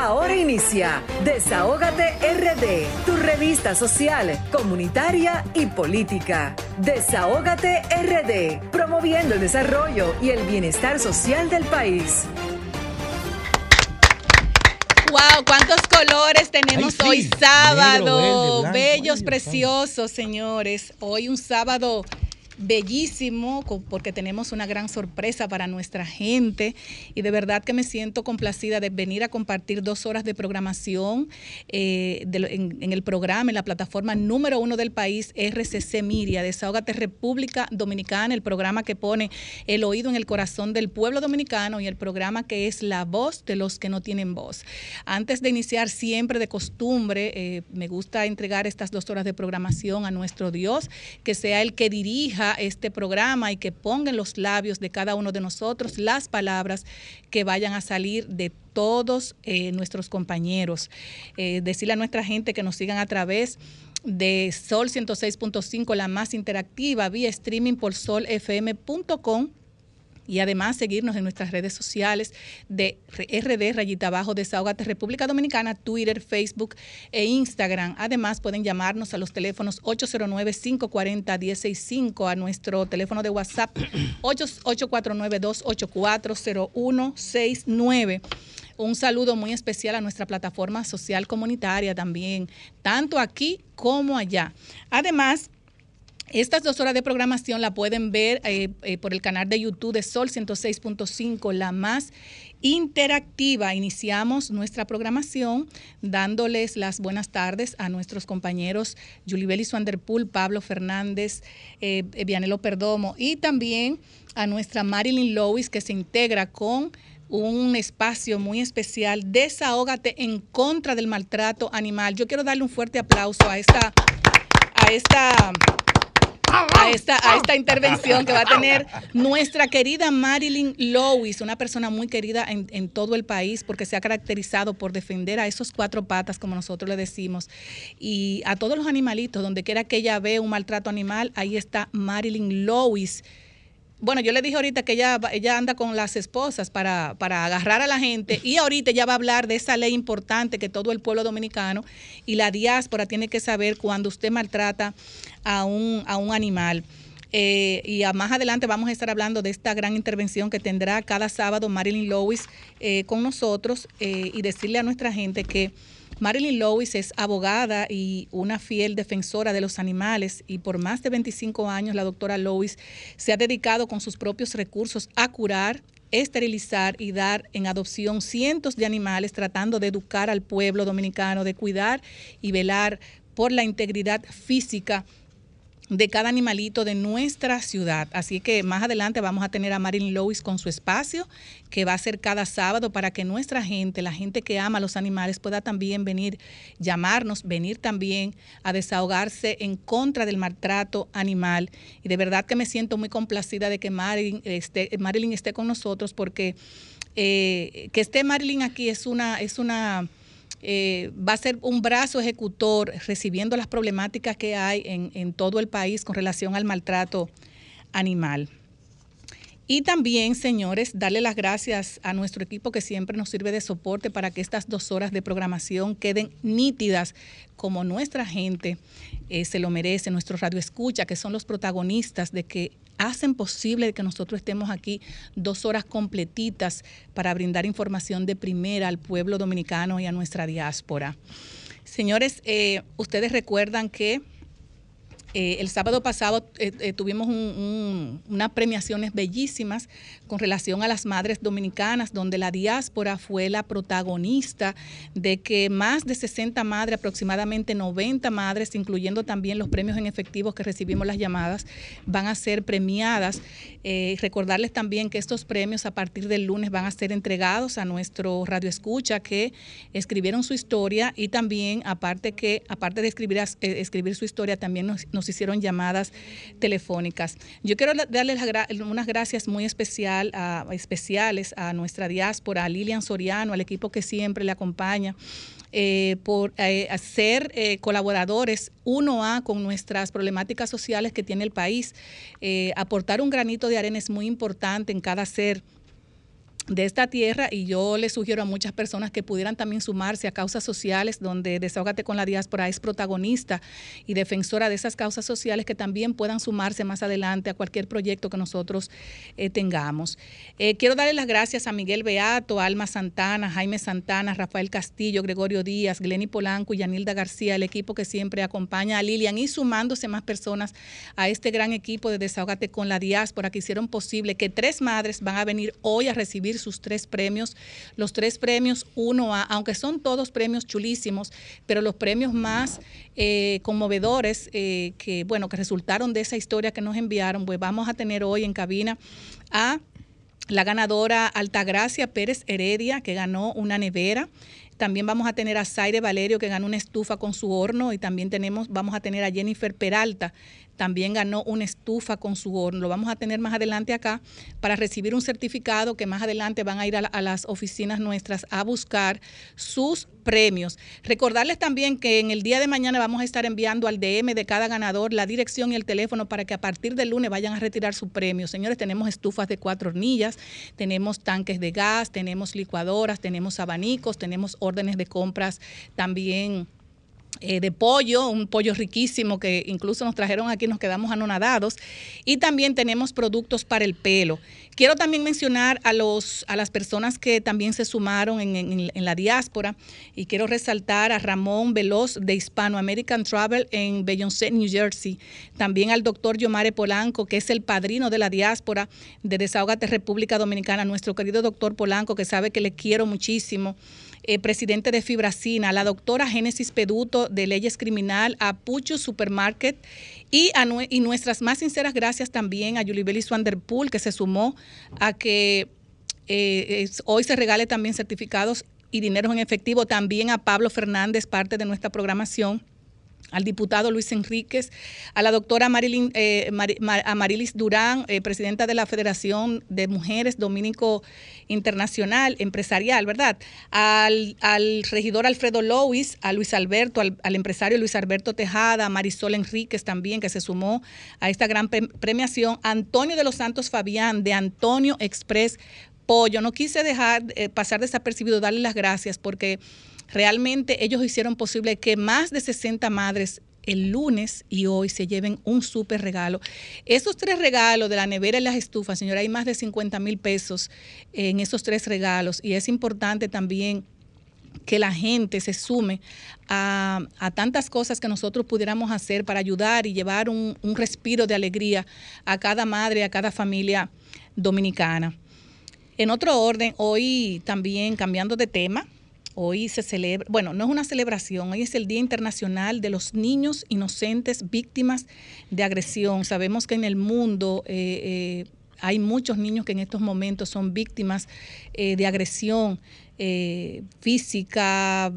Ahora inicia Desahógate RD, tu revista social, comunitaria y política. Desahógate RD, promoviendo el desarrollo y el bienestar social del país. ¡Wow! ¿Cuántos colores tenemos hoy sábado? Bellos, preciosos, señores. Hoy un sábado bellísimo porque tenemos una gran sorpresa para nuestra gente y de verdad que me siento complacida de venir a compartir dos horas de programación eh, en, el programa, en la plataforma número uno del país, RCC Miria, Desahogate República Dominicana, el programa que pone el oído en el corazón del pueblo dominicano y el programa que es la voz de los que no tienen voz. Antes de iniciar siempre de costumbre, eh, me gusta entregar estas dos horas de programación a nuestro Dios, que sea el que dirija este programa y que ponga en los labios de cada uno de nosotros las palabras que vayan a salir de todos eh, nuestros compañeros. Eh, decirle a nuestra gente que nos sigan a través de Sol 106.5, la más interactiva, vía streaming por solfm.com y además seguirnos en nuestras redes sociales de RD Rayita Abajo Desahogate República Dominicana, Twitter, Facebook e Instagram. Además pueden llamarnos a los teléfonos 809-540-165 a nuestro teléfono de WhatsApp 849-284-0169 un saludo muy especial a nuestra plataforma social comunitaria también, tanto aquí como allá. Además, estas dos horas de programación la pueden ver eh, eh, por el canal de YouTube de Sol 106.5, la más interactiva. Iniciamos nuestra programación dándoles las buenas tardes a nuestros compañeros Julibeli Swanderpool, Pablo Fernández, eh, Vianelo Perdomo y también a nuestra Marilyn Lewis que se integra con un espacio muy especial, Desahógate en contra del maltrato animal. Yo quiero darle un fuerte aplauso a esta, a esta a esta, a esta intervención que va a tener nuestra querida Marilyn Lewis, una persona muy querida en, en, todo el país porque se ha caracterizado por defender a esos cuatro patas, como nosotros le decimos, y a todos los animalitos, donde quiera que ella ve un maltrato animal, ahí está Marilyn Lewis bueno, yo le dije ahorita que ella, ella anda con las esposas para, para agarrar a la gente y ahorita ella va a hablar de esa ley importante que todo el pueblo dominicano y la diáspora tiene que saber cuando usted maltrata a un, a un animal. Eh, y más adelante vamos a estar hablando de esta gran intervención que tendrá cada sábado Marilyn Lewis eh, con nosotros eh, y decirle a nuestra gente que Marilyn Lewis es abogada y una fiel defensora de los animales y por más de 25 años la doctora Lewis se ha dedicado con sus propios recursos a curar esterilizar y dar en adopción cientos de animales, tratando de educar al pueblo dominicano, de cuidar y velar por la integridad física de cada animalito de nuestra ciudad. Así que más adelante vamos a tener a Marilyn Lewis con su espacio, que va a ser cada sábado para que nuestra gente, la gente que ama a los animales, pueda también venir, llamarnos, venir también a desahogarse en contra del maltrato animal. Y de verdad que me siento muy complacida de que Marilyn esté, Marilyn esté con nosotros porque eh, que esté Marilyn aquí es una, es una eh, va a ser un brazo ejecutor recibiendo las problemáticas que hay en, todo el país con relación al maltrato animal. Y también, señores, darle las gracias a nuestro equipo que siempre nos sirve de soporte para que estas dos horas de programación queden nítidas como nuestra gente eh, se lo merece, nuestro radio escucha, que son los protagonistas de que hacen posible que nosotros estemos aquí dos horas completitas para brindar información de primera al pueblo dominicano y a nuestra diáspora. Señores, eh, ustedes recuerdan que eh, el sábado pasado eh, eh, tuvimos unas premiaciones bellísimas con relación a las madres dominicanas, donde la diáspora fue la protagonista de que más de 60 madres, aproximadamente 90 madres, incluyendo también los premios en efectivo que recibimos las llamadas, van a ser premiadas. recordarles también que estos premios a partir del lunes van a ser entregados a nuestro radio escucha que escribieron su historia y también aparte que aparte de escribir, escribir su historia también nos nos hicieron llamadas telefónicas. Yo quiero darles unas gracias muy especial a, especiales a nuestra diáspora, a Lilian Soriano, al equipo que siempre le acompaña. Eh, por eh, ser eh, colaboradores uno a con nuestras problemáticas sociales que tiene el país. aportar un granito de arena es muy importante en cada ser de esta tierra y yo le sugiero a muchas personas que pudieran también sumarse a causas sociales donde Desahógate con la Diáspora es protagonista y defensora de esas causas sociales que también puedan sumarse más adelante a cualquier proyecto que nosotros eh, tengamos. Eh, quiero darle las gracias a Miguel Beato, Alma Santana, Jaime Santana, Rafael Castillo, Gregorio Díaz, Glenny Polanco y Yanilda García, el equipo que siempre acompaña a Lilian y sumándose más personas a este gran equipo de Desahógate con la Diáspora que hicieron posible que tres madres van a venir hoy a recibir sus tres premios. Los tres premios uno a, aunque son todos premios chulísimos, pero los premios más eh, conmovedores eh, que, bueno, que resultaron de esa historia que nos enviaron, pues vamos a tener hoy en cabina a la ganadora Altagracia Pérez Heredia, que ganó una nevera. También vamos a tener a Zaire Valerio, que ganó una estufa con su horno. Y también tenemos, vamos a tener a Jennifer Peralta, también ganó una estufa con su horno. Lo vamos a tener más adelante acá para recibir un certificado que más adelante van a ir a, las oficinas nuestras a buscar sus premios. Recordarles también que en el día de mañana vamos a estar enviando al DM de cada ganador la dirección y el teléfono para que a partir del lunes vayan a retirar su premio. Señores, tenemos estufas de cuatro hornillas, tenemos tanques de gas, tenemos licuadoras, tenemos abanicos, tenemos órdenes de compras también eh, de pollo, un pollo riquísimo que incluso nos trajeron aquí, nos quedamos anonadados. Y también tenemos productos para el pelo. Quiero también mencionar a, los, a las personas que también se sumaron en, la diáspora y quiero resaltar a Ramón Veloz de Hispano American Travel en Beyoncé, New Jersey. También al doctor Yomare Polanco, que es el padrino de la diáspora de Desahogate República Dominicana. Nuestro querido doctor Polanco, que sabe que le quiero muchísimo. Eh, presidente de Fibracina, a la doctora Génesis Peduto de Leyes Criminal, a Pucho Supermarket y, a, y nuestras más sinceras gracias también a Yulibeli Swanderpool, que se sumó a que eh, hoy se regale también certificados y dinero en efectivo, también a Pablo Fernández, parte de nuestra programación al diputado Luis Enríquez, a la doctora Marilyn, eh, Marilis Durán, eh, presidenta de la Federación de Mujeres Dominico Internacional Empresarial, ¿verdad? Al, regidor Alfredo Lois, a Luis Alberto, al, empresario Luis Alberto Tejada, a Marisol Enríquez también, que se sumó a esta gran premiación, Antonio de los Santos Fabián, de Antonio Express Pollo. No quise dejar eh, pasar desapercibido, darle las gracias porque Realmente ellos hicieron posible que más de 60 madres el lunes y hoy se lleven un súper regalo. Esos tres regalos de la nevera y las estufas, señora, hay más de 50 mil pesos en esos tres regalos y es importante también que la gente se sume a, tantas cosas que nosotros pudiéramos hacer para ayudar y llevar un, un respiro de alegría a cada madre, a cada familia dominicana. En otro orden, hoy también cambiando de tema, Hoy se celebra, bueno, no es una celebración, hoy es el Día Internacional de los Niños Inocentes Víctimas de Agresión. Sabemos que en el mundo eh, eh, hay muchos niños que en estos momentos son víctimas eh, de agresión física,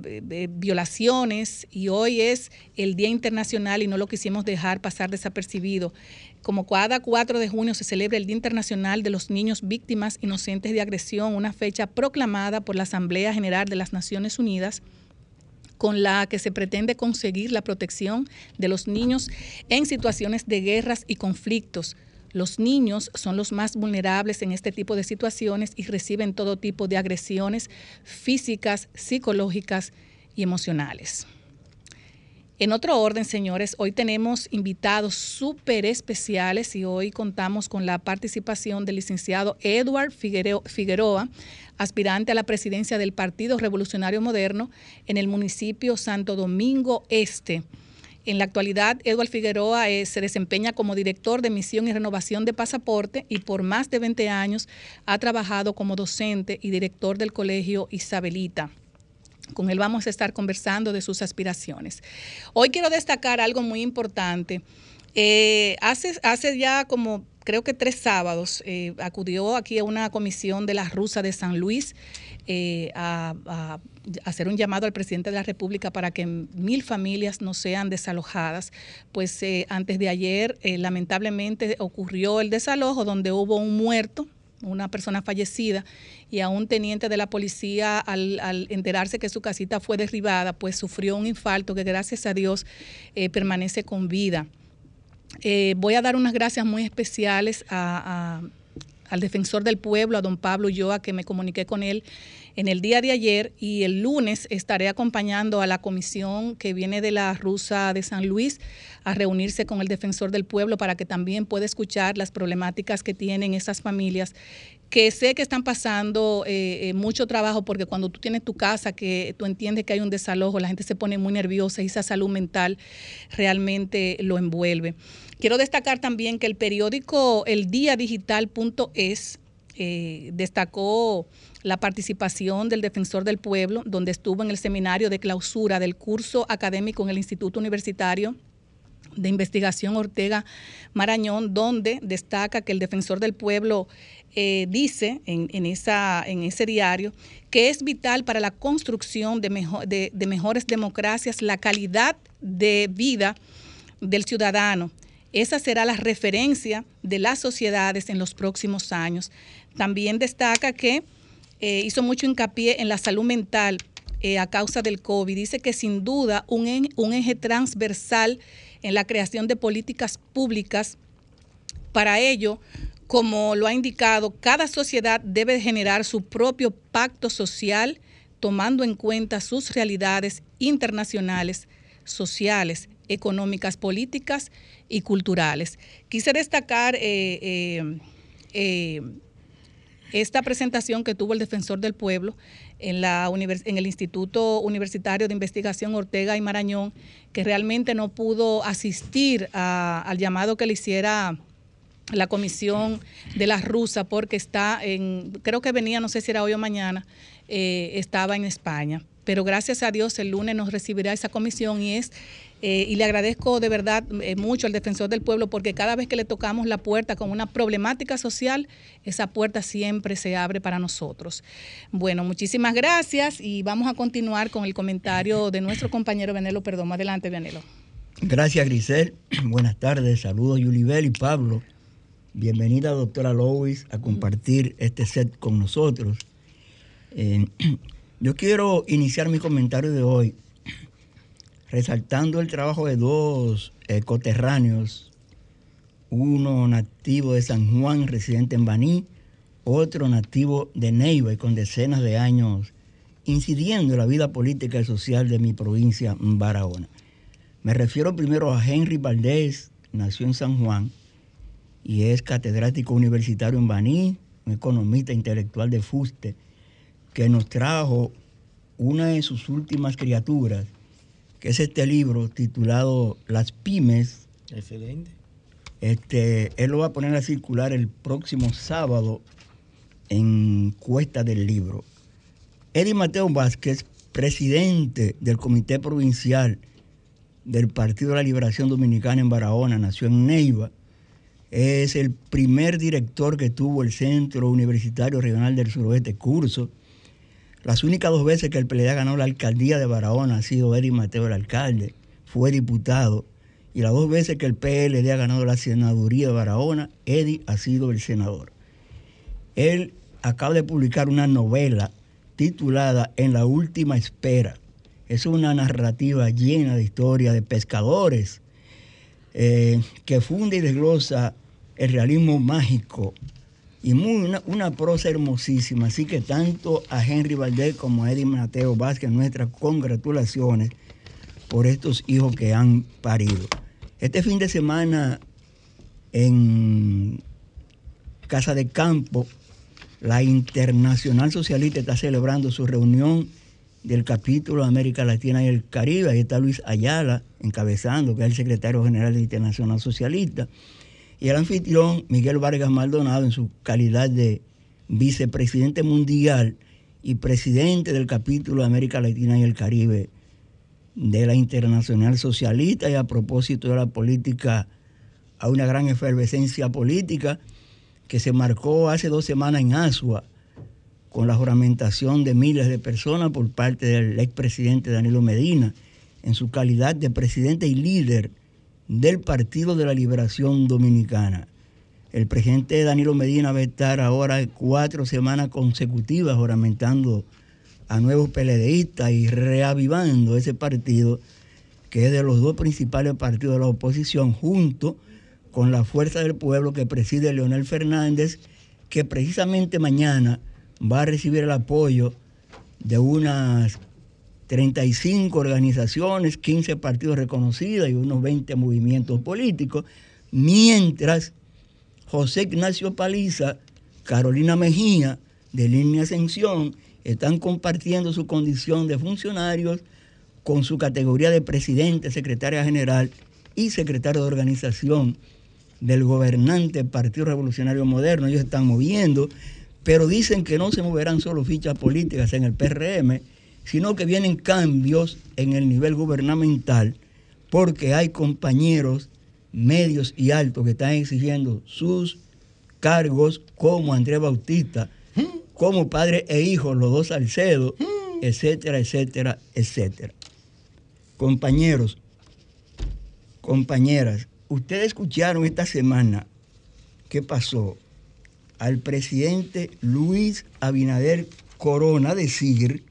violaciones, y hoy es el Día Internacional y no lo quisimos dejar pasar desapercibido como cada 4 de junio se celebra el Día Internacional de los Niños Víctimas Inocentes de Agresión, una fecha proclamada por la Asamblea General de las Naciones Unidas con la que se pretende conseguir la protección de los niños en situaciones de guerras y conflictos. Los niños son los más vulnerables en este tipo de situaciones y reciben todo tipo de agresiones físicas, psicológicas y emocionales. En otro orden, señores, hoy tenemos invitados súper especiales y hoy contamos con la participación del licenciado Edward Figueroa, aspirante a la presidencia del Partido Revolucionario Moderno en el municipio Santo Domingo Este. En la actualidad, Edward Figueroa eh, se desempeña como director de misión y renovación de pasaporte y por más de 20 años ha trabajado como docente y director del Colegio Isabelita. Con él vamos a estar conversando de sus aspiraciones. Hoy quiero destacar algo muy importante. Eh, hace, hace ya como creo que tres sábados eh, acudió aquí a una comisión de la Rusa de San Luis eh, a, hacer un llamado al presidente de la República para que mil familias no sean desalojadas. Pues antes de ayer, lamentablemente, ocurrió el desalojo donde hubo un muerto una persona fallecida y a un teniente de la policía al, enterarse que su casita fue derribada, pues sufrió un infarto que gracias a Dios eh, permanece con vida. Eh, voy a dar unas gracias muy especiales a, al defensor del pueblo, a don Pablo Yoa, que me comuniqué con él en el día de ayer y el lunes estaré acompañando a la comisión que viene de la Rusa de San Luis a reunirse con el defensor del pueblo para que también pueda escuchar las problemáticas que tienen esas familias que sé que están pasando eh, eh, mucho trabajo porque cuando tú tienes tu casa, que tú entiendes que hay un desalojo, la gente se pone muy nerviosa y esa salud mental realmente lo envuelve. Quiero destacar también que el periódico eldiadigital.es eh, destacó la participación del defensor del pueblo, donde estuvo en el seminario de clausura del curso académico en el Instituto Universitario de Investigación Ortega Marañón, donde destaca que el defensor del pueblo eh, dice en, esa, en ese diario que es vital para la construcción de, de mejores democracias la calidad de vida del ciudadano. Esa será la referencia de las sociedades en los próximos años. También destaca que eh, hizo mucho hincapié en la salud mental eh, a causa del COVID. Dice que sin duda un, un eje transversal en la creación de políticas públicas. Para ello, como lo ha indicado, cada sociedad debe generar su propio pacto social tomando en cuenta sus realidades internacionales, sociales, económicas, políticas y culturales. Quise destacar eh, esta presentación que tuvo el defensor del pueblo en, la en el Instituto Universitario de Investigación Ortega y Marañón, que realmente no pudo asistir al llamado que le hiciera la comisión de la rusa porque está en, creo que venía, no sé si era hoy o mañana, eh, estaba en España. Pero gracias a Dios el lunes nos recibirá esa comisión y es eh, y le agradezco de verdad eh, mucho al defensor del pueblo porque cada vez que le tocamos la puerta con una problemática social, esa puerta siempre se abre para nosotros. Bueno, muchísimas gracias y vamos a continuar con el comentario de nuestro compañero Venelo Perdón. Adelante, Venelo. Gracias, Grisel. Buenas tardes. Saludos, Yulibel y Pablo. Bienvenida, doctora Lois, a compartir este set con nosotros. Eh, yo quiero iniciar mi comentario de hoy resaltando el trabajo de dos eh, coterráneos, uno nativo de San Juan, residente en Baní, otro nativo de Neiva y con decenas de años incidiendo en la vida política y social de mi provincia, Barahona. Me refiero primero a Henry Valdés, nació en San Juan y es catedrático universitario en Baní, un economista intelectual de fuste, que nos trajo una de sus últimas criaturas, que es este libro titulado Las pymes. Excelente. Este, él lo va a poner a circular el próximo sábado en Cuesta del Libro. Eddie Mateo Vázquez, presidente del Comité Provincial del Partido de la Liberación Dominicana en Barahona, nació en Neiva, es el primer director que tuvo el Centro Universitario Regional del Suroeste Curso, las únicas dos veces que el PLD ha ganado la alcaldía de Barahona ha sido Eddie Mateo el alcalde, fue diputado. Y las dos veces que el PLD ha ganado la senaduría de Barahona, Eddie ha sido el senador. Él acaba de publicar una novela titulada En la última espera. Es una narrativa llena de historia de pescadores eh, que funde y desglosa el realismo mágico y muy, una, prosa hermosísima. Así que tanto a Henry Valdés como a Eddie Mateo Vázquez, nuestras congratulaciones por estos hijos que han parido. Este fin de semana en Casa de Campo, la Internacional Socialista está celebrando su reunión del capítulo de América Latina y el Caribe. Ahí está Luis Ayala encabezando, que es el secretario general de la Internacional Socialista y el anfitrión Miguel Vargas Maldonado en su calidad de vicepresidente mundial y presidente del capítulo de América Latina y el Caribe de la Internacional Socialista y a propósito de la política, a una gran efervescencia política que se marcó hace dos semanas en Asua con la juramentación de miles de personas por parte del expresidente Danilo Medina en su calidad de presidente y líder del Partido de la Liberación Dominicana. El presidente Danilo Medina va a estar ahora cuatro semanas consecutivas oramentando a nuevos PLDistas y reavivando ese partido que es de los dos principales partidos de la oposición, junto con la Fuerza del Pueblo que preside Leonel Fernández que precisamente mañana va a recibir el apoyo de unas 35 organizaciones, 15 partidos reconocidos y unos 20 movimientos políticos, mientras José Ignacio Paliza, Carolina Mejía, de Línea Ascensión, están compartiendo su condición de funcionarios con su categoría de presidente, secretaria general y secretario de organización del gobernante Partido Revolucionario Moderno. Ellos están moviendo, pero dicen que no se moverán solo fichas políticas en el PRM, sino que vienen cambios en el nivel gubernamental, porque hay compañeros medios y altos que están exigiendo sus cargos como Andrés Bautista, como padre e hijo, los dos Salcedo, etcétera, etcétera, etcétera. Compañeros, compañeras, ustedes escucharon esta semana qué pasó al presidente Luis Abinader Corona decir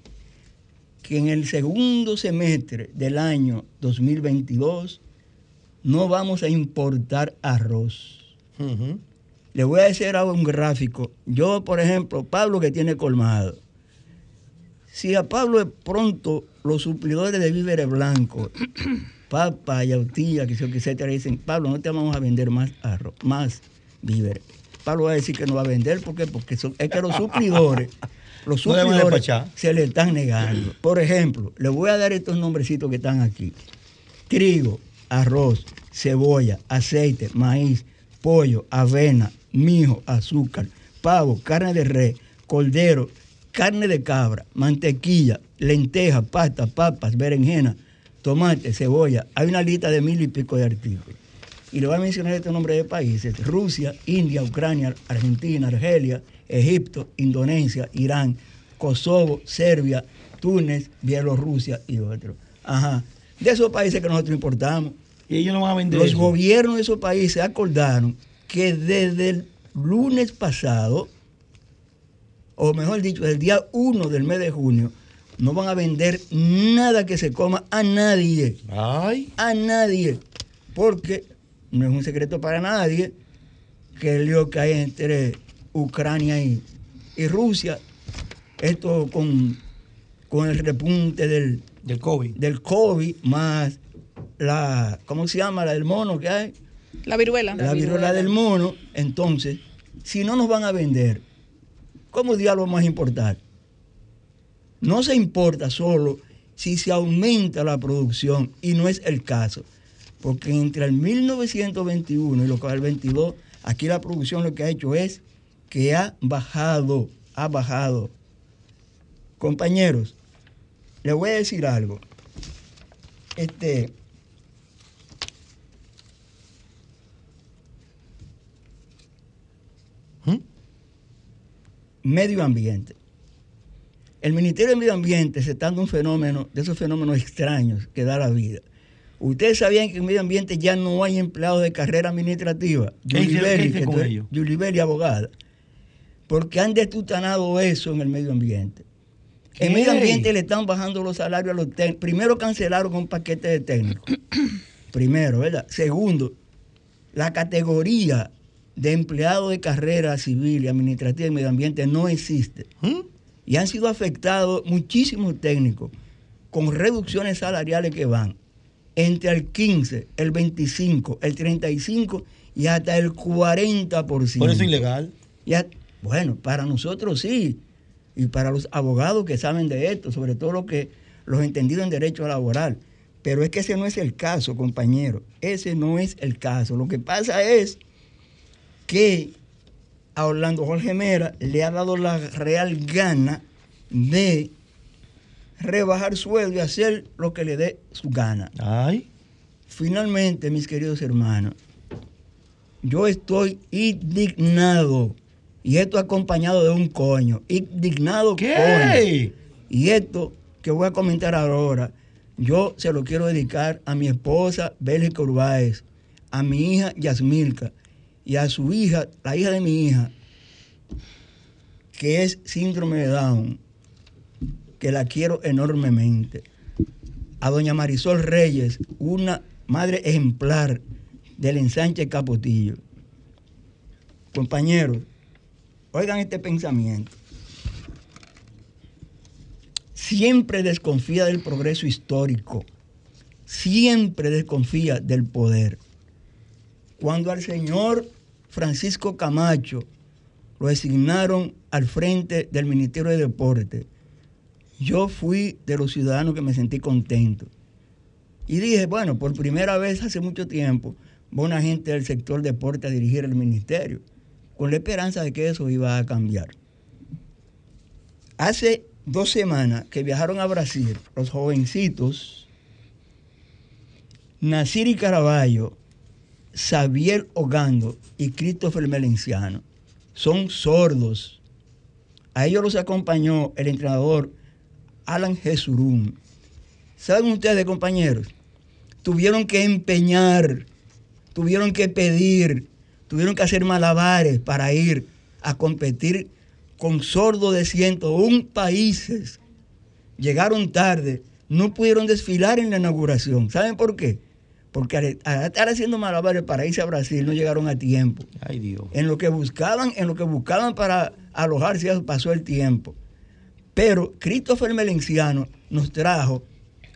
que en el segundo semestre del año 2022 no vamos a importar arroz. Le voy a decir ahora un gráfico. Yo, por ejemplo, Pablo que tiene colmado. Si a Pablo de pronto los suplidores de víveres blancos, papa, yautía, que se etcétera, dicen, Pablo, no te vamos a vender más arroz, más víveres. Pablo va a decir que no va a vender, ¿por qué? Porque son, es que los suplidores, los suplidores se le están negando. Por ejemplo, le voy a dar estos nombrecitos que están aquí. Trigo, arroz, cebolla, aceite, maíz, pollo, avena, mijo, azúcar, pavo, carne de res, cordero, carne de cabra, mantequilla, lenteja, pasta, papas, berenjena, tomate, cebolla. Hay una lista de mil y pico de artículos. Y le voy a mencionar este nombre de países. Rusia, India, Ucrania, Argentina, Argelia, Egipto, Indonesia, Irán, Kosovo, Serbia, Túnez, Bielorrusia y otros. Ajá. De esos países que nosotros importamos. Y ellos no van a vender. Los gobiernos de esos países acordaron que desde el lunes pasado, o mejor dicho, el día 1 del mes de junio, no van a vender nada que se coma a nadie. Ay. A nadie. Porque no es un secreto para nadie que el lío que hay entre Ucrania y, Rusia, esto con, con el repunte del, del COVID. Del COVID, más la, ¿cómo se llama? La del mono que hay. La viruela. La, viruela, del mono. Entonces, si no nos van a vender, ¿cómo diálogo más importar? No se importa solo si se aumenta la producción, y no es el caso. Porque entre el 1921 y lo que va el 22, aquí la producción lo que ha hecho es que ha bajado, ha bajado. Compañeros, les voy a decir algo. Este, medio ambiente. El Ministerio de Medio Ambiente se está dando un fenómeno, de esos fenómenos extraños que da la vida. Ustedes sabían que en medio ambiente ya no hay empleados de carrera administrativa. Yulibeli, abogada. Porque han destutanado eso en el medio ambiente. En medio ambiente le están bajando los salarios a los técnicos. Primero cancelaron un paquete de técnicos. Primero, ¿verdad? Segundo, la categoría de empleado de carrera civil y administrativa y medio ambiente no existe. ¿Mm? Y han sido afectados muchísimos técnicos con reducciones salariales que van entre el 15, el 25, el 35 y hasta el 40%. Por eso es ilegal. Bueno, para nosotros sí. Y para los abogados que saben de esto, sobre todo los que los entendidos en derecho laboral. Pero es que ese no es el caso, compañero. Ese no es el caso. Lo que pasa es que a Orlando Jorge Mera le ha dado la real gana de rebajar sueldo y hacer lo que le dé su gana. Ay. Finalmente, mis queridos hermanos, yo estoy indignado. Y esto acompañado de un coño. Indignado ¿Qué? Y esto que voy a comentar ahora, yo se lo quiero dedicar a mi esposa Bélgica Urbáez, a mi hija Yasmilka, y a su hija, la hija de mi hija, que es síndrome de Down, que la quiero enormemente. A doña Marisol Reyes, una madre ejemplar del ensanche Capotillo. Compañeros, oigan este pensamiento. Siempre desconfía del progreso histórico, siempre desconfía del poder. Cuando al señor Francisco Camacho lo designaron al frente del Ministerio de Deporte, yo fui de los ciudadanos que me sentí contento. Y dije, bueno, por primera vez hace mucho tiempo, va una gente del sector deporte a dirigir el ministerio, con la esperanza de que eso iba a cambiar. Hace dos semanas que viajaron a Brasil los jovencitos Nasiri Caraballo, Xavier Ogando y Christopher Melenciano. Son sordos. A ellos los acompañó el entrenador Alan Jesurún. ¿Saben ustedes, compañeros? Tuvieron que empeñar, tuvieron que pedir, tuvieron que hacer malabares para ir a competir con sordos de 101 países. Llegaron tarde, no pudieron desfilar en la inauguración. ¿Saben por qué? Porque al, al estar haciendo malabares para irse a Brasil no llegaron a tiempo. Ay, Dios. En lo que buscaban, en lo que buscaban para alojarse, pasó el tiempo. Pero Christopher Melenciano nos trajo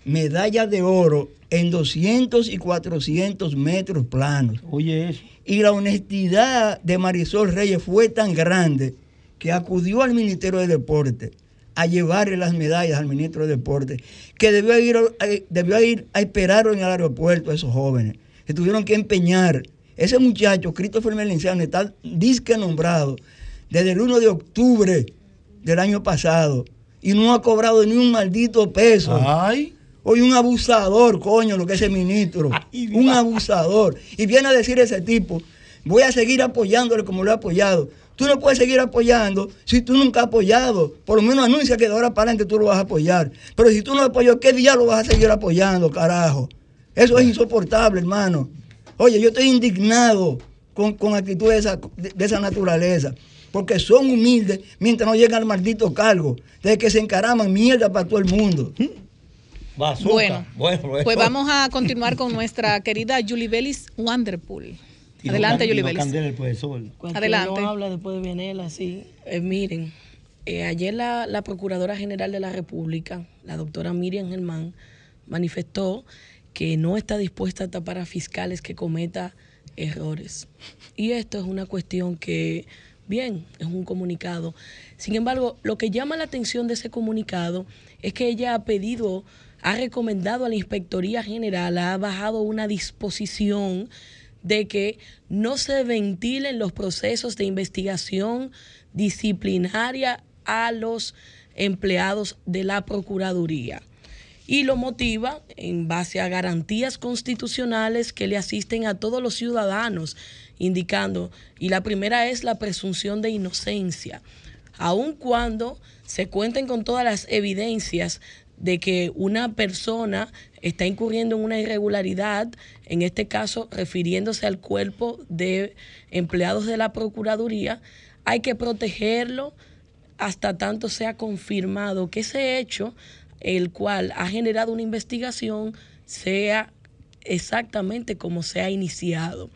medallas de oro en 200 y 400 metros planos. Oye, eso. Y la honestidad de Marisol Reyes fue tan grande que acudió al Ministerio de Deporte a llevarle las medallas al ministro de Deporte, que debió ir, eh, debió ir a esperar en el aeropuerto a esos jóvenes, que tuvieron que empeñar. Ese muchacho, Christopher Melenciano, está disque nombrado desde el 1 de octubre del año pasado y no ha cobrado ni un maldito peso. Ay. Hoy un abusador, coño, lo que es el ministro. Ay, un abusador. Y viene a decir ese tipo, voy a seguir apoyándole como lo he apoyado. Tú no puedes seguir apoyando si tú nunca has apoyado. Por lo menos anuncia que de ahora para adelante tú lo vas a apoyar. Pero si tú no apoyas, ¿qué día lo vas a seguir apoyando, carajo? Eso es insoportable, hermano. Oye, yo estoy indignado con, con actitudes de esa, de- de esa naturaleza. Porque son humildes mientras no llegan al maldito cargo. Desde que se encaraman mierda para todo el mundo. Bazooka. Bueno, bueno, pues vamos a continuar con nuestra querida Julie Bellis Wanderpool. Adelante, no Julie no Bellis. Adelante. uno habla después de Bienela, sí. Eh, miren, eh, ayer la, la Procuradora General de la República, la doctora Miriam Germán, manifestó que no está dispuesta a tapar a fiscales que cometa errores. Y esto es una cuestión que, bien, es un comunicado. Sin embargo, lo que llama la atención de ese comunicado es que ella ha pedido, ha recomendado a la Inspectoría General, ha bajado una disposición de que no se ventilen los procesos de investigación disciplinaria a los empleados de la Procuraduría. Y lo motiva en base a garantías constitucionales que le asisten a todos los ciudadanos, indicando, y la primera es la presunción de inocencia, aun cuando se cuenten con todas las evidencias de que una persona está incurriendo en una irregularidad, en este caso refiriéndose al cuerpo de empleados de la Procuraduría, hay que protegerlo hasta tanto sea confirmado que ese hecho, el cual ha generado una investigación, sea exactamente como se ha iniciado.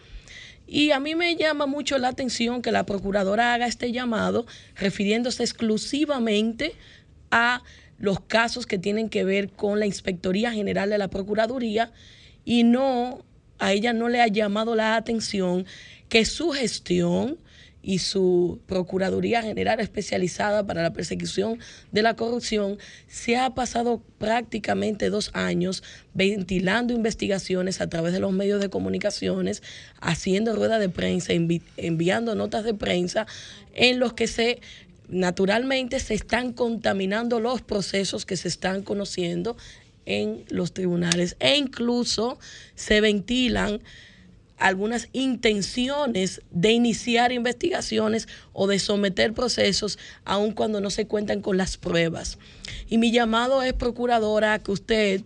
Y a mí me llama mucho la atención que la procuradora haga este llamado refiriéndose exclusivamente a los casos que tienen que ver con la Inspectoría General de la Procuraduría y no, a ella no le ha llamado la atención que su gestión y su Procuraduría General especializada para la persecución de la corrupción se ha pasado prácticamente dos años ventilando investigaciones a través de los medios de comunicaciones, haciendo ruedas de prensa, envi- enviando notas de prensa en los que se naturalmente se están contaminando los procesos que se están conociendo en los tribunales e incluso se ventilan algunas intenciones de iniciar investigaciones o de someter procesos aun cuando no se cuentan con las pruebas. Y mi llamado es, procuradora, que usted,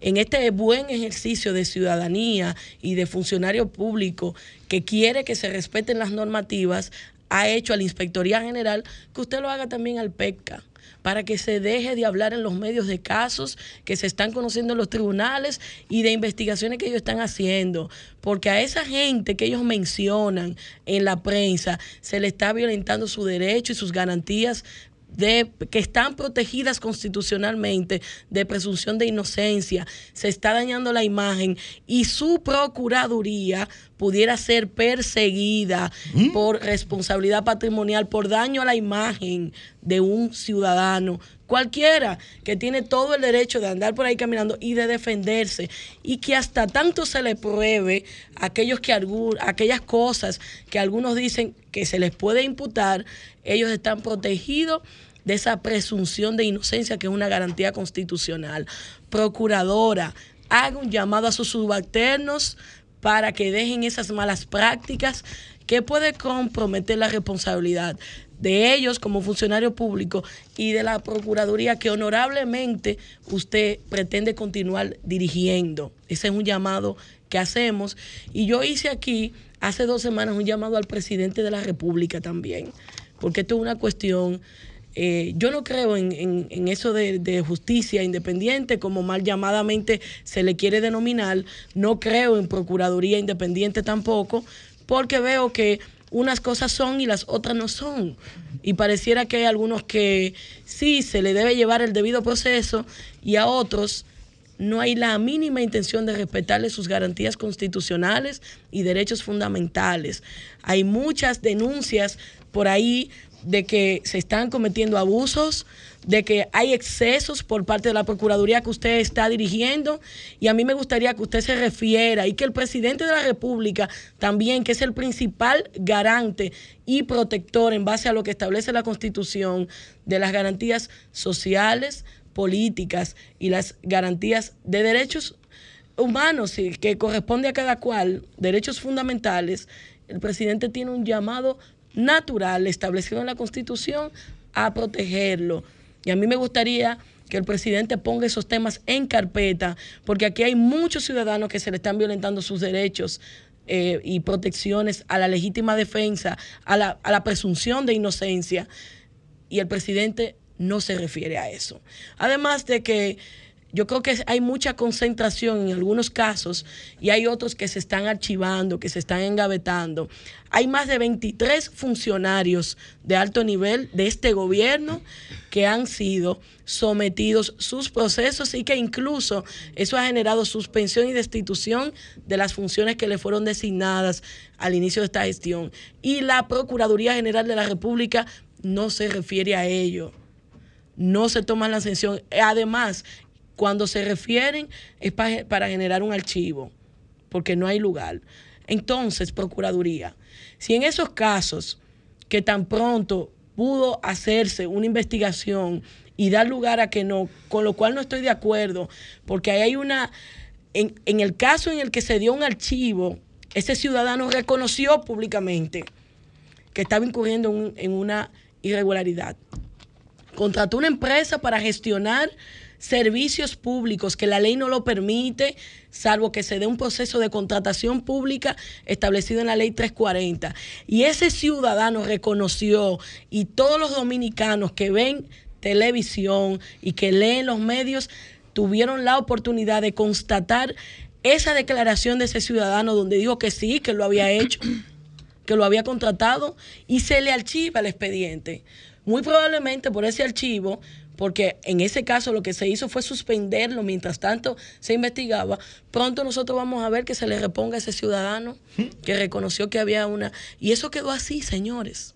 en este buen ejercicio de ciudadanía y de funcionario público que quiere que se respeten las normativas, ha hecho a la Inspectoría General que usted lo haga también al PECA para que se deje de hablar en los medios de casos que se están conociendo en los tribunales y de investigaciones que ellos están haciendo. Porque a esa gente que ellos mencionan en la prensa se le está violentando su derecho y sus garantías de, que están protegidas constitucionalmente de presunción de inocencia, se está dañando la imagen y su procuraduría pudiera ser perseguida por responsabilidad patrimonial, por daño a la imagen de un ciudadano, cualquiera que tiene todo el derecho de andar por ahí caminando y de defenderse, y que hasta tanto se le pruebe aquellos que aquellas cosas que algunos dicen que se les puede imputar, ellos están protegidos de esa presunción de inocencia que es una garantía constitucional. Procuradora, haga un llamado a sus subalternos para que dejen esas malas prácticas que puede comprometer la responsabilidad de ellos como funcionario público y de la Procuraduría que honorablemente usted pretende continuar dirigiendo. Ese es un llamado que hacemos. Y yo hice aquí hace dos semanas un llamado al presidente de la República también, porque esto es una cuestión eh, yo no creo en, eso de, justicia independiente, como mal llamadamente se le quiere denominar. No creo en Procuraduría independiente tampoco, porque veo que unas cosas son y las otras no son. Y pareciera que hay algunos que sí se le debe llevar el debido proceso y a otros no hay la mínima intención de respetarle sus garantías constitucionales y derechos fundamentales. Hay muchas denuncias por ahí de que se están cometiendo abusos, de que hay excesos por parte de la Procuraduría que usted está dirigiendo. Y a mí me gustaría que usted se refiera y que el presidente de la República también, que es el principal garante y protector en base a lo que establece la Constitución de las garantías sociales, políticas y las garantías de derechos humanos que corresponde a cada cual, derechos fundamentales, el presidente tiene un llamado natural establecido en la Constitución a protegerlo. Y a mí me gustaría que el presidente ponga esos temas en carpeta, porque aquí hay muchos ciudadanos que se le están violentando sus derechos eh, y protecciones a la legítima defensa, a la, a la presunción de inocencia, y el presidente no se refiere a eso. Además de que yo creo que hay mucha concentración en algunos casos y hay otros que se están archivando, que se están engavetando. Hay más de 23 funcionarios de alto nivel de este gobierno que han sido sometidos sus procesos y que incluso eso ha generado suspensión y destitución de las funciones que le fueron designadas al inicio de esta gestión. Y la Procuraduría General de la República no se refiere a ello no se toma la sanción. Además, cuando se refieren es para, generar un archivo, porque no hay lugar. Entonces, Procuraduría, si en esos casos que tan pronto pudo hacerse una investigación y dar lugar a que no, con lo cual no estoy de acuerdo, porque ahí hay una, en, el caso en el que se dio un archivo, ese ciudadano reconoció públicamente que estaba incurriendo en una irregularidad. Contrató una empresa para gestionar servicios públicos que la ley no lo permite, salvo que se dé un proceso de contratación pública establecido en la ley 340. Y ese ciudadano reconoció, y todos los dominicanos que ven televisión y que leen los medios, tuvieron la oportunidad de constatar esa declaración de ese ciudadano donde dijo que sí, que lo había hecho, que lo había contratado y se le archiva el expediente. Muy probablemente por ese archivo porque en ese caso lo que se hizo fue suspenderlo mientras tanto se investigaba. Pronto nosotros vamos a ver que se le reponga a ese ciudadano que reconoció que había una... Y eso quedó así, señores.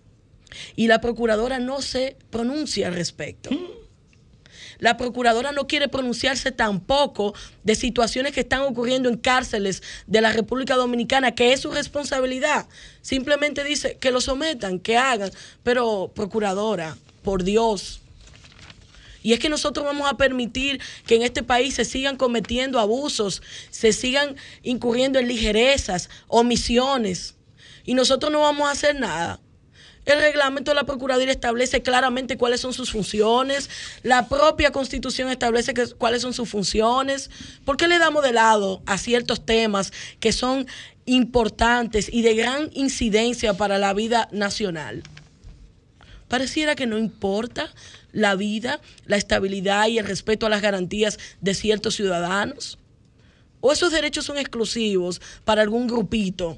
Y la procuradora no se pronuncia al respecto. La procuradora no quiere pronunciarse tampoco de situaciones que están ocurriendo en cárceles de la República Dominicana, que es su responsabilidad. Simplemente dice que lo sometan, que hagan. Pero, procuradora, por Dios, y es que nosotros vamos a permitir que en este país se sigan cometiendo abusos, se sigan incurriendo en ligerezas, omisiones. Y nosotros no vamos a hacer nada. El reglamento de la Procuraduría establece claramente cuáles son sus funciones. La propia Constitución establece cuáles son sus funciones. ¿Por qué le damos de lado a ciertos temas que son importantes y de gran incidencia para la vida nacional? Pareciera que no importa la vida, la estabilidad y el respeto a las garantías de ciertos ciudadanos. O esos derechos son exclusivos para algún grupito.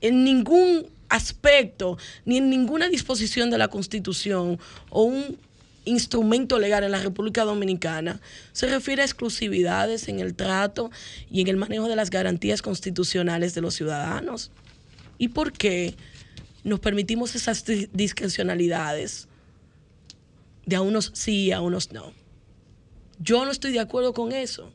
En ningún aspecto, ni en ninguna disposición de la Constitución o un instrumento legal en la República Dominicana se refiere a exclusividades en el trato y en el manejo de las garantías constitucionales de los ciudadanos. ¿Y por qué nos permitimos esas di- discrecionalidades? De a unos sí y a unos no. Yo no estoy de acuerdo con eso.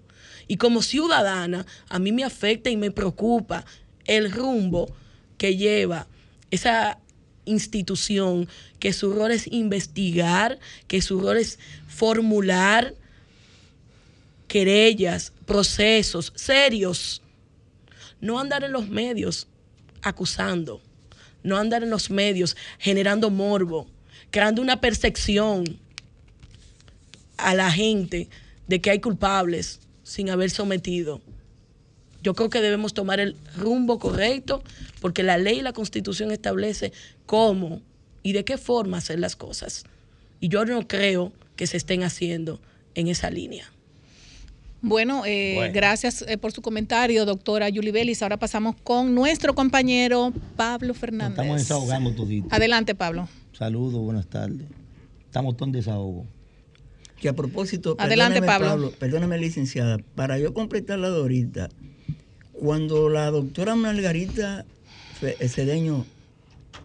Y como ciudadana, a mí me afecta y me preocupa el rumbo que lleva esa institución, que su rol es investigar, que su rol es formular querellas, procesos serios. No andar en los medios acusando, no andar en los medios generando morbo, creando una percepción a la gente de que hay culpables sin haber sometido. Yo creo que debemos tomar el rumbo correcto porque la ley y la constitución establece cómo y de qué forma hacer las cosas. Y yo no creo que se estén haciendo en esa línea. Bueno, eh, Bueno. gracias eh, por su comentario, doctora Yuli Belis. Ahora pasamos con nuestro compañero Pablo Nos Fernández. estamos desahogando todito. Adelante, Pablo. Saludos, buenas tardes. Estamos todos en desahogo. Que a propósito, Adelante, perdóneme, Pablo. Perdóneme, licenciada, para yo completar la de ahorita, cuando la doctora Margarita Fe- Cedeño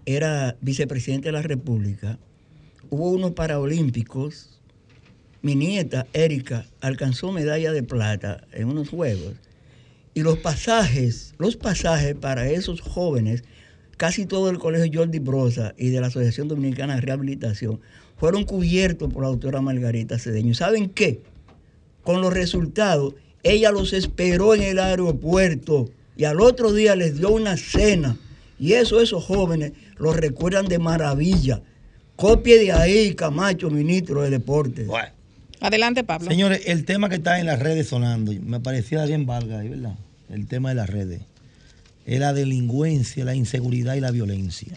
era vicepresidenta de la República, hubo unos Paralímpicos, mi nieta Erika alcanzó medalla de plata en unos juegos. Y los pasajes, los pasajes para esos jóvenes, casi todo el colegio Jordi Brosa y de la Asociación Dominicana de Rehabilitación, fueron cubiertos por la doctora Margarita Cedeño. ¿Saben qué? Con los resultados, ella los esperó en el aeropuerto y al otro día les dio una cena. Y eso esos jóvenes los recuerdan de maravilla. Copie de ahí, Camacho, ministro de Deportes. Bueno. Adelante, Pablo. Señores, el tema que está en las redes sonando, me parecía bien valga, ¿verdad? El tema de las redes. Es la delincuencia, la inseguridad y la violencia.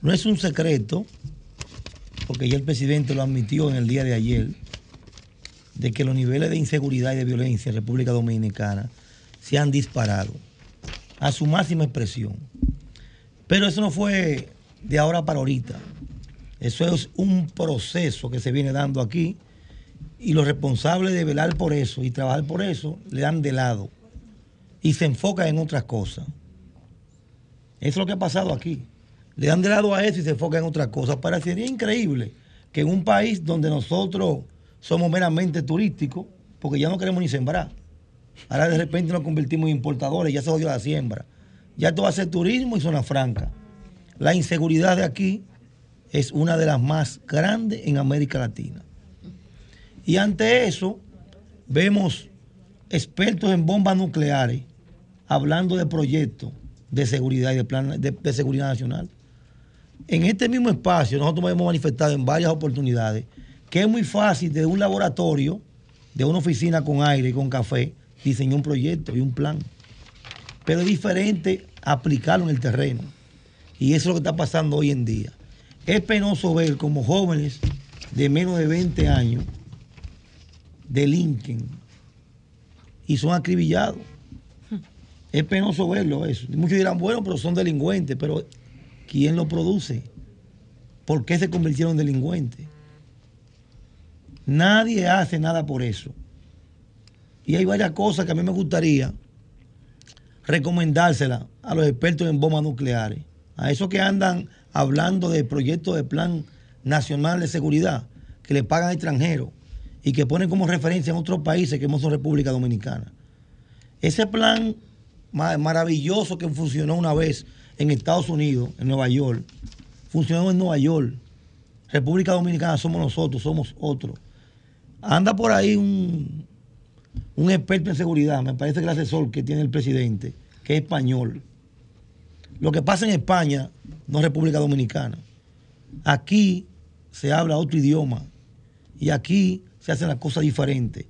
No es un secreto, porque ya el presidente lo admitió en el día de ayer, de que los niveles de inseguridad y de violencia en República Dominicana se han disparado a su máxima expresión. Pero eso no fue de ahora para ahorita. Eso es un proceso que se viene dando aquí y los responsables de velar por eso y trabajar por eso le dan de lado y se enfocan en otras cosas. Eso es lo que ha pasado aquí. Le dan de lado a eso y se enfocan en otras cosas. Parecería increíble que en un país donde nosotros somos meramente turísticos, porque ya no queremos ni sembrar, ahora de repente nos convertimos en importadores, ya se jodió la siembra. Ya todo va a ser turismo y zona franca. La inseguridad de aquí es una de las más grandes en América Latina. Y ante eso, vemos expertos en bombas nucleares hablando de proyectos de seguridad y de plan de, seguridad nacional. En este mismo espacio, nosotros hemos manifestado en varias oportunidades que es muy fácil de un laboratorio, de una oficina con aire y con café, diseñar un proyecto y un plan. Pero es diferente aplicarlo en el terreno. Y eso es lo que está pasando hoy en día. Es penoso ver como jóvenes de menos de 20 años delinquen y son acribillados. Es penoso verlo eso. Muchos dirán, bueno, pero son delincuentes, pero ¿quién lo produce? ¿Por qué se convirtieron en delincuentes? Nadie hace nada por eso. Y hay varias cosas que a mí me gustaría recomendárselas a los expertos en bombas nucleares, a esos que andan hablando de proyectos de plan nacional de seguridad, que le pagan extranjeros y que ponen como referencia en otros países que no son República Dominicana. Ese plan ma- maravilloso que funcionó una vez en Estados Unidos, en Nueva York, funcionó en Nueva York. República Dominicana somos nosotros, somos otros. Anda por ahí un, un experto en seguridad, me parece que el asesor que tiene el presidente, que es español. Lo que pasa en España no es República Dominicana. Aquí se habla otro idioma y aquí se hacen las cosas diferentes.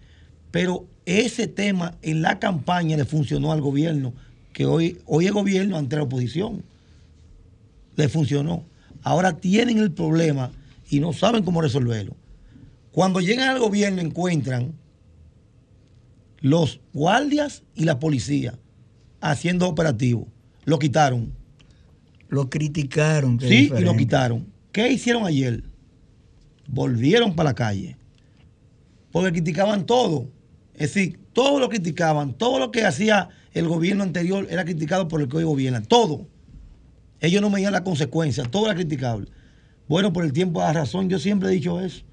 Pero ese tema en la campaña le funcionó al gobierno, que hoy, hoy es gobierno ante la oposición. le funcionó. Ahora tienen el problema y no saben cómo resolverlo. Cuando llegan al gobierno encuentran los guardias y la policía haciendo operativos. Lo quitaron. Lo criticaron. Sí, y diferente. lo quitaron. ¿Qué hicieron ayer? Volvieron para la calle. Porque criticaban todo. Es decir, todo lo criticaban. Todo lo que hacía el gobierno anterior era criticado por el que hoy gobierna. Todo. Ellos no medían las consecuencias. Todo era criticable. Bueno, por el tiempo da razón. Yo siempre he dicho eso.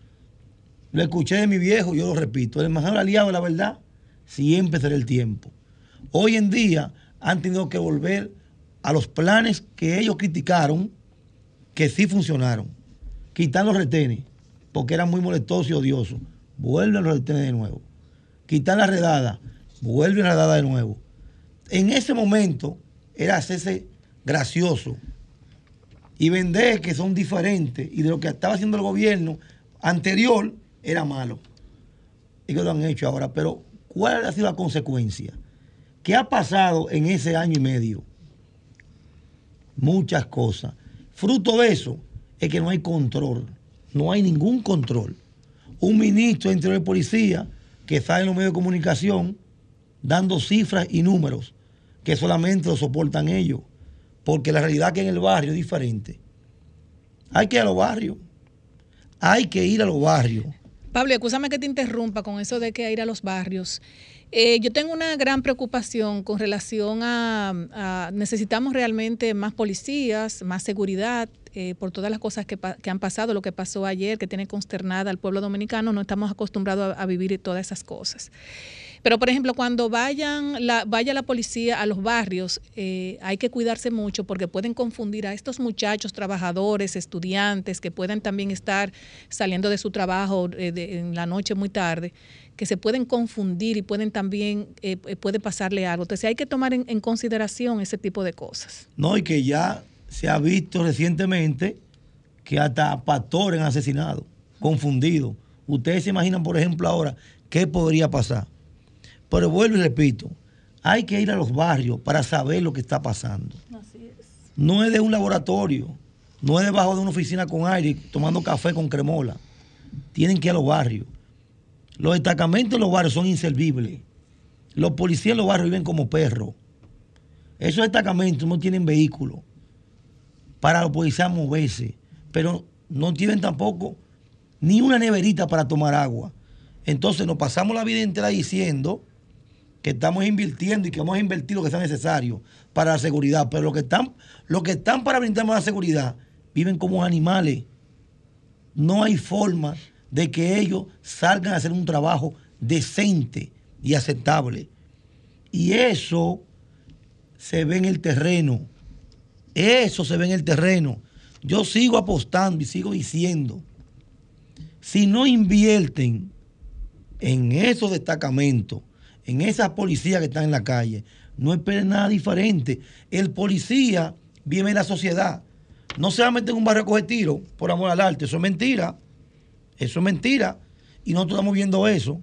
Lo escuché de mi viejo, yo lo repito. El mejor aliado la verdad siempre será el tiempo. Hoy en día han tenido que volver a los planes que ellos criticaron, que sí funcionaron. Quitar los retenes, porque eran muy molestosos y odiosos. Vuelven los retenes de nuevo. Quitar la redada, vuelven la redada de nuevo. En ese momento era hacerse gracioso y vender que son diferentes y de lo que estaba haciendo el gobierno anterior era malo. Que lo han hecho ahora. Pero, ¿cuál ha sido la consecuencia? ¿Qué ha pasado en ese año y medio? Muchas cosas. Fruto de eso es que no hay control. No hay ningún control. Un ministro de Interior de Policía que sale en los medios de comunicación dando cifras y números que solamente lo soportan ellos. Porque la realidad que en el barrio es diferente. Hay que ir a los barrios. Hay que ir a los barrios. Pablo, escúchame que te interrumpa con eso de que ir a los barrios. Eh, yo tengo una gran preocupación con relación a, necesitamos realmente más policías, más seguridad, eh, por todas las cosas que, han pasado, lo que pasó ayer, que tiene consternada al pueblo dominicano, no estamos acostumbrados a, vivir todas esas cosas. Pero, por ejemplo, cuando vayan la, vaya la policía a los barrios, eh, hay que cuidarse mucho porque pueden confundir a estos muchachos, trabajadores, estudiantes, que pueden también estar saliendo de su trabajo eh, en la noche muy tarde, que se pueden confundir y pueden también, eh, eh, puede pasarle algo. Entonces hay que tomar en, en consideración ese tipo de cosas. No, y que ya se ha visto recientemente que hasta pastores han asesinado, confundidos. Ustedes se imaginan, por ejemplo, ahora qué podría pasar. Pero vuelvo y repito, hay que ir a los barrios para saber lo que está pasando. No es de un laboratorio, no es debajo de una oficina con aire tomando café con cremola. Tienen que ir a los barrios. Los destacamentos en los barrios son inservibles. Los policías en los barrios viven como perros. Esos destacamentos no tienen vehículos para los policías moverse, pero no tienen tampoco ni una neverita para tomar agua. Entonces nos pasamos la vida entera diciendo que estamos invirtiendo y que vamos a invertir lo que sea necesario para la seguridad, pero los que están, los que están para brindarnos la seguridad viven como animales. No hay forma de que ellos salgan a hacer un trabajo decente y aceptable. Y eso se ve en el terreno. Eso se ve en el terreno. Yo sigo apostando y sigo diciendo, si no invierten en esos destacamentos, en esas policías que están en la calle, no esperen nada diferente. El policía vive en la sociedad. No se va a meter en un barrio a coger tiro por amor al arte. Eso es mentira. Eso es mentira. Y nosotros estamos viendo eso.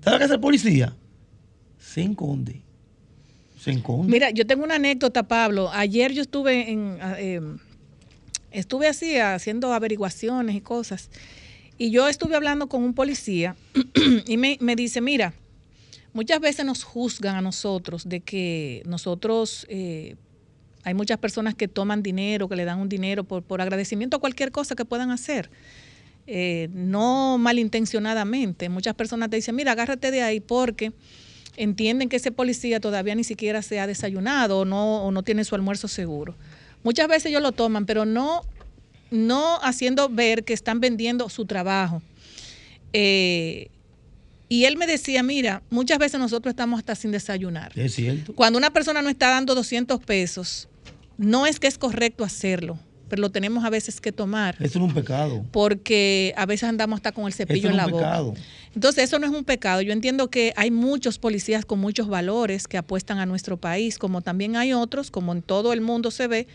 ¿Sabe lo que hace el policía? Se esconde. Se esconde. Mira, yo tengo una anécdota, Pablo. Ayer yo estuve en, ah, eh, estuve así haciendo averiguaciones y cosas. Y yo estuve hablando con un policía y me, me dice, mira, muchas veces nos juzgan a nosotros de que nosotros, eh, hay muchas personas que toman dinero, que le dan un dinero por, por agradecimiento a cualquier cosa que puedan hacer. Eh, no malintencionadamente. Muchas personas te dicen, mira, agárrate de ahí porque entienden que ese policía todavía ni siquiera se ha desayunado o no, o no tiene su almuerzo seguro. Muchas veces ellos lo toman, pero no, no haciendo ver que están vendiendo su trabajo. Eh, y él me decía, mira, muchas veces nosotros estamos hasta sin desayunar. Es cierto. Cuando una persona no está dando 200 pesos, no es que es correcto hacerlo, pero lo tenemos a veces que tomar Eso no es un pecado. porque a veces andamos hasta con el cepillo Eso en no la boca. pecado. Entonces, eso no es un pecado. Yo entiendo que hay muchos policías con muchos valores que apuestan a nuestro país, como también hay otros, como en todo el mundo se ve,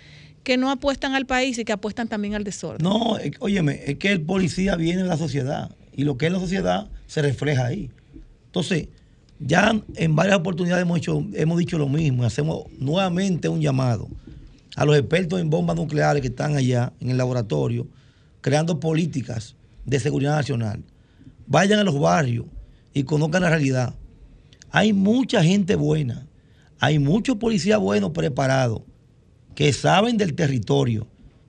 que no apuestan al país y que apuestan también al desorden. No, es- óyeme, es que el policía viene de la sociedad y lo que es la sociedad se refleja ahí. Entonces, ya en varias oportunidades hemos, hecho, hemos dicho lo mismo y hacemos nuevamente un llamado. A los expertos en bombas nucleares que están allá en el laboratorio, creando políticas de seguridad nacional. Vayan a los barrios y conozcan la realidad. Hay mucha gente buena, hay muchos policías buenos preparados que saben del territorio,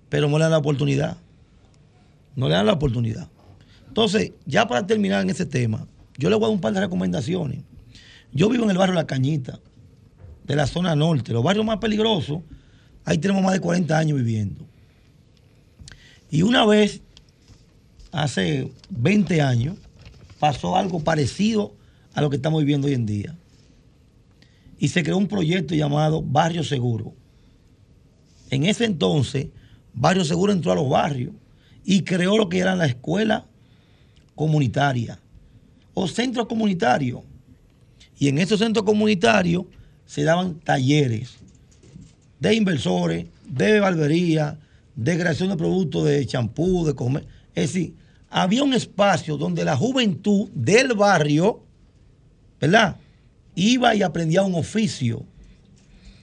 pero no le dan la oportunidad. No le dan la oportunidad. Entonces, ya para terminar en ese tema, yo le voy a dar un par de recomendaciones. Yo vivo en el barrio La Cañita, de la zona norte, los barrios más peligrosos, ahí tenemos más de 40 años viviendo. Y una vez, hace 20 años, pasó algo parecido a lo que estamos viviendo hoy en día. Y se creó un proyecto llamado Barrio Seguro. En ese entonces, Barrio Seguro entró a los barrios y creó lo que era la escuela comunitaria o centros comunitarios. Y en esos centros comunitarios se daban talleres de inversores, de barbería, de creación de productos de champú, de comer. Es decir, había un espacio donde la juventud del barrio, ¿verdad? Iba y aprendía un oficio.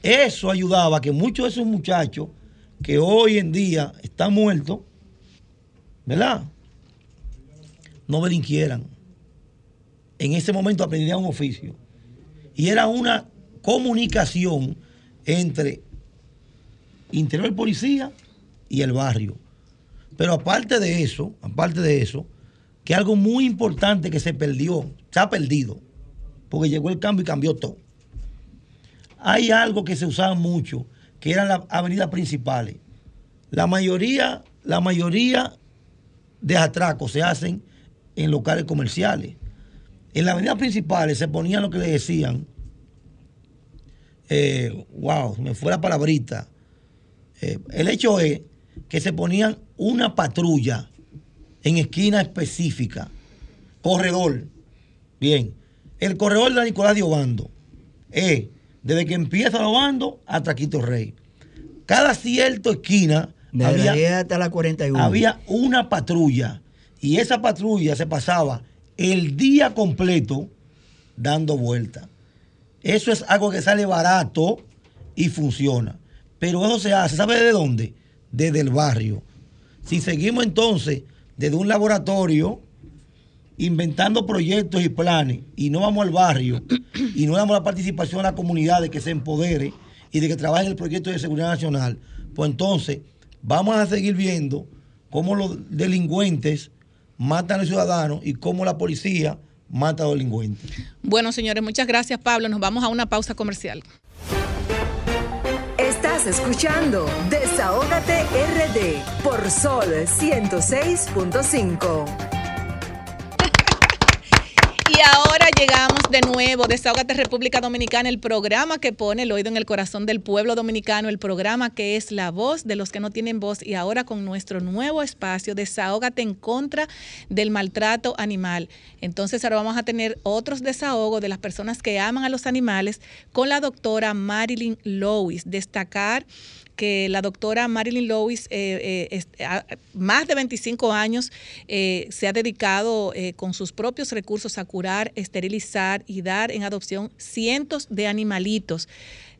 Eso ayudaba a que muchos de esos muchachos que hoy en día están muertos, ¿verdad? No delinquieran. En ese momento aprendían un oficio. Y era una comunicación entre interior policía y el barrio. Pero aparte de eso, aparte de eso, que algo muy importante que se perdió, se ha perdido, porque llegó el cambio y cambió todo. Hay algo que se usaba mucho, que eran las avenidas principales. La mayoría, la mayoría de atracos se hacen en locales comerciales. En las avenidas principales se ponían lo que le decían eh, wow, me fue la palabrita. Eh, el hecho es que se ponían una patrulla en esquina específica, corredor. Bien, el corredor de Nicolás de Obando es desde que empieza el Obando hasta Quito Rey. Cada cierta esquina había, hasta la 41. había una patrulla y esa patrulla se pasaba el día completo dando vueltas. Eso es algo que sale barato y funciona. Pero eso se hace, ¿sabe de dónde? Desde el barrio. Si seguimos entonces desde un laboratorio inventando proyectos y planes y no vamos al barrio y no damos la participación a la comunidad de que se empodere y de que trabaje el proyecto de seguridad nacional, pues entonces vamos a seguir viendo cómo los delincuentes matan a los ciudadanos y cómo la policía mata a delincuentes. Bueno, señores, muchas gracias, Pablo. Nos vamos a una pausa comercial. Escuchando Desahógate RD por Sol 106.5. Y ahora llegamos de nuevo, Desahógate República Dominicana, el programa que pone el oído en el corazón del pueblo dominicano, el programa que es la voz de los que no tienen voz y ahora con nuestro nuevo espacio, Desahógate en contra del maltrato animal. Entonces ahora vamos a tener otros desahogos de las personas que aman a los animales con la doctora Marilyn Lewis. Destacar que la doctora Marilyn Lewis, eh, eh, más de 25 años, eh, se ha dedicado con sus propios recursos a curar, esterilizar y dar en adopción cientos de animalitos.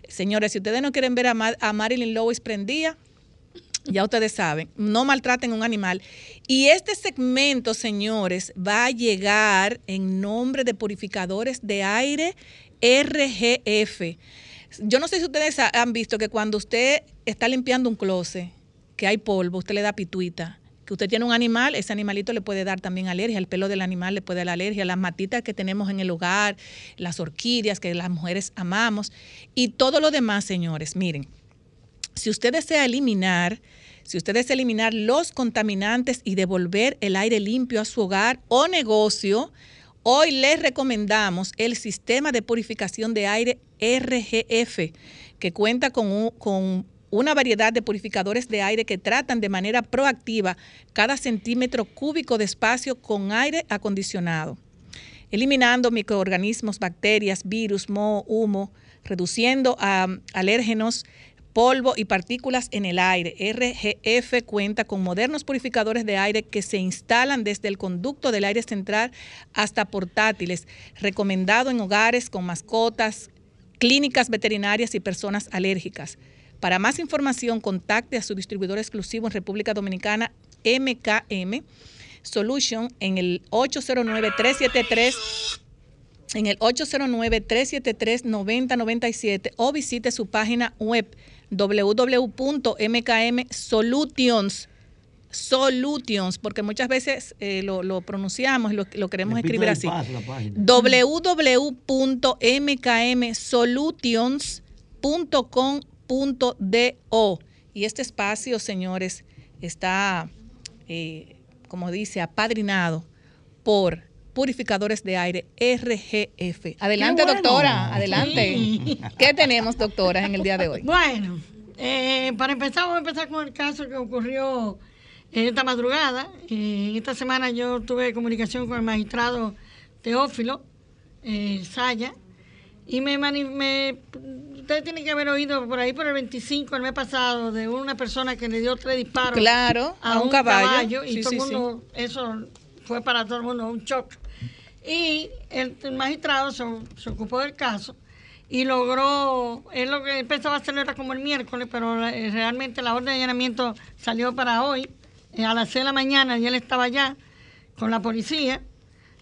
Señores, si ustedes no quieren ver a, a Marilyn Lewis prendida, ya ustedes saben, no maltraten un animal. Y este segmento, señores, va a llegar en nombre de purificadores de aire RGF. Yo no sé si ustedes han visto que cuando usted está limpiando un closet, que hay polvo, usted le da pituita. Que usted tiene un animal, ese animalito le puede dar también alergia, el pelo del animal le puede dar alergia, las matitas que tenemos en el hogar, las orquídeas que las mujeres amamos y todo lo demás, señores. Miren, si usted desea eliminar, si usted desea eliminar los contaminantes y devolver el aire limpio a su hogar o negocio, Hoy les recomendamos el sistema de purificación de aire RGF, que cuenta con, con, una variedad de purificadores de aire que tratan de manera proactiva cada centímetro cúbico de espacio con aire acondicionado, eliminando microorganismos, bacterias, virus, moho, humo, reduciendo alérgenos, polvo y partículas en el aire. RGF cuenta con modernos purificadores de aire que se instalan desde el conducto del aire central hasta portátiles, recomendado en hogares con mascotas, clínicas veterinarias y personas alérgicas. Para más información, contacte a su distribuidor exclusivo en República Dominicana, MKM Solution, en el 809-373 en el 809-373-9097 o visite su página web www.mkmsolutions Solutions, porque muchas veces eh, lo, lo, pronunciamos y lo, lo, queremos escribir así. www.mkmsolutions.com.do. Y este espacio, señores, está, eh, como dice, apadrinado por purificadores de aire RGF. Adelante, bueno. doctora, adelante. Sí. ¿Qué tenemos, doctora, en el día de hoy? Bueno, eh, para empezar, vamos a empezar con el caso que ocurrió esta madrugada. Eh, esta semana yo tuve comunicación con el magistrado Teófilo eh, Saya y me, me ustedes tienen que haber oído por ahí por el 25 el mes pasado de una persona que le dio tres disparos claro, a, un, caballo, caballo y sí, todo sí, mundo eso fue para todo el mundo un shock y el, magistrado se, se, ocupó del caso y logró, él lo que pensaba hacerlo era como el miércoles, pero eh, realmente la orden de allanamiento salió para hoy, eh, a las 6 de la mañana, y él estaba allá con la policía,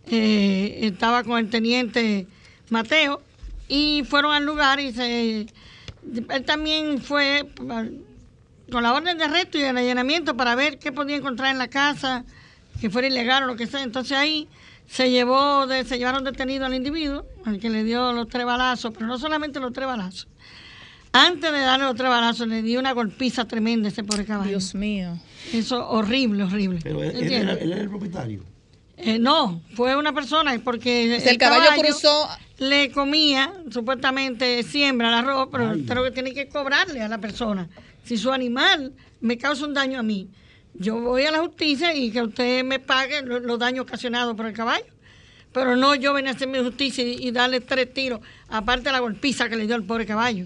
eh, estaba con el teniente Mateo, y fueron al lugar y se, él también fue con la orden de arresto y el allanamiento para ver qué podía encontrar en la casa, que fuera ilegal o lo que sea. Entonces ahí se llevó, de, se llevaron detenido al individuo, al que le dio los tres balazos, pero no solamente los tres balazos. Antes de darle los tres balazos, le dio una golpiza tremenda a ese pobre caballo. Dios mío. Eso horrible, horrible. Pero él, él, era, él era, el propietario. Eh, no, fue una persona, porque o sea, el, el, caballo, caballo cruzó. Le comía, supuestamente siembra el arroz, pero creo que tiene que cobrarle a la persona. Si su animal me causa un daño a mí, yo voy a la justicia y que usted me pague los, los daños ocasionados por el caballo. Pero no yo venir a hacer mi justicia y, y, darle tres tiros, aparte de la golpiza que le dio al pobre caballo.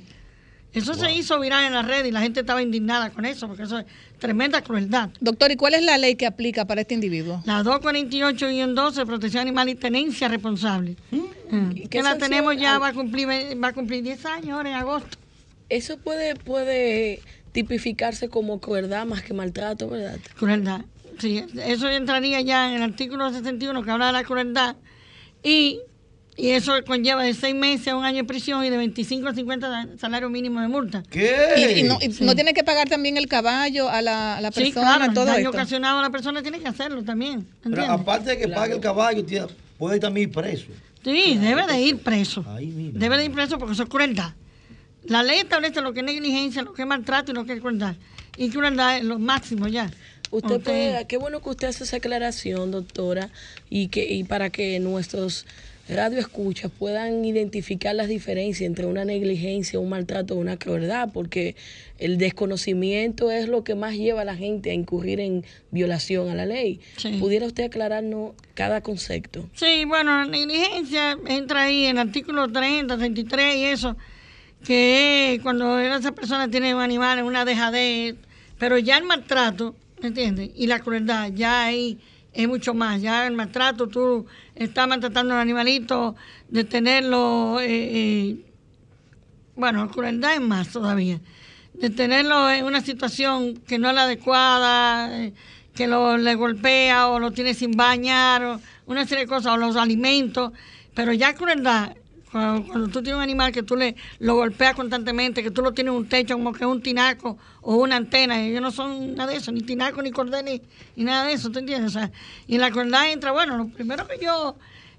Eso wow. se hizo viral en la red y la gente estaba indignada con eso, porque eso es tremenda crueldad. Doctor, ¿y cuál es la ley que aplica para este individuo? La 248-12, protección animal y tenencia responsable. ¿Mm? Que la tenemos ya, va a cumplir va a cumplir 10 años ahora en agosto. Eso puede, puede tipificarse como crueldad más que maltrato, ¿verdad? Crueldad, sí. Eso entraría ya en el artículo 61 que habla de la crueldad y, y eso conlleva de seis meses a un año de prisión y de 25 a 50 salario mínimo de multa. ¿Qué? Y, y, no, y sí. no, tiene que pagar también el caballo a la, a la persona, sí, claro, todo el daño esto. ocasionado a la persona tiene que hacerlo también. Pero aparte de que claro. pague el caballo, tía, puede también ir preso. Sí, debe de ir preso. Debe de ir preso porque eso es crueldad. La ley establece lo que es negligencia, lo que es maltrato y lo que es crueldad. Y crueldad es lo máximo ya. Usted puede, qué bueno que usted hace esa aclaración, doctora, y que y para que nuestros radioescuchas puedan identificar las diferencias entre una negligencia, un maltrato o una crueldad, porque el desconocimiento es lo que más lleva a la gente a incurrir en violación a la ley. Sí. ¿Pudiera usted aclararnos cada concepto? Sí, bueno, la negligencia entra ahí en el artículo 30, 33 y eso que cuando esa persona tiene un animal una dejadez, pero ya el maltrato, ¿entiendes? Y la crueldad, ya ahí es mucho más. Ya el maltrato, tú estás maltratando al animalito, de tenerlo, eh, eh, bueno, crueldad es más todavía, de tenerlo en una situación que no es la adecuada, eh, que lo, le golpea o lo tiene sin bañar, o una serie de cosas, o los alimentos, pero ya crueldad cuando, tú tienes un animal que tú le lo golpeas constantemente, que tú lo tienes en un techo como que es un tinaco o una antena, ellos no son nada de eso, ni tinaco, ni cordel, ni, ni nada de eso, ¿tú entiendes? O sea, y en la crueldad entra, bueno, lo primero que yo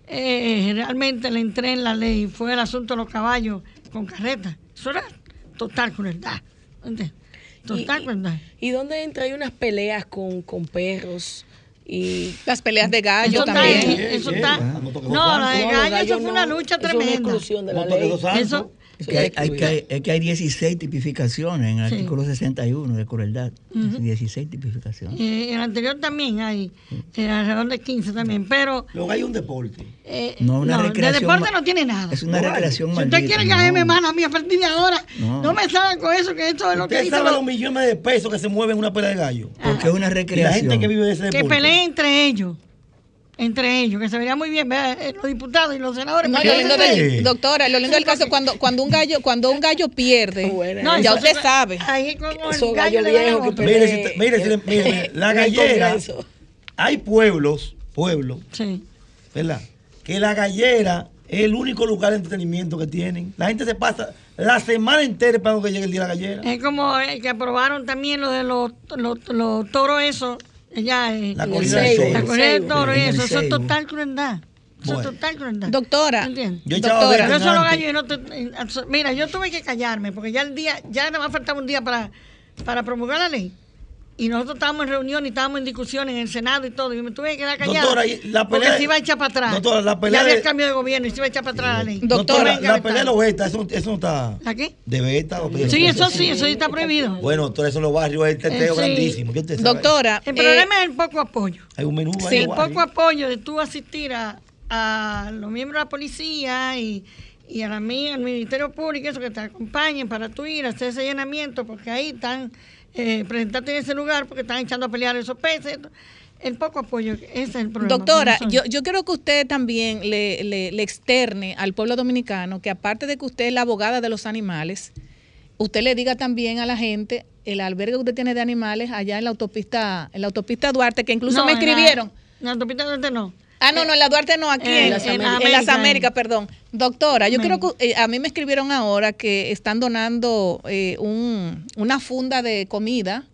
eh, realmente le entré en la ley fue el asunto de los caballos con carreta. Eso era total crueldad, ¿entiendes? Total y, crueldad. ¿Y dónde entra? Hay unas peleas con, con perros y las peleas de gallo eso también. Está, eso está, no, la de gallo, eso fue una lucha tremenda. de la ley. Eso, es que, hay, hay, que, es que hay 16 tipificaciones en el sí. artículo 61 de crueldad. Uh -huh. 16 tipificaciones. Eh, en el anterior también hay, eh, alrededor de 15 también, pero... Luego hay un deporte. Eh, no, una no, recreación. De deporte no tiene nada. Es una no, recreación Si usted quiere que me mano a mí a partir de ahora, no, no me salgan con eso, que esto es lo que dice... sabe los millones de pesos que se mueven en una pelea de gallo? Porque es una recreación. Y la gente que vive de ese deporte. Que peleen entre ellos. Entre ellos, que se vería muy bien, ¿verdad? Eh, los diputados y los senadores. No, lo lindo del- doctora, lo lindo del caso cuando cuando un gallo cuando un gallo pierde, Bueno, ya eso- usted sabe. Ahí como el gallo que. Mire, si te- mire, si le- mire, mire, la el gallera, hay pueblos, pueblos, Sí. ¿verdad? Que la gallera es el único lugar de entretenimiento que tienen. La gente se pasa la semana entera esperando que llegue el día de la gallera. Es como eh, que aprobaron también lo de los, los, los toros esos. Allá, eh, La el eso. Eso es total crueldad. Eso Bueno. es total crueldad. Doctora. Yo echaba doctora, Yo solo gallo y no te- eh, Mira, yo tuve que callarme porque ya el día, ya nada más faltaba un día para, para promulgar la ley. Y nosotros estábamos en reunión y estábamos en discusión en el Senado y todo. Y me tuve que quedar callada. Doctora, y la porque pelea- se iba a echar para atrás. Doctora, la pelea ya había de- cambio de gobierno y se iba a echar para atrás la ley. Doctora, Venga, la pelea de los betas, eso, eso no está. ¿La qué? ¿De beta o de- Sí, eso sí, eso sí está prohibido. Bueno, doctora, eso en los barrios es teteo Eh, sí. grandísimo. ¿Qué usted sabe? doctora, El eh, problema es el poco apoyo. Hay un menú ahí Sí, el poco apoyo de tú asistir a, a los miembros de la policía y, y a la, mi- al Ministerio Público, eso que te acompañen para tú ir a hacer ese llenamiento, porque ahí están, eh, presentarte en ese lugar, porque están echando a pelear esos peces. El poco apoyo, ese es el problema. Doctora, yo, yo quiero que usted también le, le- le externe al pueblo dominicano que aparte de que usted es la abogada de los animales, usted le diga también a la gente el albergue que usted tiene de animales allá en la autopista, en la autopista Duarte, que incluso No, me en la- escribieron. En la autopista Duarte no. Ah, no, no, en la Duarte no, aquí En en, las en- las América. Américas, perdón. Doctora, yo creo que eh, a mí me escribieron ahora que están donando eh, un, una funda de comida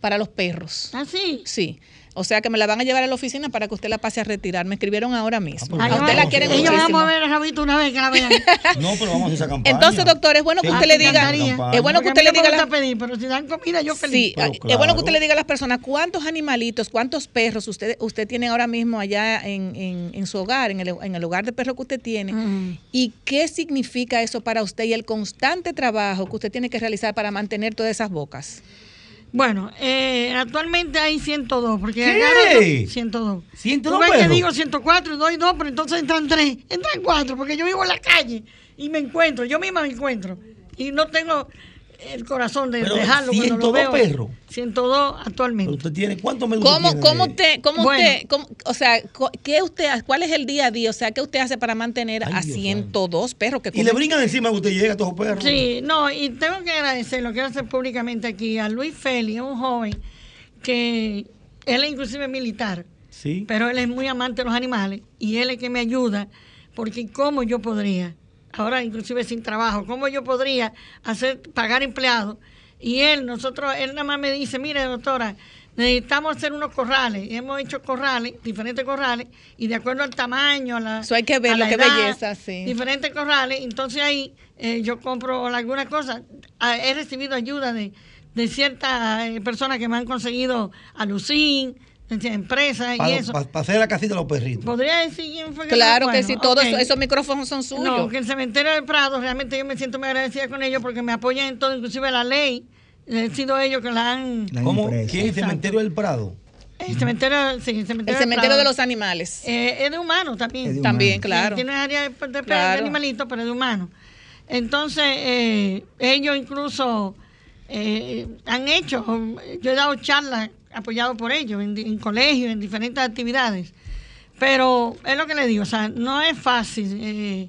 para los perros. Ah, sí. Sí. O sea que me la van a llevar a la oficina para que usted la pase a retirar. Me escribieron ahora mismo. Ah, Ahí a usted la quieren ellos muchísimo. vamos a ver a Rabito una vez que la vean. No, pero vamos a hacer esa campaña. Entonces, doctor, es bueno que usted le diga, es bueno que usted a le diga a la- pedir, pero si dan comida, yo feliz. Sí, Pero es bueno que usted le diga a las personas cuántos animalitos, cuántos perros usted usted tiene ahora mismo allá en, en- en su hogar, en el, en el hogar de perro que usted tiene, Mm. y qué significa eso para usted y el constante trabajo que usted tiene que realizar para mantener todas esas bocas. Bueno, eh, actualmente hay 102, porque ¿Qué? agarro 102. 102 Tú ves que digo 104 y doy 2, pero entonces entran 3, entran 4, porque yo vivo en la calle y me encuentro, yo misma me encuentro. Y no tengo el corazón de Pero dejarlo cuando lo 102 veo. perros. 102 Pero actualmente. usted tiene, ¿cuántos me ¿Cómo, cómo usted, cómo Bueno. usted, cómo- o sea, qué usted, cuál es el día a día, o sea, qué usted hace para mantener Ay, a Dios 102 perros que Y le brincan encima que usted llega a todos los perros. Sí, no, y tengo que agradecer, lo quiero hacer públicamente aquí, a Luis Félix, un joven que él es inclusive militar. Sí. pero él es muy amante de los animales y él es que me ayuda porque cómo yo podría ahora inclusive sin trabajo cómo yo podría hacer pagar empleados y él nosotros él nada más me dice mire doctora necesitamos hacer unos corrales y hemos hecho corrales diferentes corrales y de acuerdo al tamaño a la Eso hay que la qué belleza, sí. diferentes corrales. Entonces ahí eh, yo compro algunas cosas Ah, he recibido ayuda de de ciertas eh, personas que me han conseguido alucín empresas y Para eso hacer la casita de los perritos. ¿Podría decir quién fue que Claro que sí, bueno, todos esos, esos micrófonos son suyos. No, que el cementerio del Prado, realmente yo me siento muy agradecida con ellos porque me apoyan en todo, inclusive la ley. Han sido ellos que la han... La ¿Cómo? empresa. ¿Quién? Exacto. Cementerio del Prado. El cementerio, sí, el cementerio, el cementerio de los animales. Eh, es de humanos también. Es de También, claro. Tiene un área de, de- de animalitos, pero de humanos. Entonces, eh, ellos incluso eh, han hecho, yo he dado charlas apoyado por ellos en, en colegios, en diferentes actividades. Pero es lo que le digo, o sea, no es fácil. eh,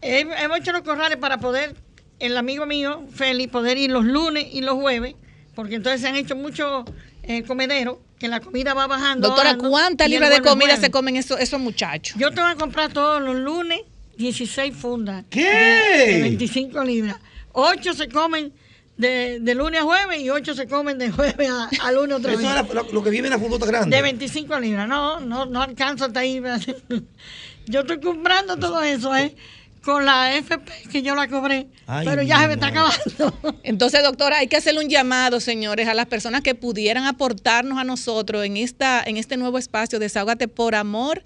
he- hemos hecho los corrales para poder, el amigo mío, Félix, poder ir los lunes y los jueves, porque entonces se han hecho muchos eh, comederos, que la comida va bajando. Doctora. ¿cuántas libras de comida jueves. se comen esos, esos muchachos? Yo te voy a comprar todos los lunes 16 fundas. ¿Qué? De, de 25 libras. 8 se comen de, de lunes a jueves y 8 se comen de jueves a, a lunes otra Eso vez. es la- lo, lo que viene en la fundota grande. De 25 libras. No, no, no alcanzo hasta ahí. Yo estoy comprando todo eso, ¿eh? Con la FP que yo la cobré. Ay, pero ya se me está acabando. Entonces, doctora, hay que hacerle un llamado, señores, a las personas que pudieran aportarnos a nosotros en esta, en este nuevo espacio, desahógate por amor,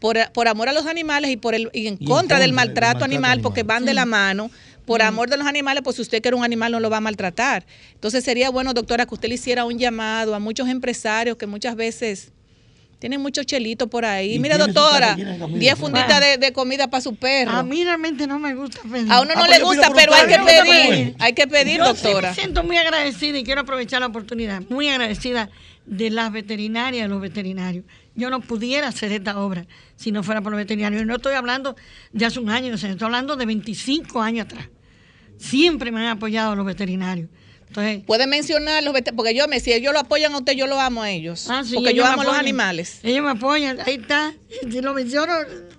por, por amor a los animales y por el, y en Y en contra del maltrato animal, porque van de la mano. Por amor de los animales, pues si usted quiere un animal no lo va a maltratar. Entonces sería bueno, doctora, que usted le hiciera un llamado a muchos empresarios que muchas veces tienen muchos chelitos por ahí. Y Mira, tienen su doctora, casa llena de comida, 10 claro. funditas de, de comida para su perro. A mí realmente no me gusta pedir. A uno Ah, no pues le yo gusta, pero hay que pedir. pues. Hay que pedir, Yo sí doctora. me siento muy agradecida y quiero aprovechar la oportunidad, muy agradecida de las veterinarias, de los veterinarios, yo no pudiera hacer esta obra si no fuera por los veterinarios. Y no estoy hablando de hace un año, estoy hablando de 25 años atrás. Siempre me han apoyado los veterinarios. Entonces, Puede mencionar los veterinarios, porque yo me, si ellos lo apoyan a usted, yo lo amo a ellos. ah, sí, porque yo ellos amo a los animales. Ellos me apoyan, ahí está. Si lo menciono,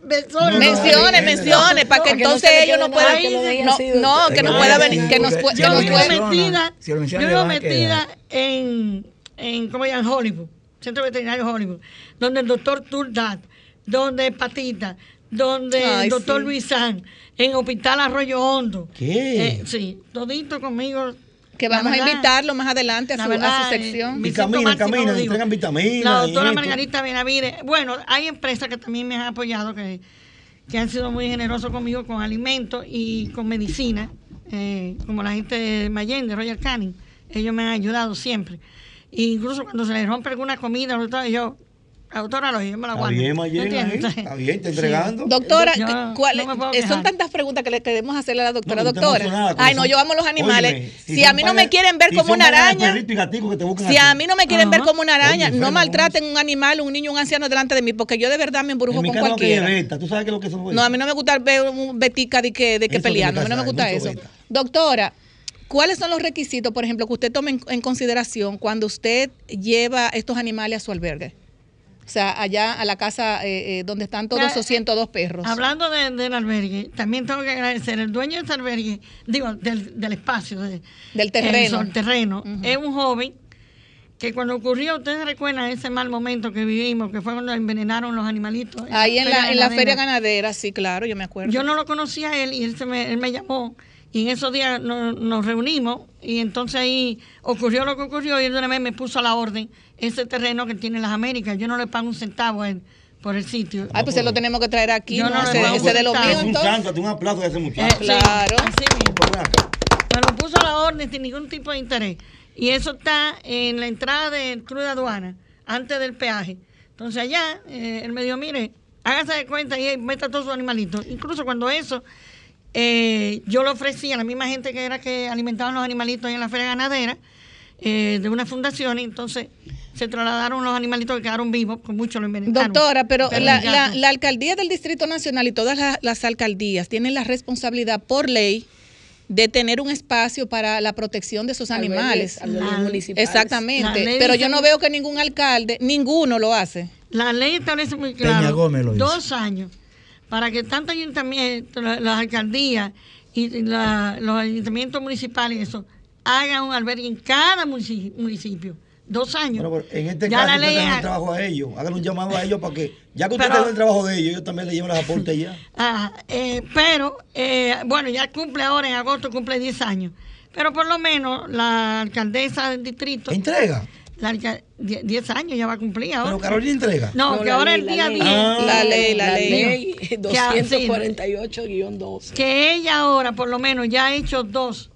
menciono. No, Mencione, no, mencione, para que para que no entonces ellos no puedan. No, que no pueda venir, que nos, Yo vivo metida, yo vivo metida en, en, ¿cómo llaman? Hollywood, Centro Veterinario Hollywood, donde el doctor Turdat, donde Patita, donde Ay, el doctor sí. Luis San, en Hospital Arroyo Hondo. ¿Qué? Eh, sí, todito conmigo. Que vamos a verdad, invitarlo más adelante a su, a verdad, su eh, sección. caminan, como digo. entregan vitaminas La doctora. Margarita Benavides. Bueno, hay empresas que también me han apoyado, que, que han sido muy generosos conmigo con alimentos y con medicina, eh, como la gente de Mayen, de Royal Canin. Ellos me han ayudado siempre. E incluso cuando se les rompe alguna comida, doctora, yo, la doctora lo yo me la Está guardo. bien, ahí, Entonces, está bien, está sí. entregando. Doctora, Yo eh, ¿cuál- no me puedo eh, son tantas preguntas que le queremos hacerle a la doctora. No, doctora, ay no, yo amo los animales. Óyeme, si son a mí no me quieren ver si como son una araña, si a mí no me quieren ver como una araña, Oye, no maltraten un animal, un niño, un anciano delante de mí, porque yo de verdad me embrujo En con cualquiera. beta, ¿tú sabes qué es lo que eso No, a mí no me gusta ver un betica de que, de que peleando, a mí no me gusta eso. Doctora, ¿cuáles son los requisitos, por ejemplo, que usted tome en, en consideración cuando usted lleva estos animales a su albergue? O sea, allá a la casa eh, eh, donde están todos esos 102 perros. Hablando de- del albergue, también tengo que agradecer el dueño de ese albergue, digo, del, del espacio, de- Del terreno. el terreno. Es un joven que cuando ocurrió, ustedes recuerdan ese mal momento que vivimos, que fue cuando envenenaron los animalitos. Ahí en la, en la feria ganadera. ganadera, sí, claro, yo me acuerdo. Yo no lo conocía a él y él, se me, él me llamó y en esos días no- nos reunimos y entonces ahí ocurrió lo que ocurrió y él de una vez me puso a la orden ese terreno que tiene las Américas. Yo no le pago un centavo a él por el sitio. Ay, pues se lo tenemos que traer aquí, Yo ¿no? no le ese, pago ese de lo centavo. mío, Es un entonces. santo, un aplauso de ese Eh, muchacho. sí, Claro. así mismo. Ven acá. Me lo puso a la orden sin ningún tipo de interés. Y eso está en la entrada del Club de Aduana, antes del peaje. Entonces allá, eh, él me dijo, mire, hágase de cuenta y meta todos sus animalitos. Incluso cuando eso, eh, yo lo ofrecí a la misma gente que era que alimentaban los animalitos ahí en la feria ganadera, eh, de una fundación, y entonces se trasladaron los animalitos que quedaron vivos, con mucho lo envenenaron. Doctora, pero la, la- la alcaldía del Distrito Nacional y todas la- las alcaldías tienen la responsabilidad por ley de tener un espacio para la protección de esos animales. Albergues municipales. La Exactamente, pero dice yo no veo que ningún alcalde, ninguno lo hace. La ley establece muy Peña claro Gómez lo hizo. dos años para que tanto ayuntamiento, la- las alcaldías y la- los ayuntamientos municipales eso hagan un albergue en cada munici- municipio. Dos años. Bueno, pero en este Ya caso, la ley den el trabajo a ellos. Hagan un llamado a ellos para que, ya que usted Pero- el trabajo de ellos, ellos también le lleven los aportes ya. Ah, eh, pero, eh, bueno, ya cumple ahora, en agosto cumple 10 años. Pero por lo menos la alcaldesa del distrito, Entrega. La die- 10 años ya va a cumplir ahora. Pero Carolina entrega. no, No, que la ahora ley, el la día ley. 10. Ah. La ley, la, ley. Que- 248-12. que ella ahora por lo menos ya ha hecho dos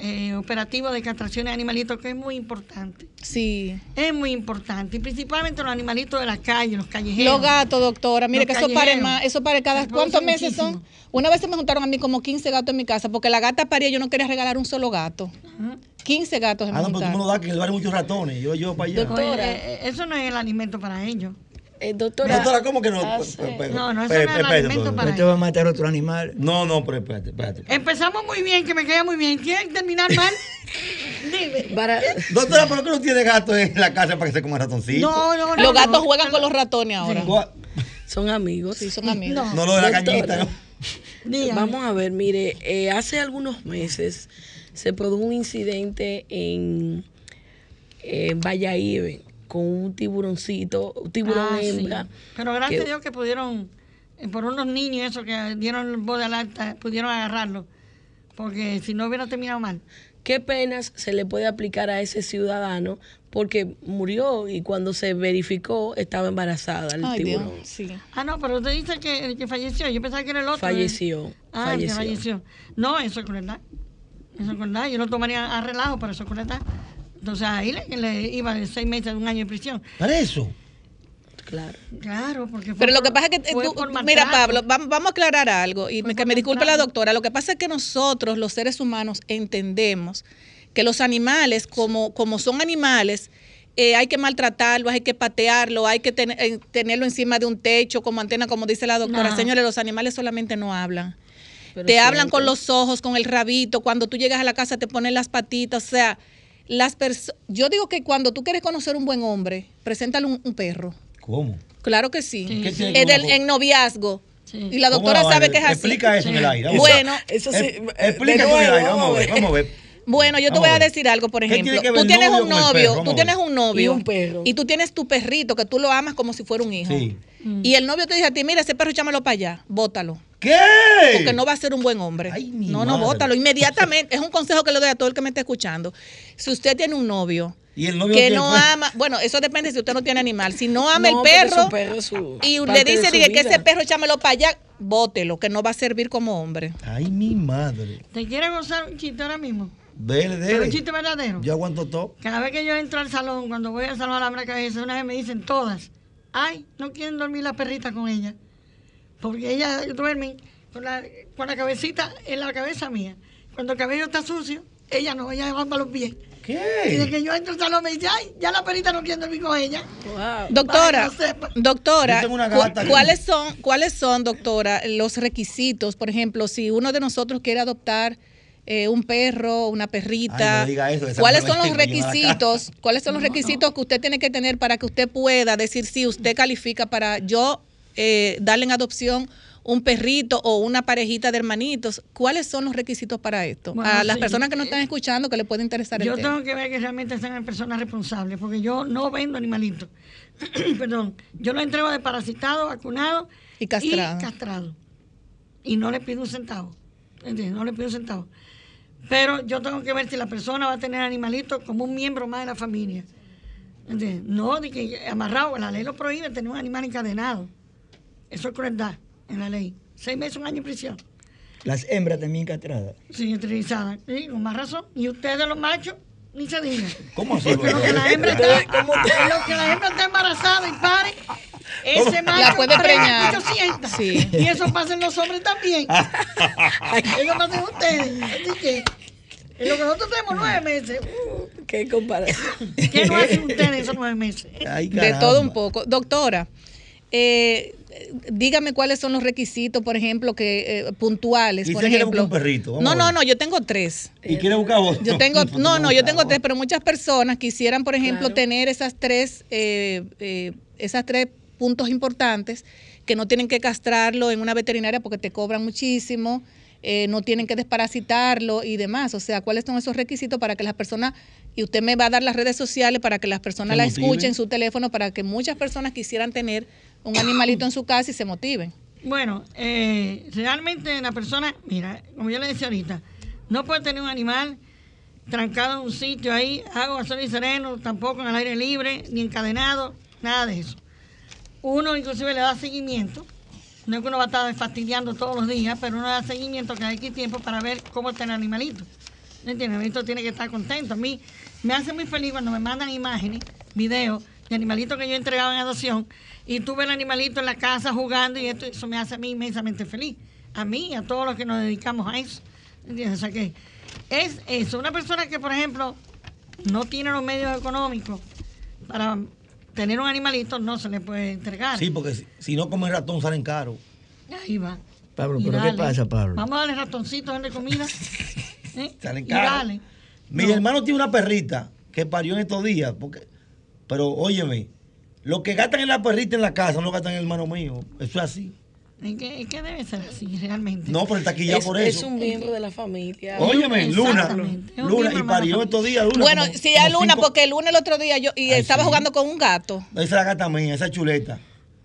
eh, operativos de castración de animalitos, que es muy importante. Sí. Es muy importante. Y principalmente los animalitos de la calle, los callejeros. Los gatos, doctora, mire Los que eso pare callejeros. más, eso pare cada ¿cuántos meses son? Una vez se me juntaron a mí como 15 gatos en mi casa porque la gata paría, yo no quería regalar un solo gato. 15 gatos se me Ah, no, pero tú me lo das que en el barrio hay muchos ratones. Yo llevo para allá. Oye, Doctora. eh, eso no es el alimento para ellos. Eh, doctora, Doctora, ¿cómo que no? hace- No, no, es espérate, alimento para- No te va a matar otro animal. No, no, pero espérate, espérate. Empezamos muy bien, que me queda muy bien. ¿Quieren terminar mal? Dime. para, Doctora, ¿por qué no tiene gatos en la casa para que se coma ratoncito? No, no, no. Los gatos no. juegan con los ratones ahora. Son amigos. Sí, son amigos. No. No lo de la Doctora. cañita, ¿no? Dígame. Vamos a ver, mire, eh, hace algunos meses se produjo un incidente en, en Valladolid con un tiburoncito, un tiburón Ah, sí. hembra. Pero gracias que- a Dios que pudieron, eh, por unos niños eso que dieron voz de alerta, pudieron agarrarlo. Porque si no hubiera terminado mal. ¿Qué penas se le puede aplicar a ese ciudadano? Porque murió y cuando se verificó estaba embarazada el Ay, Dios, tiburón. sí. Ah, no, pero usted dice que el que falleció. Yo pensaba que era el otro. Falleció. Ah, el que falleció. falleció. No, eso es crueldad. Eso es crueldad. Yo lo tomaría a relajo, pero eso es crueldad. Entonces ahí le, le iba de seis meses a un año de prisión. Para eso. Claro. Claro, porque fue Pero lo por- que pasa es que, eh, tú- mira. Pablo, vam- vamos a aclarar algo y que me disculpe la doctora. Lo que pasa es que nosotros, los seres humanos, entendemos que los animales, como, como son animales, eh, hay que maltratarlo, hay que patearlo, hay que ten- eh, tenerlo encima de un techo como antena, como dice la doctora. No. Señores, los animales solamente no hablan. Pero te hablan con los ojos, con el rabito. Cuando tú llegas a la casa te ponen las patitas. O sea, las personas. Yo digo que cuando tú quieres conocer un buen hombre, preséntale un, un perro. ¿Cómo? Claro que sí. Sí, ¿Qué sí. tiene que En, el- en noviazgo. Sí. Y la ¿Cómo doctora la sabe que es así. Explica eso en el aire. vamos. Bueno, Eso sí. Eh, eh, Explica eso en el aire. Vamos a ver. Vamos a ver. Bueno, yo te voy a decir algo, por ¿Qué ejemplo. tiene Tú tienes un novio, tú tienes un novio Y un perro. y tú tienes tu perrito que tú lo amas como si fuera un hijo. Sí. Y el novio te dice a ti, mira, ese perro échamelo para allá, bótalo. ¿Qué? Porque no va a ser un buen hombre. Ay, mi no, no, bótalo. Inmediatamente. es un consejo que le doy a todo el que me esté escuchando. Si usted tiene un novio Y el novio que no ama, bueno, eso depende si usted no tiene animal. Si no ama No, el perro, su perro es su- y le dice diga, que ese perro échamelo para allá, bótelo, que no va a servir como hombre. Ay, mi madre. ¿Te quieres gozar un chiste ahora mismo? Dele, Pero un dele. chiste verdadero. Yo aguanto todo. Cada vez que yo entro al salón, cuando voy al salón a la cabeza, una vez me dicen todas, ay, no quieren dormir la perrita con ella. Porque ellas duermen con la, con la cabecita en la cabeza mía. Cuando el cabello está sucio, ella no, ella va para los pies. Y de que yo entro al salón me dice, ay, ya la perrita no quiere dormir con ella. Wow. Doctora, doctora, cu- ¿cuáles son, cuáles son, doctora, los requisitos? Por ejemplo, si uno de nosotros quiere adoptar eh, un perro, una perrita, Ay, no diga eso, esa ¿cuáles son los requisitos? ¿Cuáles son los requisitos que usted tiene que tener para que usted pueda decir si usted califica para yo eh, darle en adopción un perrito o una parejita de hermanitos? ¿Cuáles son los requisitos para esto? Bueno, a las sí. personas que nos están escuchando que le puede interesar Yo el tema. tengo que ver que realmente sean personas responsables, porque yo no vendo animalitos. Perdón, yo lo entrego de parasitado, vacunado Y castrado. Y castrado. Y no le pido un centavo. ¿Entiendes? No le pido un centavo. Pero yo tengo que ver si la persona va a tener animalitos como un miembro más de la familia. ¿Entiendes? No de que amarrado, la ley lo prohíbe tener un animal encadenado. Eso es crueldad en la ley. Seis meses, un año en prisión. Las hembras también castradas. Sí, esterilizada. Sí, con más razón. Y ustedes los machos, ni se digan. ¿Cómo así? Lo que la hembra está, lo que la hembra está embarazada y pare, ese macho La puede preñar. 800. Sí. Y eso pasa en los hombres también. eso pasa en ustedes. Así que, en lo que nosotros tenemos nueve meses, uh, Qué comparación. ¿qué no hacen ustedes esos nueve meses? Ay, De todo un poco. Doctora, eh, dígame cuáles son los requisitos, por ejemplo, que eh, puntuales. ¿Y por ejemplo. buscar un perrito? Vamos No, no, no, yo tengo tres. ¿Y quiere buscar vos? Yo tengo, no, no, yo tengo tres, pero muchas personas quisieran, por ejemplo, Claro. tener esas tres, eh, eh, esas tres puntos importantes que no tienen que castrarlo en una veterinaria porque te cobran muchísimo, eh, no tienen que desparasitarlo y demás. O sea, ¿cuáles son esos requisitos para que las personas, y usted me va a dar las redes sociales para que las personas la motiven. escuchen en su teléfono, para que muchas personas quisieran tener un animalito en su casa y se motiven? Bueno, eh, realmente la persona, mira, como yo le decía ahorita, no puede tener un animal trancado en un sitio ahí, agua, sol y sereno, tampoco en el aire libre, ni encadenado, nada de eso. Uno inclusive le da seguimiento, no es que uno va a estar fastidiando todos los días, pero uno da seguimiento cada X tiempo para ver cómo está el animalito. ¿Me entiendes? El animalito tiene que estar contento. A mí me hace muy feliz cuando me mandan imágenes, videos de animalitos que yo he entregado en adopción y tú ves el animalito en la casa jugando y esto, eso me hace a mí inmensamente feliz. A mí y a todos los que nos dedicamos a eso. ¿Entiendes? O sea que es eso. Una persona que, por ejemplo, no tiene los medios económicos para tener un animalito, no se le puede entregar. Sí, porque si, si no come ratón salen caros. Ahí va. Pablo, Y ¿pero qué pasa, Pablo? Vamos a darle ratoncitos, darle comida. ¿eh? Salen Y caros. dale. Mi No. hermano tiene una perrita que parió en estos días. Porque, pero óyeme, lo que gastan en la perrita en la casa no lo gastan en el hermano mío. Eso es así. Es que, es que debe ser así, realmente. No, pero está aquí ya Es, por es eso. un miembro de la familia. Óyeme, Luna. Es Luna, y parió estos días. Luna, Bueno, como- sí, a Luna, cinco- porque el lunes el otro día yo y Ay, estaba sí. jugando con un gato. Esa es la gata mía, esa chuleta.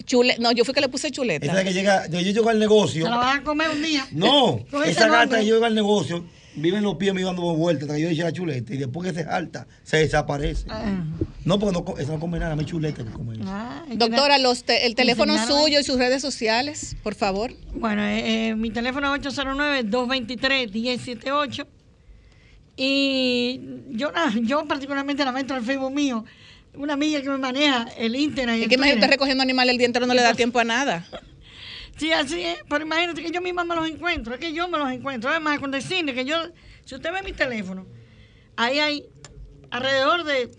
Chule, no, yo fui que le puse Esa chuleta. es la que llega, yo llego al negocio. Se la vas a comer un día. No, esa gata nombre. yo iba al negocio, vive en los pies me dando vueltas hasta que yo eché la chuleta y después que se salta, se desaparece. Ah, No, porque no, esa no come nada, me chuleta que come. eso. ah, que Doctora, los te- el teléfono suyo y sus redes sociales, por favor. Bueno, eh, eh, mi teléfono es 809-223-1078. Y yo, nada, yo particularmente lamento el Facebook mío. Una amiga que me maneja el Internet. y Es el que imagínate Twitter. recogiendo animales el día entero no le da tiempo a nada. Sí, así es. Pero imagínate que yo misma me los encuentro. Es que yo me los encuentro. Además, con decirle que yo, si usted ve mi teléfono, ahí hay alrededor de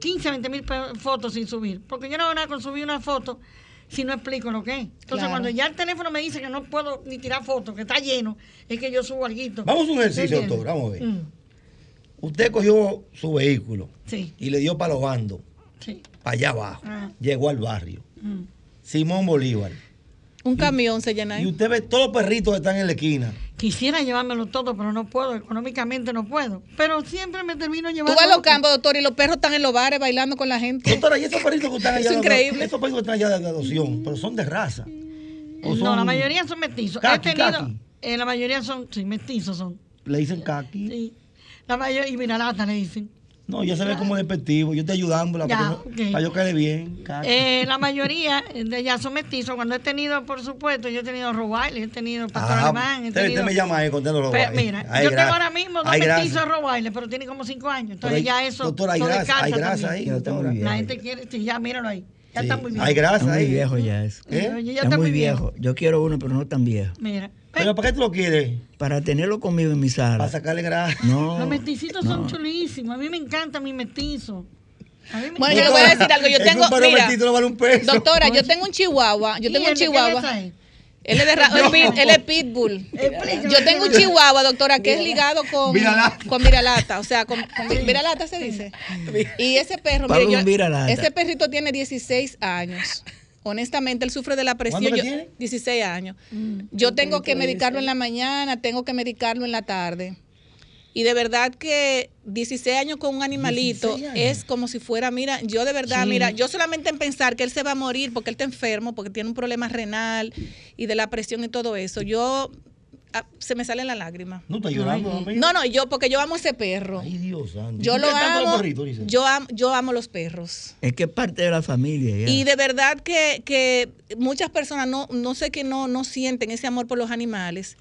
15, 20 mil fotos sin subir. Porque yo no hago nada con subir una foto si no explico lo que es. Entonces, Claro. cuando ya el teléfono me dice que no puedo ni tirar fotos, que está lleno, es que yo subo algo. Vamos a un ejercicio, doctor. Vamos a ver. Mm, Usted cogió su vehículo sí, y le dio para los bandos, sí. para allá abajo. Ah. Llegó al barrio. mm. Simón Bolívar. Un camión se llena Y ahí. usted ve todos los perritos que están en la esquina. Quisiera llevármelo todo, pero no puedo, económicamente no puedo. Pero siempre me termino Tú llevando. vas a los campos, doctor, y los perros están en los bares bailando con la gente. Doctora, ¿y esos perritos que están allá? Es increíble. Esos perritos que están allá de adopción, pero son de raza. ¿O No, la mayoría son mestizos. Caqui, He tenido, eh, la mayoría son, sí, mestizos son. Le dicen caqui. Sí. La mayoría, y mira lata le dicen. No, ya se ve como despectivo. Yo estoy ayudándola Ya, para, que no- ok. para yo quede bien. Eh, la mayoría de ellas son mestizos. Cuando he tenido, por supuesto, yo he tenido Rottweiler, he tenido pastor Ah, alemán, he usted, tenido... usted me llama ahí contando guayos. mira, Ay, yo tengo gracias. ahora mismo dos Ay, mestizos Rottweiler, pero tiene como cinco años. Entonces ya eso Doctora, hay grasa, hay grasa ahí. Ya está muy doctora. bien. La gente quiere, sí, ya míralo ahí. Ya Sí, está muy bien. Hay grasa Está muy viejo ya eso. ¿Eh? Ya Está muy viejo. Yo quiero uno, pero no tan viejo. Mira. Pero ¿para qué tú lo quieres? Para tenerlo conmigo en mi Para sala. sacarle grasa. No. Los mesticitos son no. chulísimos. A mí me encantan mis mestizos. A mí me Bueno, yo le voy a decir algo. Yo Es que tengo, un mira, mestizo no vale un peso. doctora, yo tengo un chihuahua. Yo ¿Y tengo un el de qué chihuahua. es? Él es, de ra- él pit- él es pitbull. Explícame. Yo tengo un chihuahua, doctora, que es ligado con Viralata. con viralata, o sea, con, con vi- viralata se dice. Y ese perro, Pablo mire, yo- un viralata. ese perrito tiene 16 años. Honestamente, él sufre de la presión. ¿Cuánto que Yo- tiene? 16 años. Mm, Yo tengo que medicarlo en la mañana, tengo que medicarlo en la tarde. Y de verdad que 16 años con un animalito 16 años. es como si fuera, mira, yo de verdad, mira, yo solamente en pensar que él se va a morir porque él está enfermo, porque tiene un problema renal y de la presión y todo eso, yo ah, se me salen las lágrimas. No está llorando, amigo. No, no, yo porque yo amo ese perro. Ay, Dios santo. Yo ¿Tú lo los amo. perritos, dice? Yo amo, yo amo los perros. Es que es parte de la familia. ya. Y de verdad que, que muchas personas no, no sé que no, no sienten ese amor por los animales.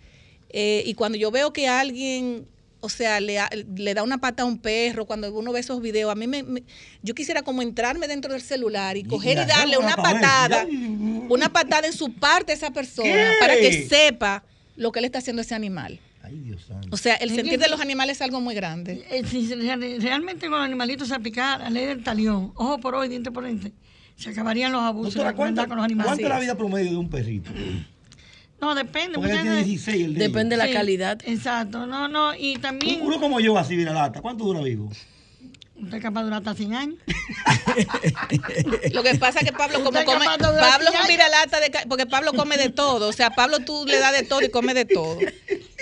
Eh, y cuando yo veo que alguien, o sea, le, ha- le da una pata a un perro, cuando uno ve esos videos, a mí me, me- yo quisiera como entrarme dentro del celular y coger y darle una patada, una patada en su parte a esa persona ¿Qué? para que sepa lo que le está haciendo ese animal. Ay, Dios santo. O sea, el sentir de los animales es algo muy grande. Eh, si realmente con los animalitos se aplicara la ley del talión, ojo por ojo y diente por diente, se acabarían los abusos Doctora, ¿cuánto, con los animales. ¿cuánto es la vida promedio de un perrito? No, depende. Porque él muchas tiene veces- 16, el de Depende de la Sí, calidad. Exacto, no, no, y también Uno como yo, así, mira lata. ¿Cuánto dura vivo? Usted es capaz de durar hasta 100 años. Lo que pasa es que Pablo, como Usted come, Pablo es un viralata de porque Pablo come de todo. O sea, Pablo tú le das de todo y come de todo.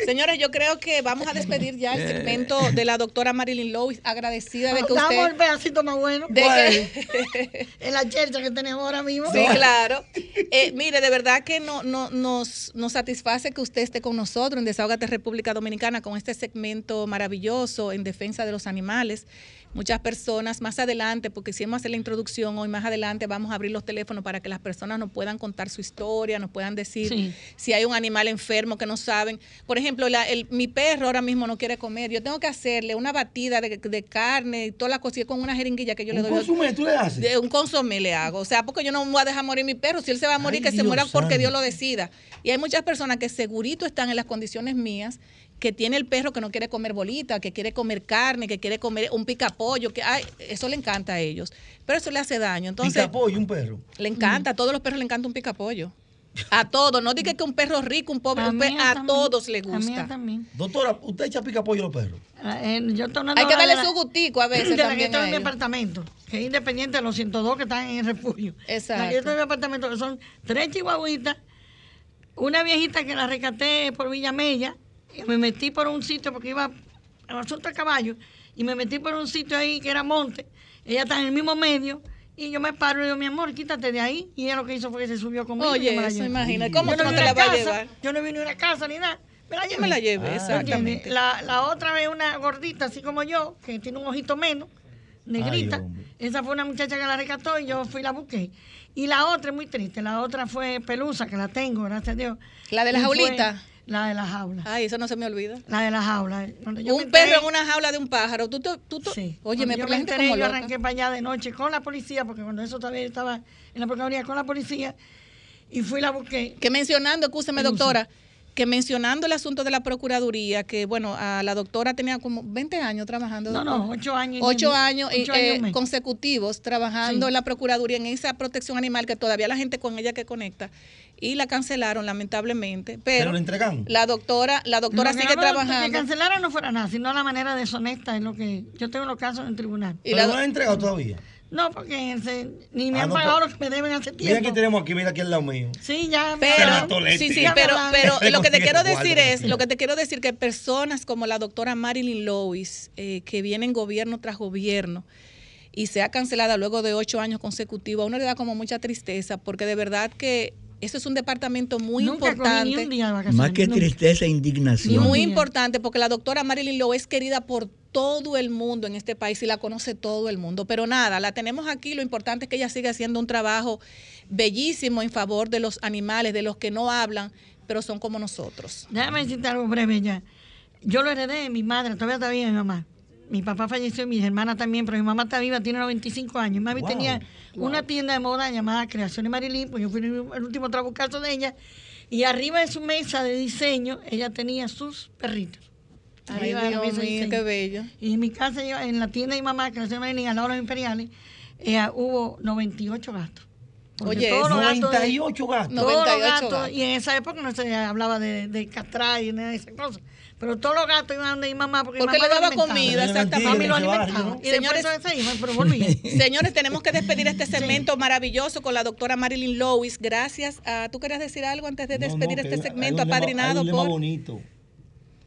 Señores, yo creo que vamos a despedir ya el segmento de la doctora Marilyn Lois, agradecida de que Damos el usted. pedacito más bueno De que, en la chercha que tenemos ahora mismo. sí, claro. Eh, mire, de verdad que no, no, nos, nos satisface que usted esté con nosotros en Desahogate República Dominicana con este segmento maravilloso en defensa de los animales. Muchas personas más adelante, porque si hemos hacer la introducción hoy más adelante, vamos a abrir los teléfonos para que las personas nos puedan contar su historia, nos puedan decir Sí. si hay un animal enfermo que no saben. Por ejemplo, la- el- mi perro ahora mismo no quiere comer. Yo tengo que hacerle una batida de, de carne y toda la cosilla con una jeringuilla que yo le ¿Un doy. consumé tú le haces? De un consomé le hago. O sea, porque yo no voy a dejar morir mi perro. Si él se va a morir, Ay, que se muera porque. Dios lo decida. Y hay muchas personas que segurito están en las condiciones mías, que tiene el perro que no quiere comer bolita, que quiere comer carne, que quiere comer un picapollo, que ay, eso le encanta a ellos. Pero eso le hace daño. Entonces, Pica pollo, un perro. le encanta, a todos los perros le encanta un picapollo. A todos, no diga que un perro rico, un pobre, A un mí pe- a también. todos le A mí gusta. también. Doctora, ¿usted echa pica pollo a los perros? Eh, yo estoy Hay que darle la- su gustico a veces de la que a en mi apartamento, que es independiente de los 102 que están en el refugio. Exacto. La que estoy en mi apartamento, que son tres chihuahuitas, una viejita que la rescaté por Villamella, y me metí por un sitio porque iba al asunto de caballo, y me metí por un sitio ahí que era monte, ella está en el mismo medio, y yo me paro y digo, mi amor, quítate de ahí, y ella lo que hizo fue que se subió conmigo. y Oye, la eso imagina. ¿Cómo yo tú no te la vas a llevar? Yo no vi ni una casa ni nada. Me la llevé. me la llevé, Ah, exactamente. La, la otra vez una gordita, así como yo, que tiene un ojito menos, negrita. Ay. Esa fue una muchacha que la rescató y yo fui y la busqué. Y la otra es muy triste. La otra fue Pelusa, que la tengo, gracias a Dios. ¿La de la Y fue jaulita? La de la jaula. Ay, eso no se me olvida. La de la jaula. Yo un perro en una jaula de un pájaro. Tú, te- tú, tú- Sí. Oye, me yo me enteré, como yo loca. arranqué para allá de noche con la policía, porque cuando eso todavía estaba en la Procuraduría con la policía, y fui la busqué. Que mencionando, escúcheme, doctora, que mencionando el asunto de la Procuraduría, que bueno, a la doctora tenía como 20 años trabajando. No, no, ocho años. Ocho años, ocho eh, años consecutivos trabajando Sí. en la Procuraduría en esa protección animal que todavía la gente con ella que conecta y la cancelaron lamentablemente, pero, Pero lo entregan. la doctora, la doctora sigue me- Que trabajando cancelaran no fuera nada, sino la manera deshonesta es lo que yo tengo los casos en tribunal. y Pero la no lo han entregado todavía. No, porque se- ni me Ah, han no, pagado pero- lo que me deben hace Mira aquí tiempo. tenemos aquí, mira aquí al lado mío. Sí, ya. pero, sí, sí, me pero, pero lo que te quiero decir es, lo que te quiero decir que personas como la doctora Marilyn Lewis, eh, que vienen gobierno tras gobierno y sea cancelada luego de ocho años consecutivos, a uno le da como mucha tristeza, porque de verdad que eso es un departamento muy Nunca cogí ni importante. un día de vacaciones. Más que nunca. tristeza e Y indignación. muy importante porque la doctora Marilyn Lowe es querida por todo el mundo en este país y la conoce todo el mundo. Pero nada, la tenemos aquí. Lo importante es que ella sigue haciendo un trabajo bellísimo en favor de los animales, de los que no hablan, pero son como nosotros. Déjame decirte algo breve ya. Yo lo heredé de mi madre, todavía está viva mi mamá. Mi papá falleció, mis hermanas también, pero mi mamá está viva, tiene 95 años. Mami Wow. tenía una tienda de moda llamada Creaciones Marilyn, pues yo fui el último trabucazo de ella. Y arriba de su mesa de diseño, ella tenía sus perritos. Ay, Arriba de la mesa de mío, qué bello. Y en mi casa, en la tienda de mi mamá, Creaciones Marilyn, al lado de los imperiales, eh, hubo 98 gatos. Porque Oye, todos los gatos de- 98 gatos. No. todos los 98 gatos, gatos. y en esa época no se hablaba de, de castrar y nada de esas cosas. Pero todos los gatos iban donde mi mamá porque, mi Porque mamá le daba comida, exactamente. Mami lo alimentaba. ¿no? Y Señores-. Señores, tenemos que despedir este segmento maravilloso con la doctora Marilyn Lewis. Gracias. a ¿Tú querías decir algo antes de No, no, despedir que este segmento hay un lema- apadrinado Hay un lema por... bonito.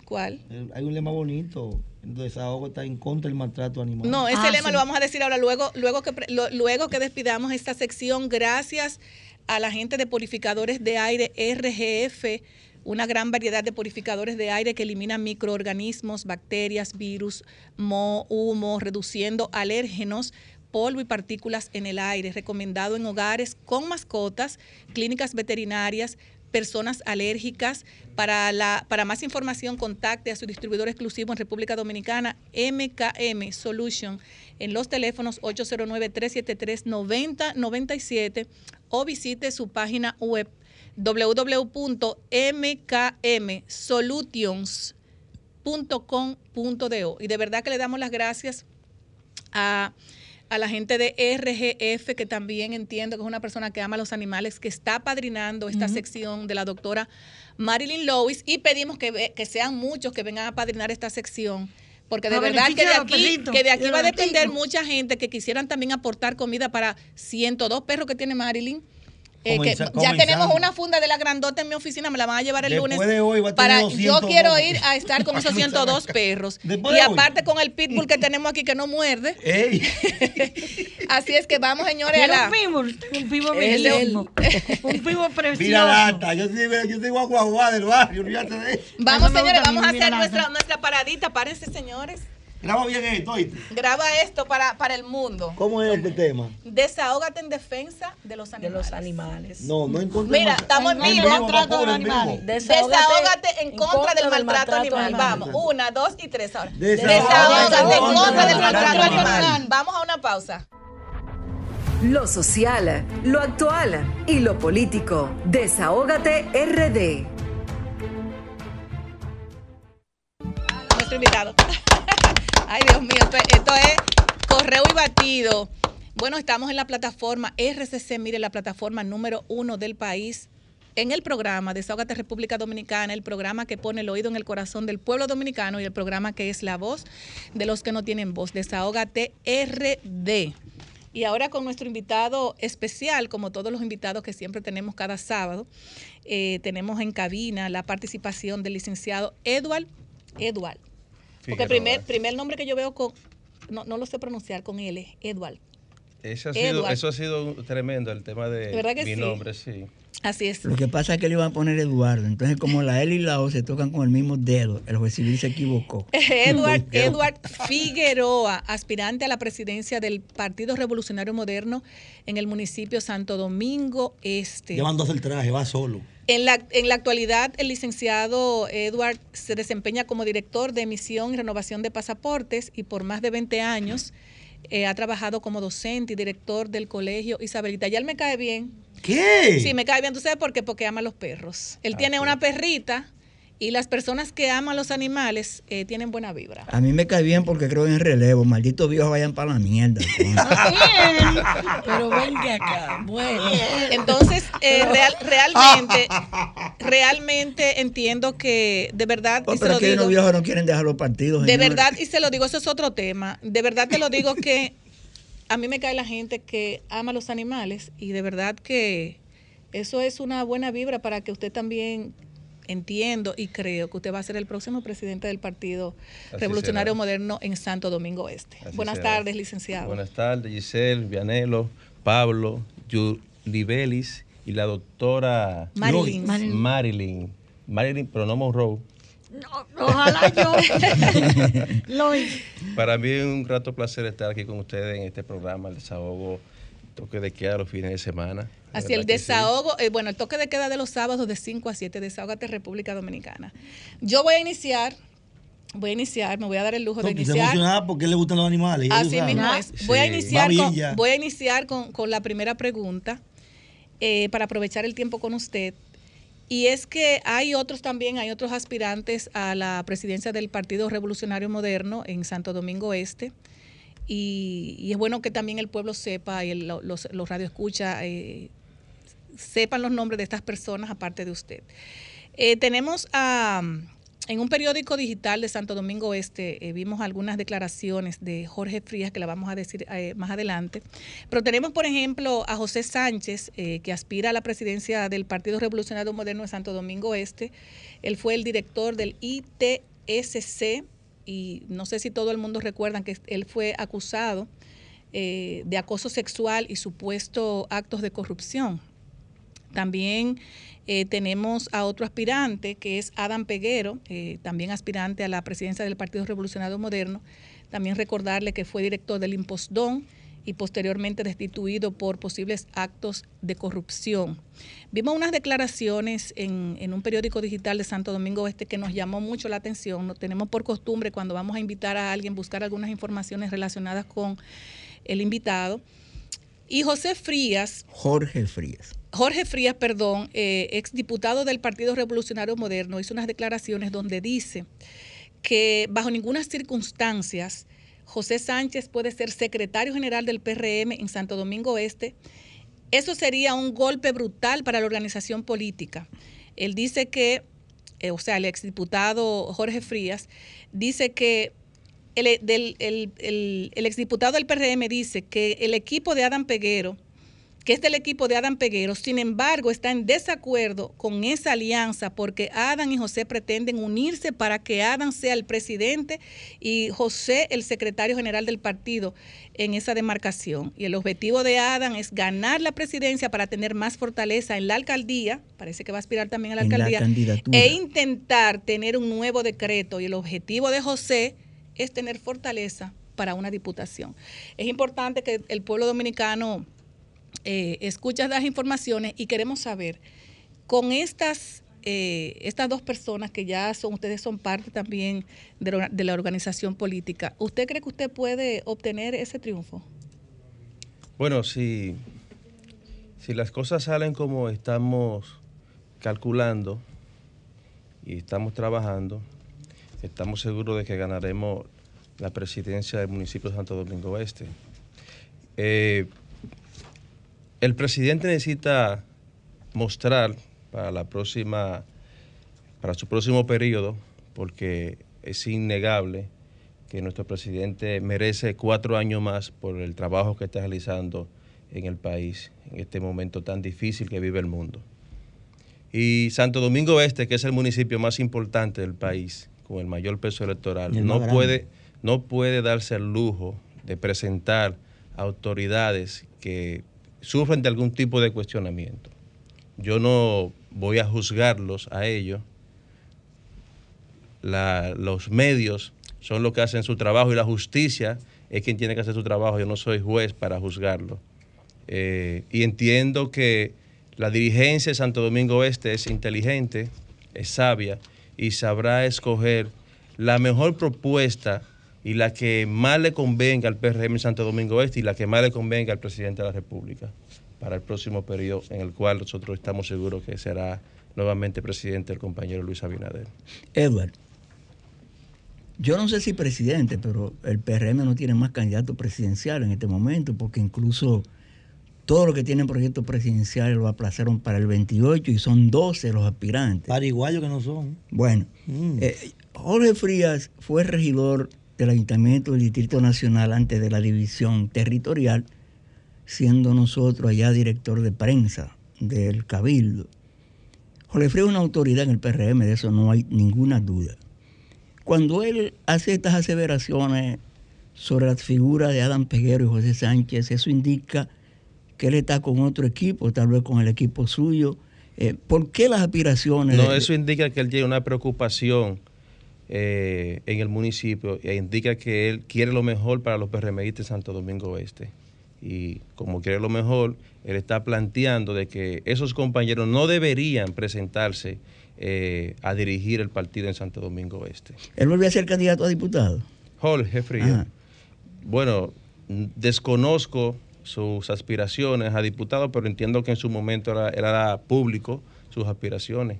¿Cuál? Eh, Hay un lema bonito. El desahogo está en contra del maltrato animal. No, ese Ah, lema sí. lo vamos a decir ahora, luego, luego, que, lo- luego que despidamos esta sección, gracias a la gente de purificadores de aire RGF, una gran variedad de purificadores de aire que eliminan microorganismos, bacterias, virus, moho, humo, reduciendo alérgenos polvo y partículas en el aire, recomendado en hogares con mascotas, clínicas veterinarias, personas alérgicas. Para, la, para más información, contacte a su distribuidor exclusivo en República Dominicana, MKM Solution, en los teléfonos 809-373-9097 o visite su página web www.mkmsolutions.com.do. Y de verdad que le damos las gracias a, a la gente de RGF, que también entiendo que es una persona que ama a los animales, que está padrinando esta sección de la doctora Marilyn Lewis y pedimos que, que sean muchos que vengan a padrinar esta sección. Porque de A verdad que de aquí, que de aquí va a depender mucha gente que quisieran también aportar comida para 102 perros que tiene Marilyn. Eh, que ya comenzando. tenemos una funda de la grandota en mi oficina, me la van a llevar el Después lunes. de hoy va a tener para, 200 yo quiero ir a estar con esos Para comenzar 102 acá. perros. Después Y aparte con el pitbull que tenemos aquí que no muerde. Ey, Así es que vamos, señores, a la... un pitbull, un pitbull bellísimo. Un pitbull precioso. mira lata. Yo soy, yo soy guaguaguá del barrio, olvídate de eso. Vamos, señores, vamos a hacer nuestra, nuestra paradita. Párense, señores. Graba bien esto, ¿oíste? Graba esto para, para el mundo. ¿Cómo es este tema? Desahógate en defensa de los de animales. los animales. No, no encontré. Mira, estamos en En vivo. maltrato de en vivo. animales. Desahógate en contra del maltrato animal. Vamos, una, dos y tres ahora. Desahógate Desahógate en contra del maltrato animal. Vamos a una pausa. Lo social, lo actual y lo político. Desahógate RD. Nuestro invitado. Ay, Dios mío, esto, es correo y batido. Bueno, estamos en la plataforma RCC, mire, la plataforma número uno del país. En el programa Desahógate República Dominicana, el programa que pone el oído en el corazón del pueblo dominicano y el programa que es la voz de los que no tienen voz. Desahógate RD. Y ahora con nuestro invitado especial, como todos los invitados que siempre tenemos cada sábado, eh, tenemos en cabina la participación del licenciado Edward. Edward. Porque el primer, primer nombre que yo veo con, no, no lo sé pronunciar con L, Edward. Eso ha, sido, Edward. eso ha sido tremendo, el tema de ¿Verdad que mi sí? nombre, sí. Así es. Lo que pasa es que le iban a poner Eduardo. Entonces, como la L y la O se tocan con el mismo dedo, el juez civil se equivocó. Edward, Edward Figueroa, aspirante a la presidencia del Partido Revolucionario Moderno en el municipio Santo Domingo Este. Llevándose el traje, va solo. En la, en la actualidad, el licenciado Edward se desempeña como director de emisión y renovación de pasaportes y por más de 20 años eh, ha trabajado como docente y director del colegio Isabelita. Ya él me cae bien ¿Qué? Sí, me cae bien. ¿Tú sabes por qué? Porque ama a los perros. Él tiene una perrita y las personas que aman los animales eh, tienen buena vibra. A mí me cae bien porque creo en relevo. Malditos viejos vayan para la mierda. Pero venga acá. Bueno. Entonces, eh, real- realmente, realmente entiendo que de verdad, Oh, y se pero lo es que digo, los viejos no quieren dejar los partidos. de verdad, y se lo digo, eso es otro tema. De verdad te lo digo que a mí me cae la gente que ama los animales y de verdad que eso es una buena vibra para que usted también entiendo y creo que usted va a ser el próximo presidente del Partido Así Revolucionario será. Moderno en Santo Domingo Este. Así Buenas será. tardes, licenciado. Buenas tardes, Giselle, Vianelo, Pablo, Libelis y la doctora Marilyn. Marilyn. Marilyn. Marilyn, pero no Monroe. No, ojalá yo. Lois. Para mí es un grato placer estar aquí con ustedes en este programa, el desahogo, toque de queda los fines de semana. Así el sí. desahogo, eh, bueno, el toque de queda de los sábados de 5 a 7, Desahógate República Dominicana. Yo voy a iniciar, voy a iniciar, me voy a dar el lujo de No, iniciar. emocionada porque le gustan los animales. Así mismo Ah, es. Voy a iniciar, con, voy a iniciar con, con la primera pregunta eh, para aprovechar el tiempo con usted. Y es que hay otros también, hay otros aspirantes a la presidencia del Partido Revolucionario Moderno en Santo Domingo Este. Y, es bueno que también el pueblo sepa y los, los radioescucha eh, sepan los nombres de estas personas aparte de usted. Eh, tenemos a, en un periódico digital de Santo Domingo Este, eh, vimos algunas declaraciones de Jorge Frías que la vamos a decir más adelante, pero tenemos, por ejemplo, a José Sánchez, que aspira a la presidencia del Partido Revolucionario Moderno de Santo Domingo Este. Él fue el director del ITSC y no sé si todo el mundo recuerda que él fue acusado eh, de acoso sexual y supuesto actos de corrupción. También eh, tenemos a otro aspirante que es Adam Peguero, eh, también aspirante a la presidencia del Partido Revolucionario Moderno. También recordarle que fue director del Impostón y posteriormente destituido por posibles actos de corrupción. Vimos unas declaraciones en, en un periódico digital de Santo Domingo Este que nos llamó mucho la atención. No tenemos por costumbre cuando vamos a invitar a alguien buscar algunas informaciones relacionadas con el invitado. Y José Frías, Jorge Frías. Jorge Frías, perdón, eh, exdiputado del Partido Revolucionario Moderno, hizo unas declaraciones donde dice que bajo ninguna circunstancias José Sánchez puede ser secretario general del PRM en Santo Domingo Este. Eso sería un golpe brutal para la organización política. Él dice que, eh, o sea, el exdiputado Jorge Frías dice que el, del- el- el- el exdiputado del PRM dice que el equipo de Adam Peguero que es del equipo de Adán Peguero, sin embargo, está en desacuerdo con esa alianza porque Adán y José pretenden unirse para que Adán sea el presidente y José el secretario general del partido en esa demarcación. Y el objetivo de Adán es ganar la presidencia para tener más fortaleza en la alcaldía, parece que va a aspirar también a la En alcaldía, e intentar tener un nuevo decreto. Y el objetivo de José es tener fortaleza para una diputación. Es importante que el pueblo dominicano eh, escucha las informaciones y queremos saber, con estas, eh, estas dos personas que ya son, ustedes son parte también de la, organización política, ¿usted cree que usted puede obtener ese triunfo? Bueno, si, si las cosas salen como estamos calculando y estamos trabajando, estamos seguros de que ganaremos la presidencia del municipio de Santo Domingo Oeste. Eh, el presidente necesita mostrar para la próxima, para su próximo periodo, porque es innegable que nuestro presidente merece cuatro años más por el trabajo que está realizando en el país en este momento tan difícil que vive el mundo. Y Santo Domingo Este, que es el municipio más importante del país, con el mayor peso electoral, el no grande. puede, no puede darse el lujo de presentar autoridades que sufren de algún tipo de cuestionamiento. Yo no voy a juzgarlos a ellos. Los medios son los que hacen su trabajo y la justicia es quien tiene que hacer su trabajo. Yo no soy juez para juzgarlo. Eh, y entiendo que la dirigencia de Santo Domingo Este es inteligente, es sabia y sabrá escoger la mejor propuesta y la que más le convenga al PRM en Santo Domingo Este y la que más le convenga al presidente de la República para el próximo periodo en el cual nosotros estamos seguros que será nuevamente presidente el compañero Luis Abinader. Edward, yo no sé si presidente, pero el PRM no tiene más candidato presidencial en este momento, porque incluso todo lo que tienen proyectos presidenciales lo aplazaron para el 28 y son 12 los aspirantes. Paraguayos que no son. Bueno, Mm. eh, Jorge Frías fue regidor del Ayuntamiento del Distrito Nacional antes de la división territorial, siendo nosotros allá director de prensa del Cabildo. Jorge Frías es una autoridad en el PRM, de eso no hay ninguna duda. Cuando él hace estas aseveraciones sobre las figuras de Adam Peguero y José Sánchez, eso indica que él está con otro equipo, tal vez con el equipo suyo. Eh, ¿Por qué las aspiraciones? No, de- eso indica que él tiene una preocupación eh, en el municipio e indica que él quiere lo mejor para los PRMistas de Santo Domingo Oeste. Y como quiere lo mejor, él está planteando de que esos compañeros no deberían presentarse eh, a dirigir el partido en Santo Domingo Oeste. Él vuelve a ser candidato a diputado. Jorge Frías. Bueno, desconozco sus aspiraciones a diputado, pero entiendo que en su momento era, era público sus aspiraciones.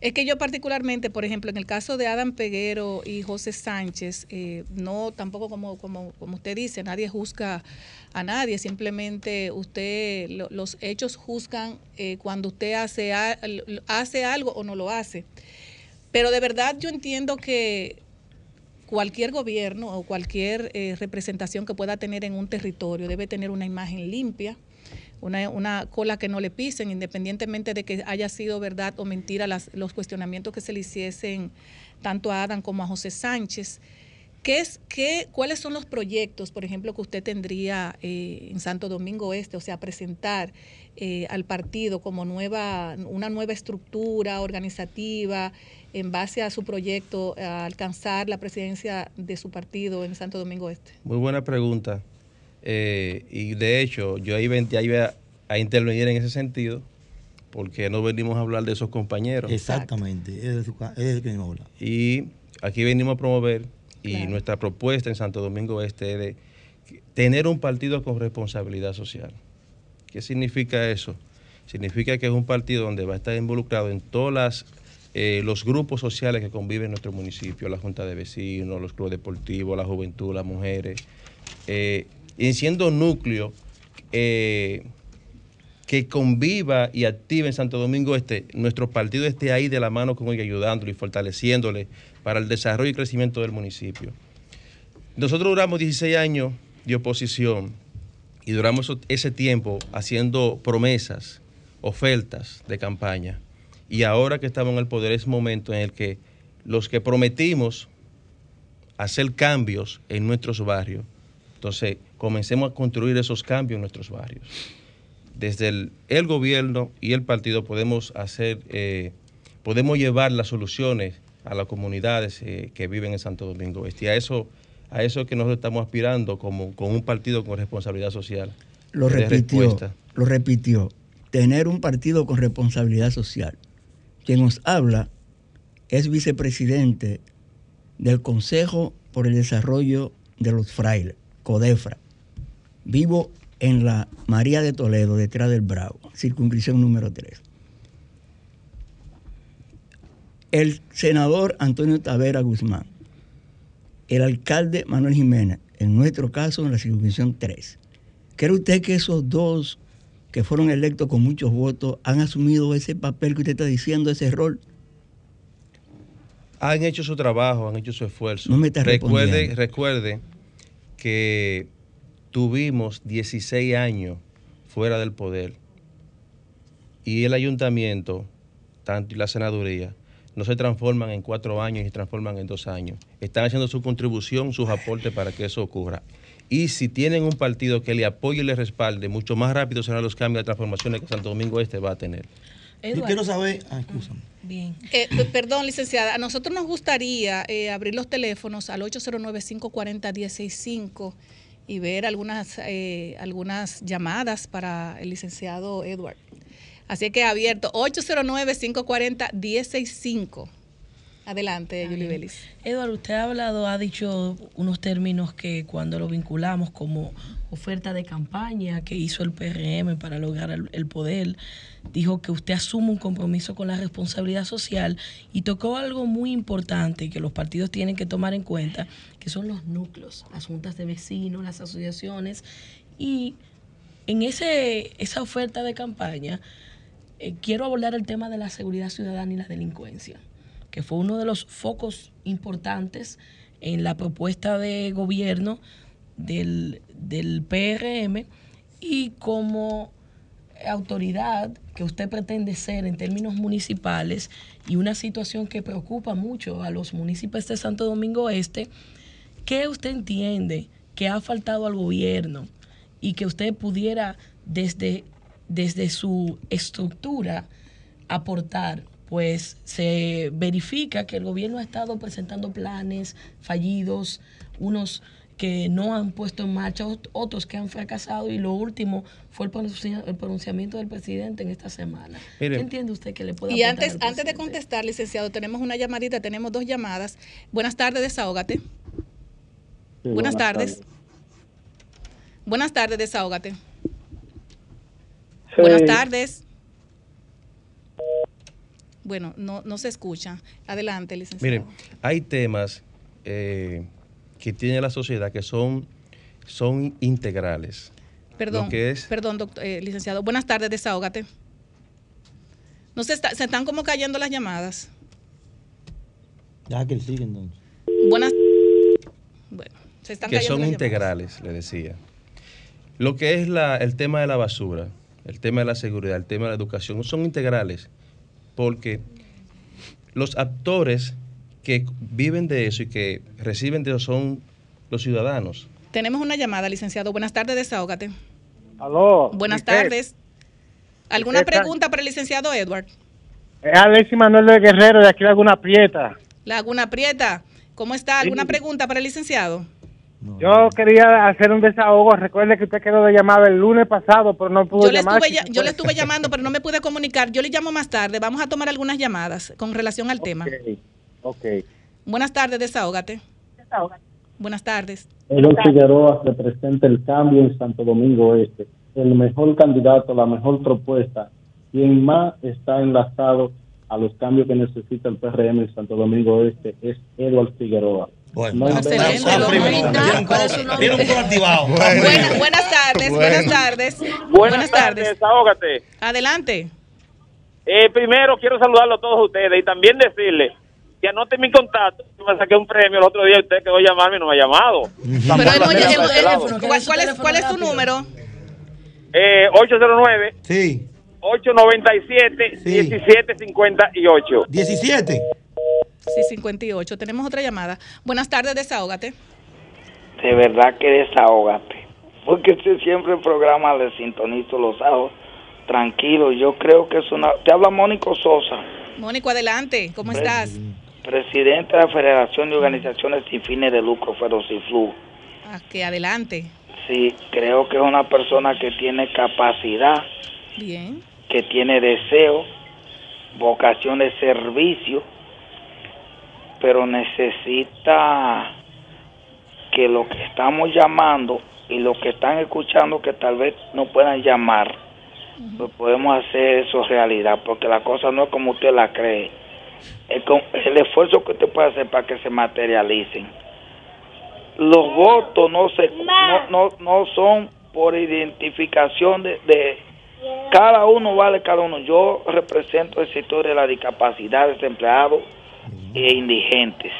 Es que yo particularmente, por ejemplo, en el caso de Adam Peguero y José Sánchez, eh, no tampoco como, como, como usted dice, nadie juzga a nadie, simplemente usted, lo- los hechos juzgan eh, cuando usted hace, hace algo o no lo hace. Pero de verdad yo entiendo que cualquier gobierno o cualquier eh, representación que pueda tener en un territorio debe tener una imagen limpia, una, una cola que no le pisen, independientemente de que haya sido verdad o mentira las- los cuestionamientos que se le hiciesen tanto a Adán como a José Sánchez. ¿Qué es, qué, ¿Cuáles son los proyectos, por ejemplo, que usted tendría eh, en Santo Domingo Este? O sea, presentar eh, al partido como nueva, una nueva estructura organizativa en base a su proyecto a alcanzar la presidencia de su partido en Santo Domingo Este. Muy buena pregunta. Eh, y de hecho, yo iba, ya iba a intervenir en ese sentido, porque no venimos a hablar de esos compañeros. Exactamente. Es de su ca- es de quien habla. Y aquí venimos a promover, y Claro. nuestra propuesta en Santo Domingo Este es de tener un partido con responsabilidad social. ¿Qué significa eso? Significa que es un partido donde va a estar involucrado en todos las, eh, los grupos sociales que conviven en nuestro municipio, la Junta de Vecinos, los clubes deportivos, la juventud, las mujeres, eh, y siendo núcleo eh, que conviva y active en Santo Domingo Este, nuestro partido esté ahí de la mano con ellos, ayudándole y fortaleciéndole para el desarrollo y crecimiento del municipio. Nosotros duramos 16 años de oposición y duramos ese tiempo haciendo promesas, ofertas de campaña. Y ahora que estamos en el poder es momento en el que los que prometimos hacer cambios en nuestros barrios, entonces comencemos a construir esos cambios en nuestros barrios. Desde el, el gobierno y el partido podemos hacer, eh, podemos llevar las soluciones a las comunidades eh, que viven en Santo Domingo Este. Y a eso, a eso es que nosotros estamos aspirando como, con un partido con responsabilidad social. Lo repitió, respuesta. lo repitió. Tener un partido con responsabilidad social. Quien nos habla es vicepresidente del Consejo por el Desarrollo de los Frailes, CODEFRA. Vivo en la María de Toledo, detrás del Bravo, circunscripción número 3. El senador Antonio Tavera Guzmán, el alcalde Manuel Jiménez, en nuestro caso en la circunscripción 3. ¿Cree usted que esos dos que fueron electos con muchos votos han asumido ese papel que usted está diciendo, ese rol? Han hecho su trabajo, han hecho su esfuerzo. No me está recuerde, respondiendo. recuerde que tuvimos 16 años fuera del poder y el ayuntamiento, tanto y la senaduría, no se transforman en cuatro años y se transforman en dos años. Están haciendo su contribución, sus aportes para que eso ocurra. Y si tienen un partido que le apoye y le respalde, mucho más rápido serán los cambios y transformaciones que Santo Domingo Este va a tener. Yo Eduardo. quiero saber. Ah, escúchame. Bien. Eh, perdón, licenciada, a nosotros nos gustaría eh, abrir los teléfonos al 809-540-165 y ver algunas, eh, algunas llamadas para el licenciado Edward. Así que abierto 809-540-165. Adelante, Yuli Belis. Eduardo, usted ha hablado, ha dicho unos términos que cuando lo vinculamos como oferta de campaña que hizo el PRM para lograr el, poder, dijo que usted asume un compromiso con la responsabilidad social y tocó algo muy importante que los partidos tienen que tomar en cuenta, que son los núcleos, las juntas de vecinos, las asociaciones. Y en ese, esa oferta de campaña eh, quiero abordar el tema de la seguridad ciudadana y la delincuencia, que fue uno de los focos importantes en la propuesta de gobierno del, del PRM y como autoridad que usted pretende ser en términos municipales y una situación que preocupa mucho a los municipios de Santo Domingo Este, ¿qué usted entiende que ha faltado al gobierno y que usted pudiera desde, desde su estructura aportar? Pues se verifica que el gobierno ha estado presentando planes fallidos, unos que no han puesto en marcha, otros que han fracasado y lo último fue el, pronuncia, el pronunciamiento del presidente en esta semana. Mire, ¿Qué entiende usted que le puede Y antes, al antes de contestar, licenciado, tenemos una llamadita, tenemos dos llamadas. Buenas tardes, desahógate. buenas, tardes. Buenas tardes, desahógate. Buenas tardes. Bueno, no, no se escucha. Adelante, licenciado. Miren, hay temas eh, que tiene la sociedad que son, son integrales. Perdón, Lo que es, perdón, doctor, eh, licenciado. Buenas tardes, desahógate. No se, está, se están como cayendo las llamadas. Ya que sigue entonces. Buenas. Bueno, se están que cayendo son las integrales, le decía. Lo que es la, el tema de la basura, el tema de la seguridad, el tema de la educación, son integrales porque los actores que viven de eso y que reciben de eso son los ciudadanos. Tenemos una llamada, licenciado. Buenas tardes, desahógate. Aló. Buenas tardes. ¿Alguna pregunta para el licenciado Edward? Es Alexis Manuel de Guerrero de aquí de Alguna Prieta. Laguna Prieta, ¿cómo está? ¿Alguna Sí. pregunta para el licenciado? Yo quería hacer un desahogo. Recuerde que usted quedó de llamar el lunes pasado, pero no pudo Yo le, llamar. estuve, yo le estuve llamando, pero no me pude comunicar. Yo le llamo más tarde. Vamos a tomar algunas llamadas con relación al tema. Ok. Buenas tardes, desahógate. Buenas tardes. Edwin Figueroa representa el cambio en Santo Domingo Este, el mejor candidato, la mejor propuesta, quien más está enlazado a los cambios que necesita el PRM en Santo Domingo Este es Edward Figueroa. Bueno, No Excelente, buenas tardes, buenas tardes. Buenas, tardes, desahógate. Adelante. Eh, primero quiero saludarlo a todos ustedes y también decirle que anoten mi contacto. Yo me saqué un premio el otro día y usted quedó a llamarme y no me ha llamado. Pero él no-. ¿cuál, cuál es, cuál es tu número? Eh, 809 Sí, 897 Sí. 1758. 17. Sí, 58. Tenemos otra llamada. Buenas tardes, desahógate. De verdad que desahógate. Porque usted siempre el programa le sintonizo los sábados. Tranquilo, yo creo que es una... Te habla Mónico Sosa, Mónico, adelante. ¿Cómo estás? Presidente de la Federación de Organizaciones Sin Fines de Lucro, Ferociflu. Que adelante. Sí, creo que es una persona que tiene capacidad, Bien. que tiene deseo, vocación de servicio, pero necesita que lo que estamos llamando y los que están escuchando que tal vez no puedan llamar, pues podemos hacer eso realidad, porque la cosa no es como usted la cree, con el esfuerzo que usted puede hacer para que se materialicen. Los votos no se no, no, no son por identificación de, de cada uno vale cada uno. Yo represento el sector de la discapacidad, desempleados e indigentes.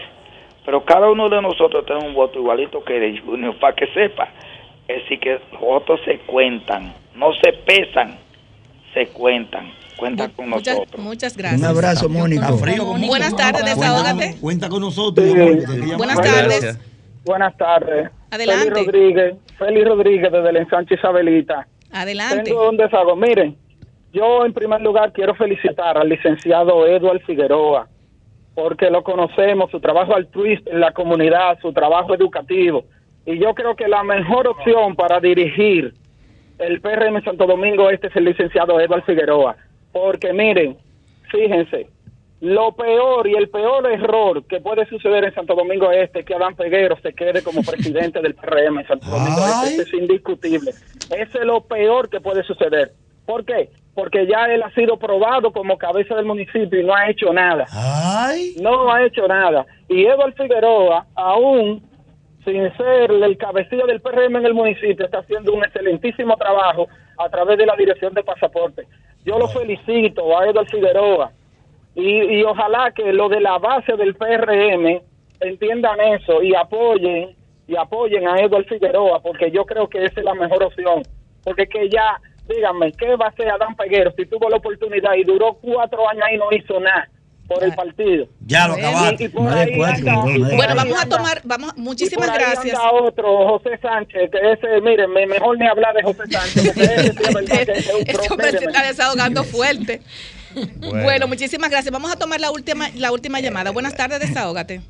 Pero cada uno de nosotros tiene un voto igualito que de Junior, para que sepa. Es decir, que los votos se cuentan, no se pesan, se cuentan. Cuentan con Muchas, nosotros. muchas gracias. Un abrazo, como Buenas tardes, desahógate. Cuenta con nosotros. Buenas tardes. Buenas tardes. Adelante. Félix Rodríguez, Félix Rodríguez desde el ensanche Isabelita. Adelante. Tengo un desahogo. Miren, yo en primer lugar quiero felicitar al licenciado Eduard Figueroa, porque lo conocemos, su trabajo altruista en la comunidad, su trabajo educativo. Y yo creo que la mejor opción para dirigir el PRM Santo Domingo este es el licenciado Eduard Figueroa. Porque miren, fíjense, lo peor y el peor error que puede suceder en Santo Domingo Este es que Adán Peguero se quede como presidente del PRM en Santo Domingo Este. Eso es indiscutible. Ese es lo peor que puede suceder. ¿Por qué? Porque ya él ha sido probado como cabeza del municipio y no ha hecho nada. No ha hecho nada. Y Eduardo Figueroa, aún sin ser el cabecilla del PRM en el municipio, está haciendo un excelentísimo trabajo a través de la dirección de pasaporte. Yo lo felicito a Eduardo Figueroa. Y, y ojalá que lo de la base del PRM entiendan eso y apoyen y apoyen a Eduardo Figueroa porque yo creo que esa es la mejor opción. Porque que ya díganme qué va a hacer Adán Peguero si tuvo la oportunidad y duró cuatro años y no hizo nada por el partido ya lo acabaste bueno vamos a tomar vamos muchísimas gracias anda otro José Sánchez que ese miren mejor ni hablar de José Sánchez porque ese es verdad que es un este hombre se está desahogando fuerte bueno. muchísimas gracias. Vamos a tomar la última, la última llamada. Buenas tardes, desahógate.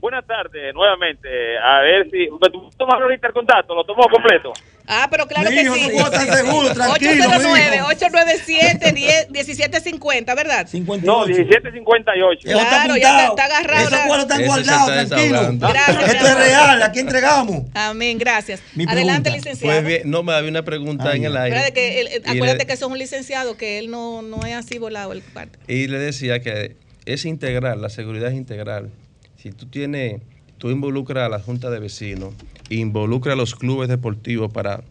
Buenas tardes, nuevamente. A ver si. ¿Tú tomas ahorita el contacto? ¿Lo tomo completo? Ah, pero claro que sí. seguro, tranquilo. 809-897-1750, ¿verdad? 58. No, 1758. Claro, ya está, agarrado. Esos cuadros están guardados, tranquilo. Gracias. Esto es real, aquí entregamos. Amén, gracias. Adelante, licenciado. Pues bien, no, me había una pregunta en el aire. Que acuérdate que eso es un licenciado, que él no, no es así volado el parte. Y le decía que es integral, la seguridad es integral. Si tú tienes, tú involucras a la Junta de Vecinos, involucra a los clubes deportivos para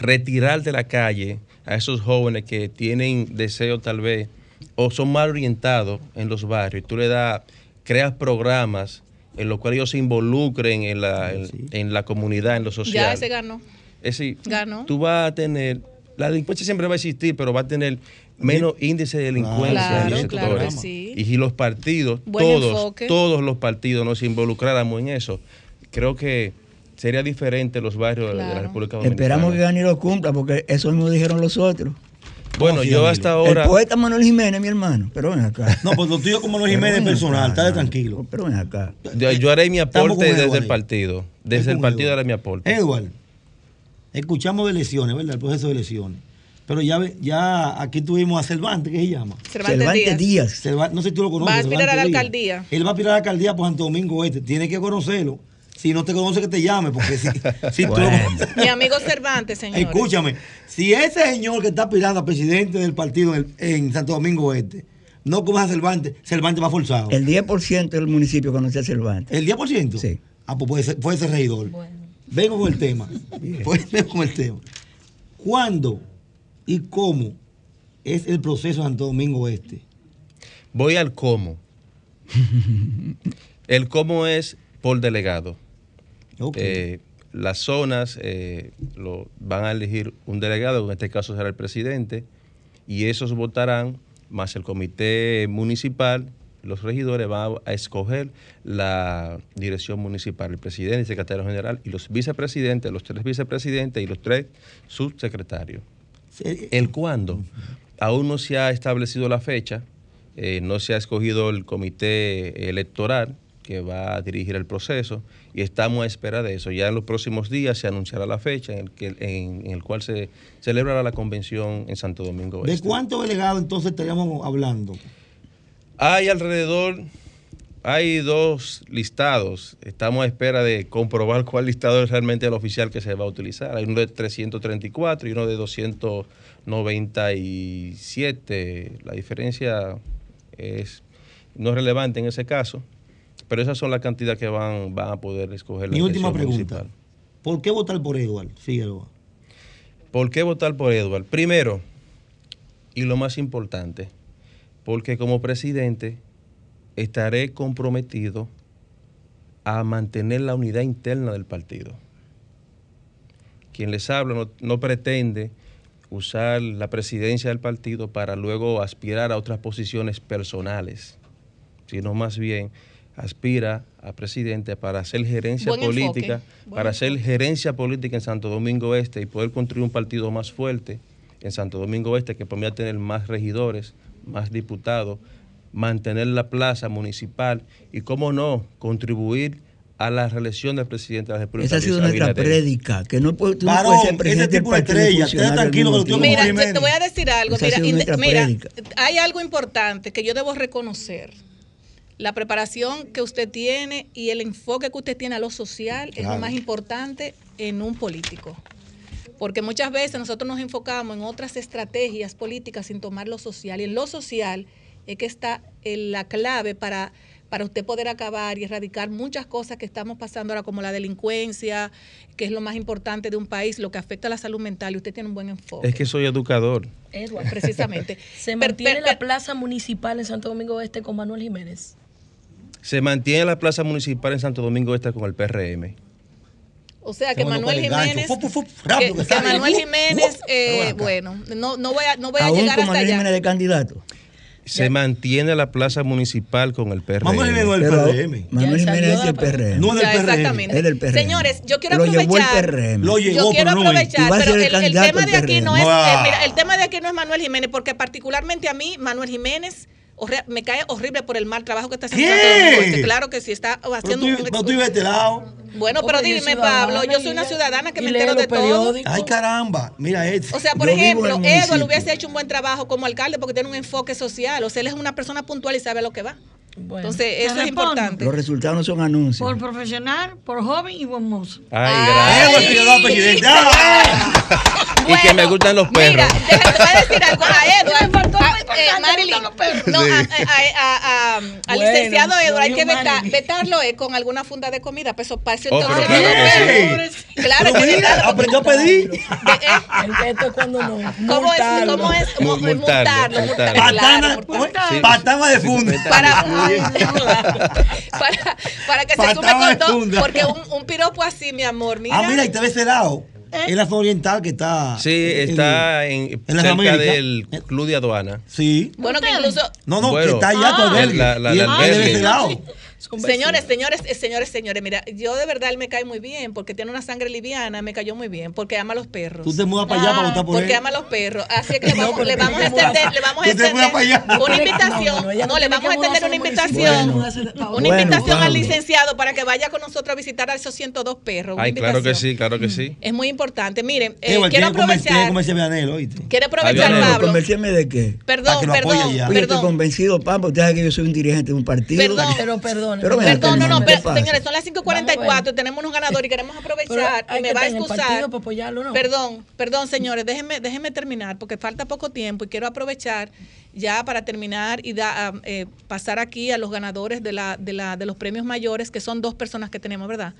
retirar de la calle a esos jóvenes que tienen deseo tal vez o son mal orientados en los barrios. Tú le das, creas programas en los cuales ellos se involucren en la, en, la comunidad, en lo social. Ya ese ganó. Es decir, ganó. tú vas a tener, la delincuencia siempre va a existir, pero va a tener menos índice de delincuencia en los sectores. Y si los partidos, todos, todos los partidos nos involucráramos en eso, creo que sería diferente los barrios de la República Dominicana. Esperamos que Gani lo cumpla, porque eso mismo dijeron los otros. Bueno, yo hasta ahora. El poeta Manuel Jiménez, mi hermano, pero ven acá. No, pues lo tuyo como Manuel Jiménez personal, está tranquilo. Pero ven acá. Yo, haré mi aporte desde el partido. Desde el partido haré mi aporte. Edward, escuchamos de elecciones, ¿verdad? El proceso de elecciones. Pero ya, ya aquí tuvimos a Cervantes, ¿qué se llama? Cervantes, Díaz. no sé si tú lo conoces. Va a aspirar a la alcaldía. Él va a aspirar a la alcaldía por Santo Domingo Este. Tiene que conocerlo. Si no te conoce, que te llame, porque si, si tú Mi amigo Cervantes, señor. Escúchame, si ese señor que está aspirando a presidente del partido en, Santo Domingo Este no conoce a Cervantes, Cervantes va forzado. El 10% del municipio conoce a Cervantes. ¿El 10%? Sí. Ah, pues puede ser, puede ser regidor. Vengo con el tema. Vengo con el tema. ¿Cuándo y cómo es el proceso de Santo Domingo Este. Voy al cómo. el cómo es por delegado. Eh, las zonas eh, lo, van a elegir un delegado, en este caso será el presidente, y esos votarán, más el comité municipal, los regidores van a escoger la dirección municipal, el presidente, el secretario general y los vicepresidentes, los tres vicepresidentes y los tres subsecretarios. El cuándo. Aún no se ha establecido la fecha, eh, no se ha escogido el comité electoral que va a dirigir el proceso y estamos a espera de eso. Ya en los próximos días se anunciará la fecha en el, que, en, el cual se celebrará la convención en Santo Domingo. ¿De cuántos delegados entonces estaríamos hablando? Hay alrededor hay dos listados. Estamos a espera de comprobar cuál listado es realmente el oficial que se va a utilizar. Hay uno de 334 y uno de 297. La diferencia es no es relevante en ese caso, pero esas son las cantidades que van, van a poder escoger. Mi última pregunta. ¿Por qué votar por Eduard Figueroa? ¿Por qué votar por Eduard? Primero, y lo más importante, porque como presidente estaré comprometido a mantener la unidad interna del partido. Quien les habla no, pretende usar la presidencia del partido para luego aspirar a otras posiciones personales, sino más bien aspira a presidente para hacer gerencia política, para hacer gerencia política en Santo Domingo Este y poder construir un partido más fuerte en Santo Domingo Este que permita tener más regidores, más diputados, mantener la plaza municipal y, cómo no, contribuir a la reelección del presidente de la República. Esa ha sido Luis nuestra prédica, que no, puede- tú no Varón, puedes ser ese presidente del tipo de partido estrella, tranquilo que. Mira, yo te voy a decir algo. Esa Mira, mira, hay algo importante que yo debo reconocer. La preparación que usted tiene y el enfoque que usted tiene a lo social es lo más importante en un político. Porque muchas veces nosotros nos enfocamos en otras estrategias políticas sin tomar lo social. Y en lo social es que está eh, la clave para, para usted poder acabar y erradicar muchas cosas que estamos pasando ahora, como la delincuencia, que es lo más importante de un país, lo que afecta a la salud mental. Y usted tiene un buen enfoque. Es que soy educador. Edward, precisamente. Se mantiene per- la plaza municipal en Santo Domingo Este con Manuel Jiménez. Se mantiene la plaza municipal en Santo Domingo Este con el PRM. O sea que Manuel. Jiménez, Fu, fu, fu, que, rápido que que. Manuel Jiménez, uh, eh, bueno, no, no voy a, no voy a Aún llegar hasta Manuel allá. Jiménez de candidato. Se mantiene la plaza municipal con el PRM. Manuel Jiménez no es del PRM. Manuel Ya Jiménez es la- PRM. No es del Ya, PRM. exactamente. Es del PRM. Señores, yo quiero Lo llevó el aprovechar. PRM. Lo llegó, yo quiero no aprovechar, a pero el el, el tema de aquí PRM. no es, Ah. eh, mira, el tema de aquí no es Manuel Jiménez, porque particularmente a mí, Manuel Jiménez, me cae horrible por el mal trabajo que está haciendo. Este. Claro que sí, está Pero haciendo tú, un- pero tú este lado. Bueno, pero dime, Pablo, yo soy una ciudadana que me entero de todo. Ay, caramba. Mira este. O sea, por Yo ejemplo. Edward hubiese hecho un buen trabajo como alcalde porque tiene un enfoque social. O sea, él es una persona puntual y sabe a lo que va. Bueno. Entonces, eso es importante. Los resultados no son anuncios. Por profesional, por joven y buen mozo. Ay, Ay. Eh, gracias. bueno, Figueroa, presidente. ¡Ah! Y que me gustan los Mira, perros. déjame te voy a decir algo a Edward. faltó a- eh, me Marilyn, gustan los perros. no, a- a- a- a- al Bueno, licenciado Edward hay que vetar- vetarlo eh, con alguna funda de comida. Pues eso para eso Oh, entonces claro que sí. Claro que mira, vetarlo, aprendió a pedir. de- eh, El es cuando no. ¿Cómo es? multarlo. ¿Cómo es? Mu- Mu- multarlo, Multarlo. Patana, claro, ¿cómo es? Sí. Patana de Sí, funda. sí, para, Ay, para, para que se sume con todo. Porque un, un piropo así, mi amor, mira. Ah, mira, y te ves ese lado. Es la zona oriental que está. Sí, está en, en las cerca del club de aduana. Sí. Bueno, que incluso No, no, Bueno. que está allá Ah. albergue. La- la- y la él- él albergue. Señores, señores, eh, señores, señores, mira, yo de verdad él me cae muy bien porque tiene una sangre liviana, me cayó muy bien porque ama a los perros. Tú te mudas para allá para votar por porque él. ama a los perros. Así es que le No, vamos, le a extender, le vamos a extender una invitación. no, le vamos a extender una al invitación. Una Bueno, invitación al Pablo. licenciado para que vaya con nosotros a visitar a esos 102 perros. Ay, claro que sí, claro que sí. Es muy importante. Miren, eh, quiero aprovechar. comerse Vianelo, ¿oíste? Quiero aprovechar, Pablo. ¿Convencerme de qué? Perdón, perdón. Oye, estoy convencido, Pampa. Usted sabe que yo soy un dirigente de un partido. Perdón. Pero perdón. Pero acá, Perdón, no, no, pero, señores, son las Vamos a 5.44, ver. tenemos un ganador y queremos aprovechar hay y me que va a excusar. partido para apoyarlo, ¿no? Perdón, perdón, señores, déjenme, déjenme terminar porque falta poco tiempo y quiero aprovechar ya para terminar y da- ah, eh, pasar aquí a los ganadores de, la, de, la, de los premios mayores, que son dos personas que tenemos, ¿verdad?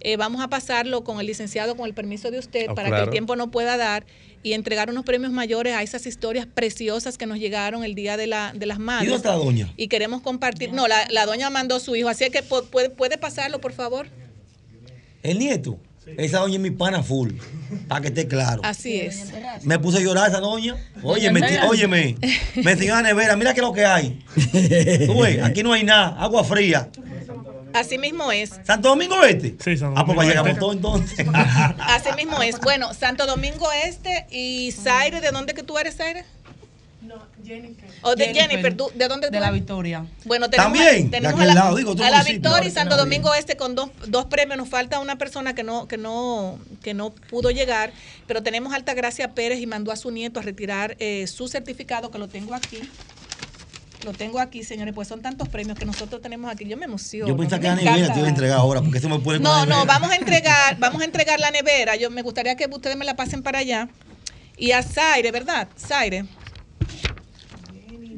Eh, vamos a pasarlo con el licenciado, con el permiso de usted, Oh, para que el tiempo no pueda dar y entregar unos premios mayores a esas historias preciosas que nos llegaron el día de, la, de las ¿Y madres dónde está la doña? y queremos compartir. No, la, la doña mandó a su hijo, así es que puede, puede pasarlo, por favor. El nieto. Esa doña es mi pana full. Para que esté claro. Así es. Me puse a llorar esa doña. Oye, me, óyeme. Me enseñó a la nevera. Mira qué es lo que hay. Tú ves, aquí no hay nada. Agua fría. Así mismo es. ¿Santo Domingo Este? Sí, Santo Ah, pues Domingo llegamos Este. todos entonces. Así mismo es. Bueno, Santo Domingo Este y Zaire, ¿de dónde que tú eres, Zaire? O de Jennifer, ¿tú- ¿de dónde tú De la? Victoria. Bueno, tenemos, También, tenemos de aquel a la, lado, digo, otro a la municipio. Victoria y Santo Domingo Este con dos, dos premios. Nos falta una persona que no, que no, que no pudo llegar, pero tenemos Altagracia Pérez y mandó a su nieto a retirar eh, su certificado, que lo tengo aquí. Lo tengo aquí, señores, pues son tantos premios que nosotros tenemos aquí. Yo me emociono. Yo pensaba que la nevera te iba a entregar ahora, porque eso me con No, no, vamos a entregar, vamos a entregar la nevera. Yo me gustaría que ustedes me la pasen para allá. Y a Zaire, ¿verdad? Zaire.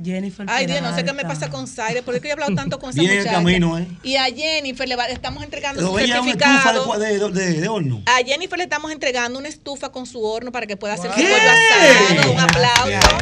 Jennifer. Ay, Dios, no sé qué me pasa con Zaire, porque he hablado tanto con esa Viene en muchacha. camino, ¿eh? Y a Jennifer le va- estamos entregando su una estufa certificado. de, de, de- de horno. A Jennifer le estamos entregando una estufa con su horno para que pueda hacer su ¿Qué? pollo asado. Un aplauso.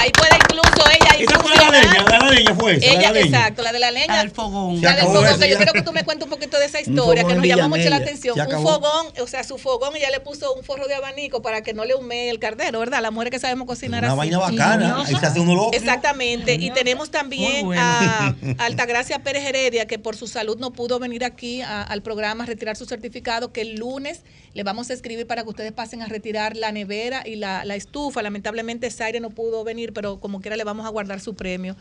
Ahí puede incluso ella Esa fue la leña, la de la leña fue esa, la Ella, la leña. exacto, la de la leña. Al fogón. La del fogón, que yo quiero que tú me cuentes un poquito de esa historia que nos llamó mucho la atención. Un fogón, o sea, su fogón, ella le puso un forro de abanico para que no le humee el cardero, ¿verdad? Las mujeres que sabemos cocinar Una así. vaina bacana. Ahí se hace uno loco. Exactamente. Y tenemos también bueno. a Altagracia Pérez Heredia, que por su salud no pudo venir aquí a- al programa a retirar su certificado, que el lunes le vamos a escribir para que ustedes pasen a retirar la nevera y la, la estufa. Lamentablemente Zaire no pudo venir, pero como quiera le vamos a guardar guardar su premio.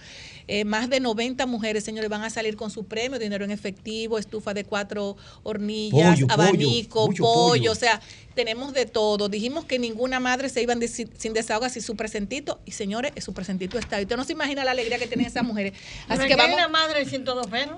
Eh, más de 90 mujeres, señores, van a salir con su premio, dinero en efectivo, estufa de cuatro hornillas, Pollo, pollo, abanico, pollo, pollo. o sea, tenemos de todo. Dijimos que ninguna madre se iba sin desahogar sin su presentito y señores, su presentito está. ahí. Usted no se imagina la alegría que tienen esas mujeres. Así Así que vamos. una madre de 102 pesos.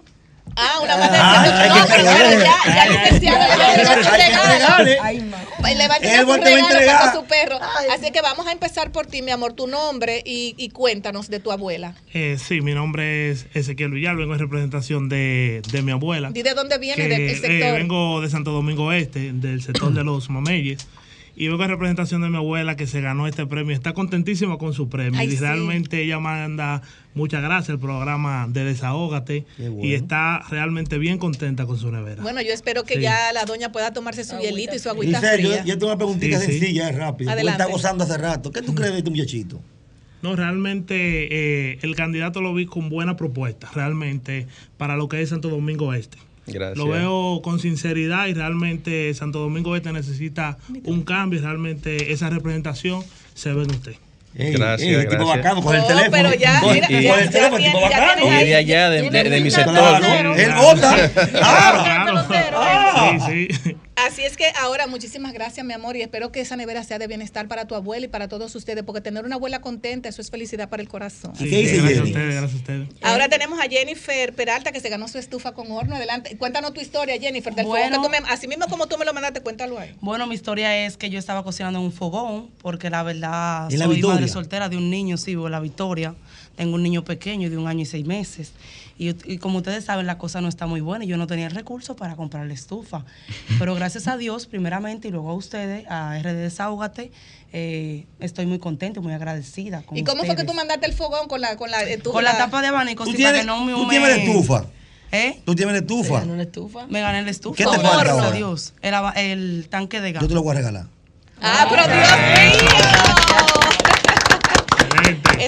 Ah, una Ah, de hay no, pero entregarle. ya, ya licenciado, ya le va a regalo. Ay, Ay, Le va a entregar a regalo entregar. para su perro. Así que vamos a empezar por ti, mi amor, tu nombre y, y cuéntanos de tu abuela. Eh, sí, mi nombre es Ezequiel Villar, vengo en representación de, de mi abuela. ¿Y de dónde viene que, del el eh, sector? vengo de Santo Domingo Este, del sector de los Mameyes. Y vengo en representación de mi abuela que se ganó este premio. Está contentísima con su premio. Ay, y sí. realmente ella manda muchas gracias al programa de Desahógate. bueno. Y está realmente bien contenta con su nevera. Bueno, yo espero que Sí. ya la doña pueda tomarse su hielito y su agüita yo, fría. yo tengo una preguntita Sí, sencilla, es rápido. Tú Adelante. estás gozando hace rato. ¿Qué tú crees de este muchachito? No, realmente eh, el candidato lo vi con buena propuesta, realmente, para lo que es Santo Domingo Este. Gracias. Lo veo con sinceridad y realmente Santo Domingo Este necesita un cambio y realmente esa representación se ve en usted. Gracias, ey, el tipo gracias. bacano, coge el teléfono. pero ya, mira, coge ya- el teléfono, el tipo bacano. Y de allá, de, de- de mi sector. Claro, él vota. Ah, Ah. Sí, sí. Así es que ahora muchísimas gracias, mi amor, y espero que esa nevera sea de bienestar para tu abuela y para todos ustedes, porque tener una abuela contenta, eso es felicidad para el corazón. Sí, ¿Qué dice gracias a ustedes, gracias a ustedes. Ahora tenemos a Jennifer Peralta que se ganó su estufa con horno. Adelante, cuéntanos tu historia, Jennifer, del Bueno. fogón que tú me- así mismo como tú me lo mandaste, cuéntalo ahí. Bueno, mi historia es que yo estaba cocinando en un fogón, porque la verdad ¿En la soy madre soltera de un niño, sí, vivo la Victoria. Tengo un niño pequeño de un año y seis meses. Y, y como ustedes saben, la cosa no está muy buena y yo no tenía el recurso para comprar la estufa. Pero gracias a Dios, primeramente, y luego a ustedes, a RD Desahógate, eh, estoy muy contenta y muy agradecida. Con ¿Y cómo fue que tú mandaste el fogón con la con la, eh, tú- Con la tapa de abanico, ¿Tú sí, para que no me tú tienes la estufa? ¿Eh? ¿Tú tienes la estufa? estufa? Me gané la estufa. ¿Qué te falta horno. ahora? Dios. El, el tanque de gas. Yo te lo voy a regalar. Ah, pero Dios mío.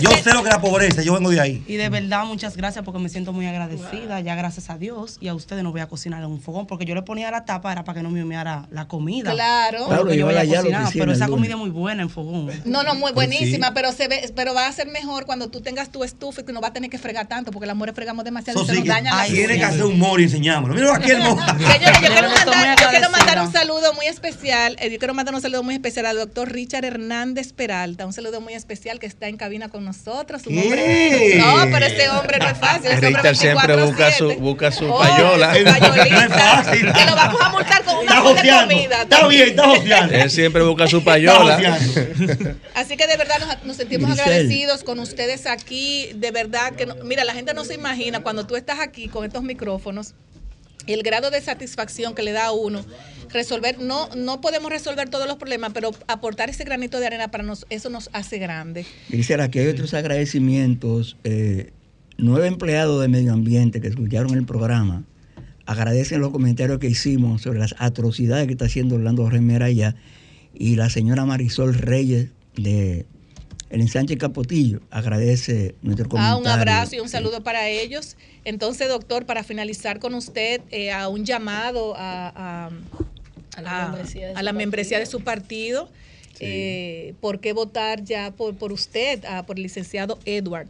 Yo sé lo que es la pobreza, yo vengo de ahí. Y de verdad, muchas gracias porque me siento muy agradecida. Ya gracias a Dios y a ustedes no voy a cocinar en un fogón porque yo le ponía la tapa era para que no me humeara la comida. Claro. Claro, yo vaya a la cocinar, pero esa comida es muy buena en fogón. No, no, muy Pues buenísima, sí. pero se ve, pero va a ser mejor cuando tú tengas tu estufa y que no va a tener que fregar tanto, porque las mujeres fregamos demasiado Eso y se sí nos que dañan las tiene que hacer un mori y enseñámoslo. Mira aquí el mori. Señores, yo quiero, mandar, yo quiero mandar un saludo muy especial. eh, yo quiero mandar un saludo muy especial al doctor Richard Hernández Peralta. Un saludo muy especial que está en cabina con nosotros. ¿Qué? hombre. No, pero ese hombre no es fácil. ese hombre Richard siempre 24/7. busca su, busca su Oh, payola. su payolita, No es fácil. Que lo vamos a multar con una bolsa de comida. Está bien, está joseando. Él siempre busca su payola. Así que de verdad nos, nos sentimos Grisel. agradecidos con ustedes aquí. De verdad que, no- mira, la gente no se imagina cuando tú estás aquí con estos micrófonos, el grado de satisfacción que le da a uno resolver, no, no podemos resolver todos los problemas, pero aportar ese granito de arena para nos, eso nos hace grande. Grisela, aquí hay otros agradecimientos. Eh, nueve empleados de medio ambiente que escucharon el programa agradecen los comentarios que hicimos sobre las atrocidades que está haciendo Orlando Remera allá y la señora Marisol Reyes de el ensanche Capotillo agradece nuestro comentario. Ah, un abrazo y un saludo para ellos. Entonces, doctor, para finalizar con usted, eh, a un llamado a, a- A la a- membresía de a su la membresía de partido. su partido. Eh, ¿Por qué votar ya por, por usted, ah, por el licenciado Edward?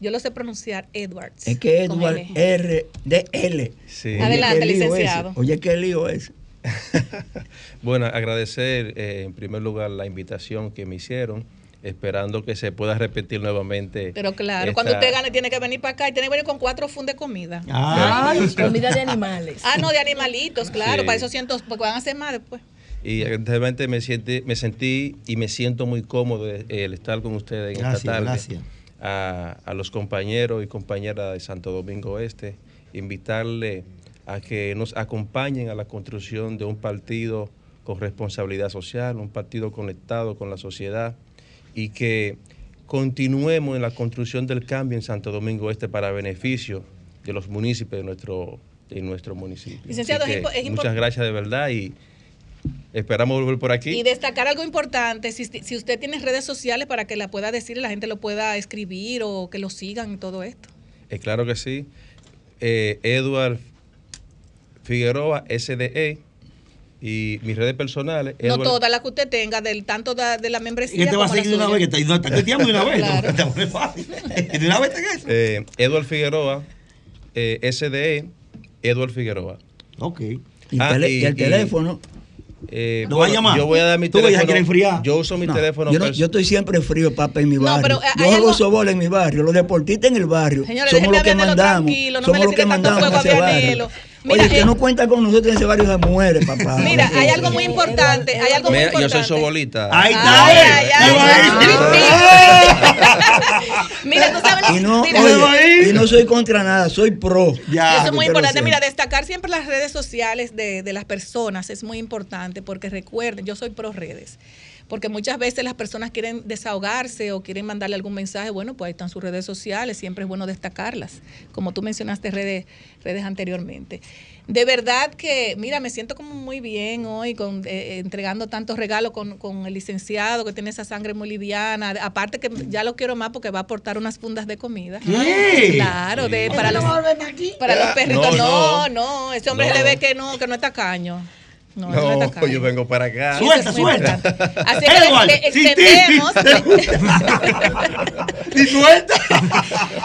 Yo lo sé pronunciar Edwards. Es que Edward. R de L. Sí. Adelante, ese. licenciado. Oye, qué lío es. Bueno, agradecer eh, en primer lugar la invitación que me hicieron, esperando que se pueda repetir nuevamente. Pero claro, esta- cuando usted gane tiene que venir para acá y tiene que venir con cuatro fundes de comida. Ay, comida de animales. Ah, no, de animalitos, claro, Sí. para esos cientos, porque van a hacer más después. Y realmente me, siente, me sentí y me siento muy cómodo eh, el estar con ustedes en Gracias, esta tarde. gracias. A, a los compañeros y compañeras de Santo Domingo Este, invitarle a que nos acompañen a la construcción de un partido con responsabilidad social, un partido conectado con la sociedad y que continuemos en la construcción del cambio en Santo Domingo Este para beneficio de los municipios de nuestro, de nuestro municipio. Licenciado, es que es muchas gracias de verdad y esperamos volver por aquí. Y destacar algo importante, si, si usted tiene redes sociales para que la pueda decir y la gente lo pueda escribir o que lo sigan y todo esto. Eh, claro que sí. Eh, Edward Figueroa, SDE, Y mis redes personales. No Edward- todas las que usted tenga, del tanto de, de la membresía. ¿Y qué te va a como seguir de una vez? Que te, no, de una vez. Claro. Te fácil. De una vez te eso. Eh, Edward Figueroa, eh, SDE, Edward Figueroa. Ok. Y, tele- y el teléfono. eh, ¿Lo va a llamar? Yo voy a dar mi Tú ves, ya teléfono. Yo uso mi No, teléfono. yo, no- estoy siempre frío, papá, en mi barrio. pero, eh, yo juego algo- en mi barrio. Los deportistas en el barrio. Señores, somos los que mandamos. tranquilo, no somos me le los que mandamos Mira, Oye, el eh, que no cuenta con nosotros en ese barrio se muere, papá. Mira, hay algo muy importante. Hay algo muy Mira, yo importante. soy sobolita. Ahí Ay, ay, ay, está. Mira, tú sabes. Y no, mira, oye, y no soy contra nada, soy pro. Eso es muy que importante. Mira, destacar siempre las redes sociales de, de las personas es muy importante porque recuerden, yo soy pro redes. Porque muchas veces las personas quieren desahogarse o quieren mandarle algún mensaje. Bueno, pues ahí están sus redes sociales, siempre es bueno destacarlas. Como tú mencionaste redes, redes anteriormente. De verdad que, mira, me siento como muy bien hoy con, eh, entregando tantos regalos con, con el licenciado que tiene esa sangre muy liviana. Aparte que ya lo quiero más porque va a aportar unas fundas de comida. ¿Qué? Claro, de, para los, para los perritos. No, No, no, ese hombre No. se le ve que no, que no es tacaño. No, no No, yo vengo para acá. Suelta, suelta. Así que le- Edward, extendemos. Y suelta.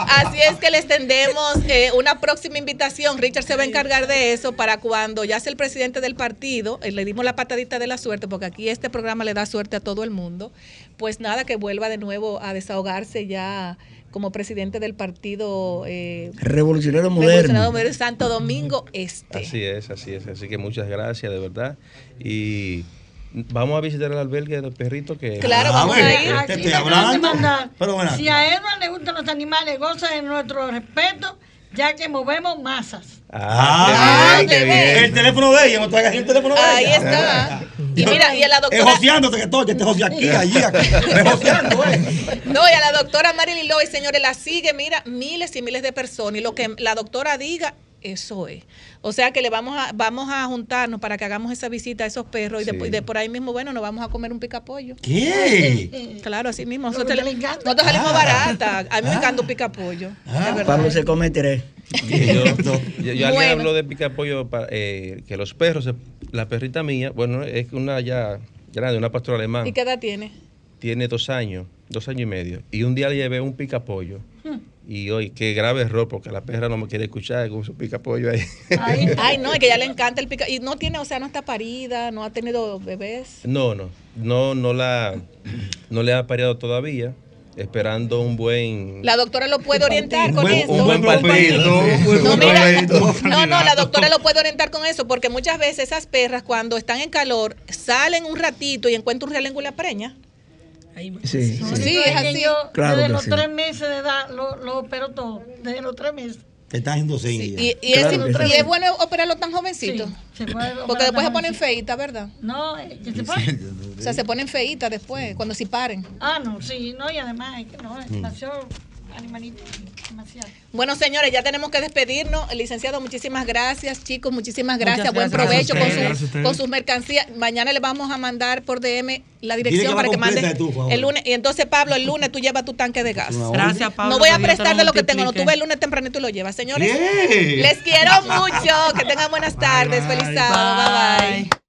Así es que le extendemos eh, una próxima invitación. Richard se va a encargar de eso para cuando ya sea el presidente del partido, eh, le dimos la patadita de la suerte, porque aquí este programa le da suerte a todo el mundo. Pues nada, que vuelva de nuevo a desahogarse ya como presidente del partido eh, Revolucionario Revolucionario moderno. Moderno Santo Domingo Este. Así es, así es. Así que muchas gracias, de verdad. Y vamos a visitar el albergue del perrito que... Claro, Ah, vamos a ir. te Aquí te mandar. Pero bueno. Si a Edward le gustan los animales, goza de nuestro respeto, ya que movemos masas. Ah, qué bien, qué bien. El teléfono de ella, no traigas el teléfono de Ahí ella. está. Y mira, y a la Es doctora. joseándote que todo, este josea aquí, allí, acá. Es joseando, eh. No, y a la doctora Marilyn Loy, señores, la sigue, mira, miles y miles de personas. Y lo que la doctora diga, eso es. O sea que le vamos a, vamos a juntarnos para que hagamos esa visita a esos perros y, de, Sí. y de por ahí mismo, bueno, nos vamos a comer un picapollo. ¿Qué? Claro, así mismo. Nosotros, le nosotros salimos Ah. barata. A mí me Ah. encanta un picapollo. Ah. Pablo se come tres. Yo, yo, yo alguien Bueno. habló de picapollo, para, eh, que los perros, la perrita mía, bueno, es una ya grande, una pastora alemana, ¿Y qué edad tiene? tiene dos años, dos años y medio. Y un día le llevé un picapollo. Y hoy, qué grave error, porque la perra no me quiere escuchar con su picapollo ahí. Ahí. Ay, no, es que ya le encanta el pica. Y no tiene, o sea, no está parida, no ha tenido bebés. No, no, no, no la, no le ha pareado todavía, esperando un buen... La doctora lo puede orientar con eso. un buen buen No, mira, no, no, la doctora lo puede orientar con eso, porque muchas veces esas perras cuando están en calor salen un ratito y encuentran un realengo y la preña. Ahí Sí, sí. Sí, es así. Yo, Claro desde los sí. tres meses de edad lo, lo opero todo. Desde los tres meses. Te están haciendo señas. Y, y Claro es, que y sí. es bueno operarlo tan jovencito. Sí, se puede Porque después se ponen sí. feitas, ¿verdad? No, eh, se pone. O sea, se ponen feitas después, cuando sí paren. Ah, no, sí, no, y además, es que no, es demasiado animalito, demasiado. Bueno, señores, ya tenemos que despedirnos. Licenciado, muchísimas gracias, chicos, muchísimas gracias. Buen provecho Gracias con, sus mercancías. Mañana le vamos a mandar por DM la dirección que para que mande el lunes. Y entonces, Pablo, el lunes tú llevas tu tanque de gas. Gracias, Pablo. no voy a prestar de lo que tengo, no tú ves el lunes tempranito y lo llevas, señores. ¿Qué? Les quiero mucho. Que tengan buenas tardes. bye. Feliz sábado. bye. bye.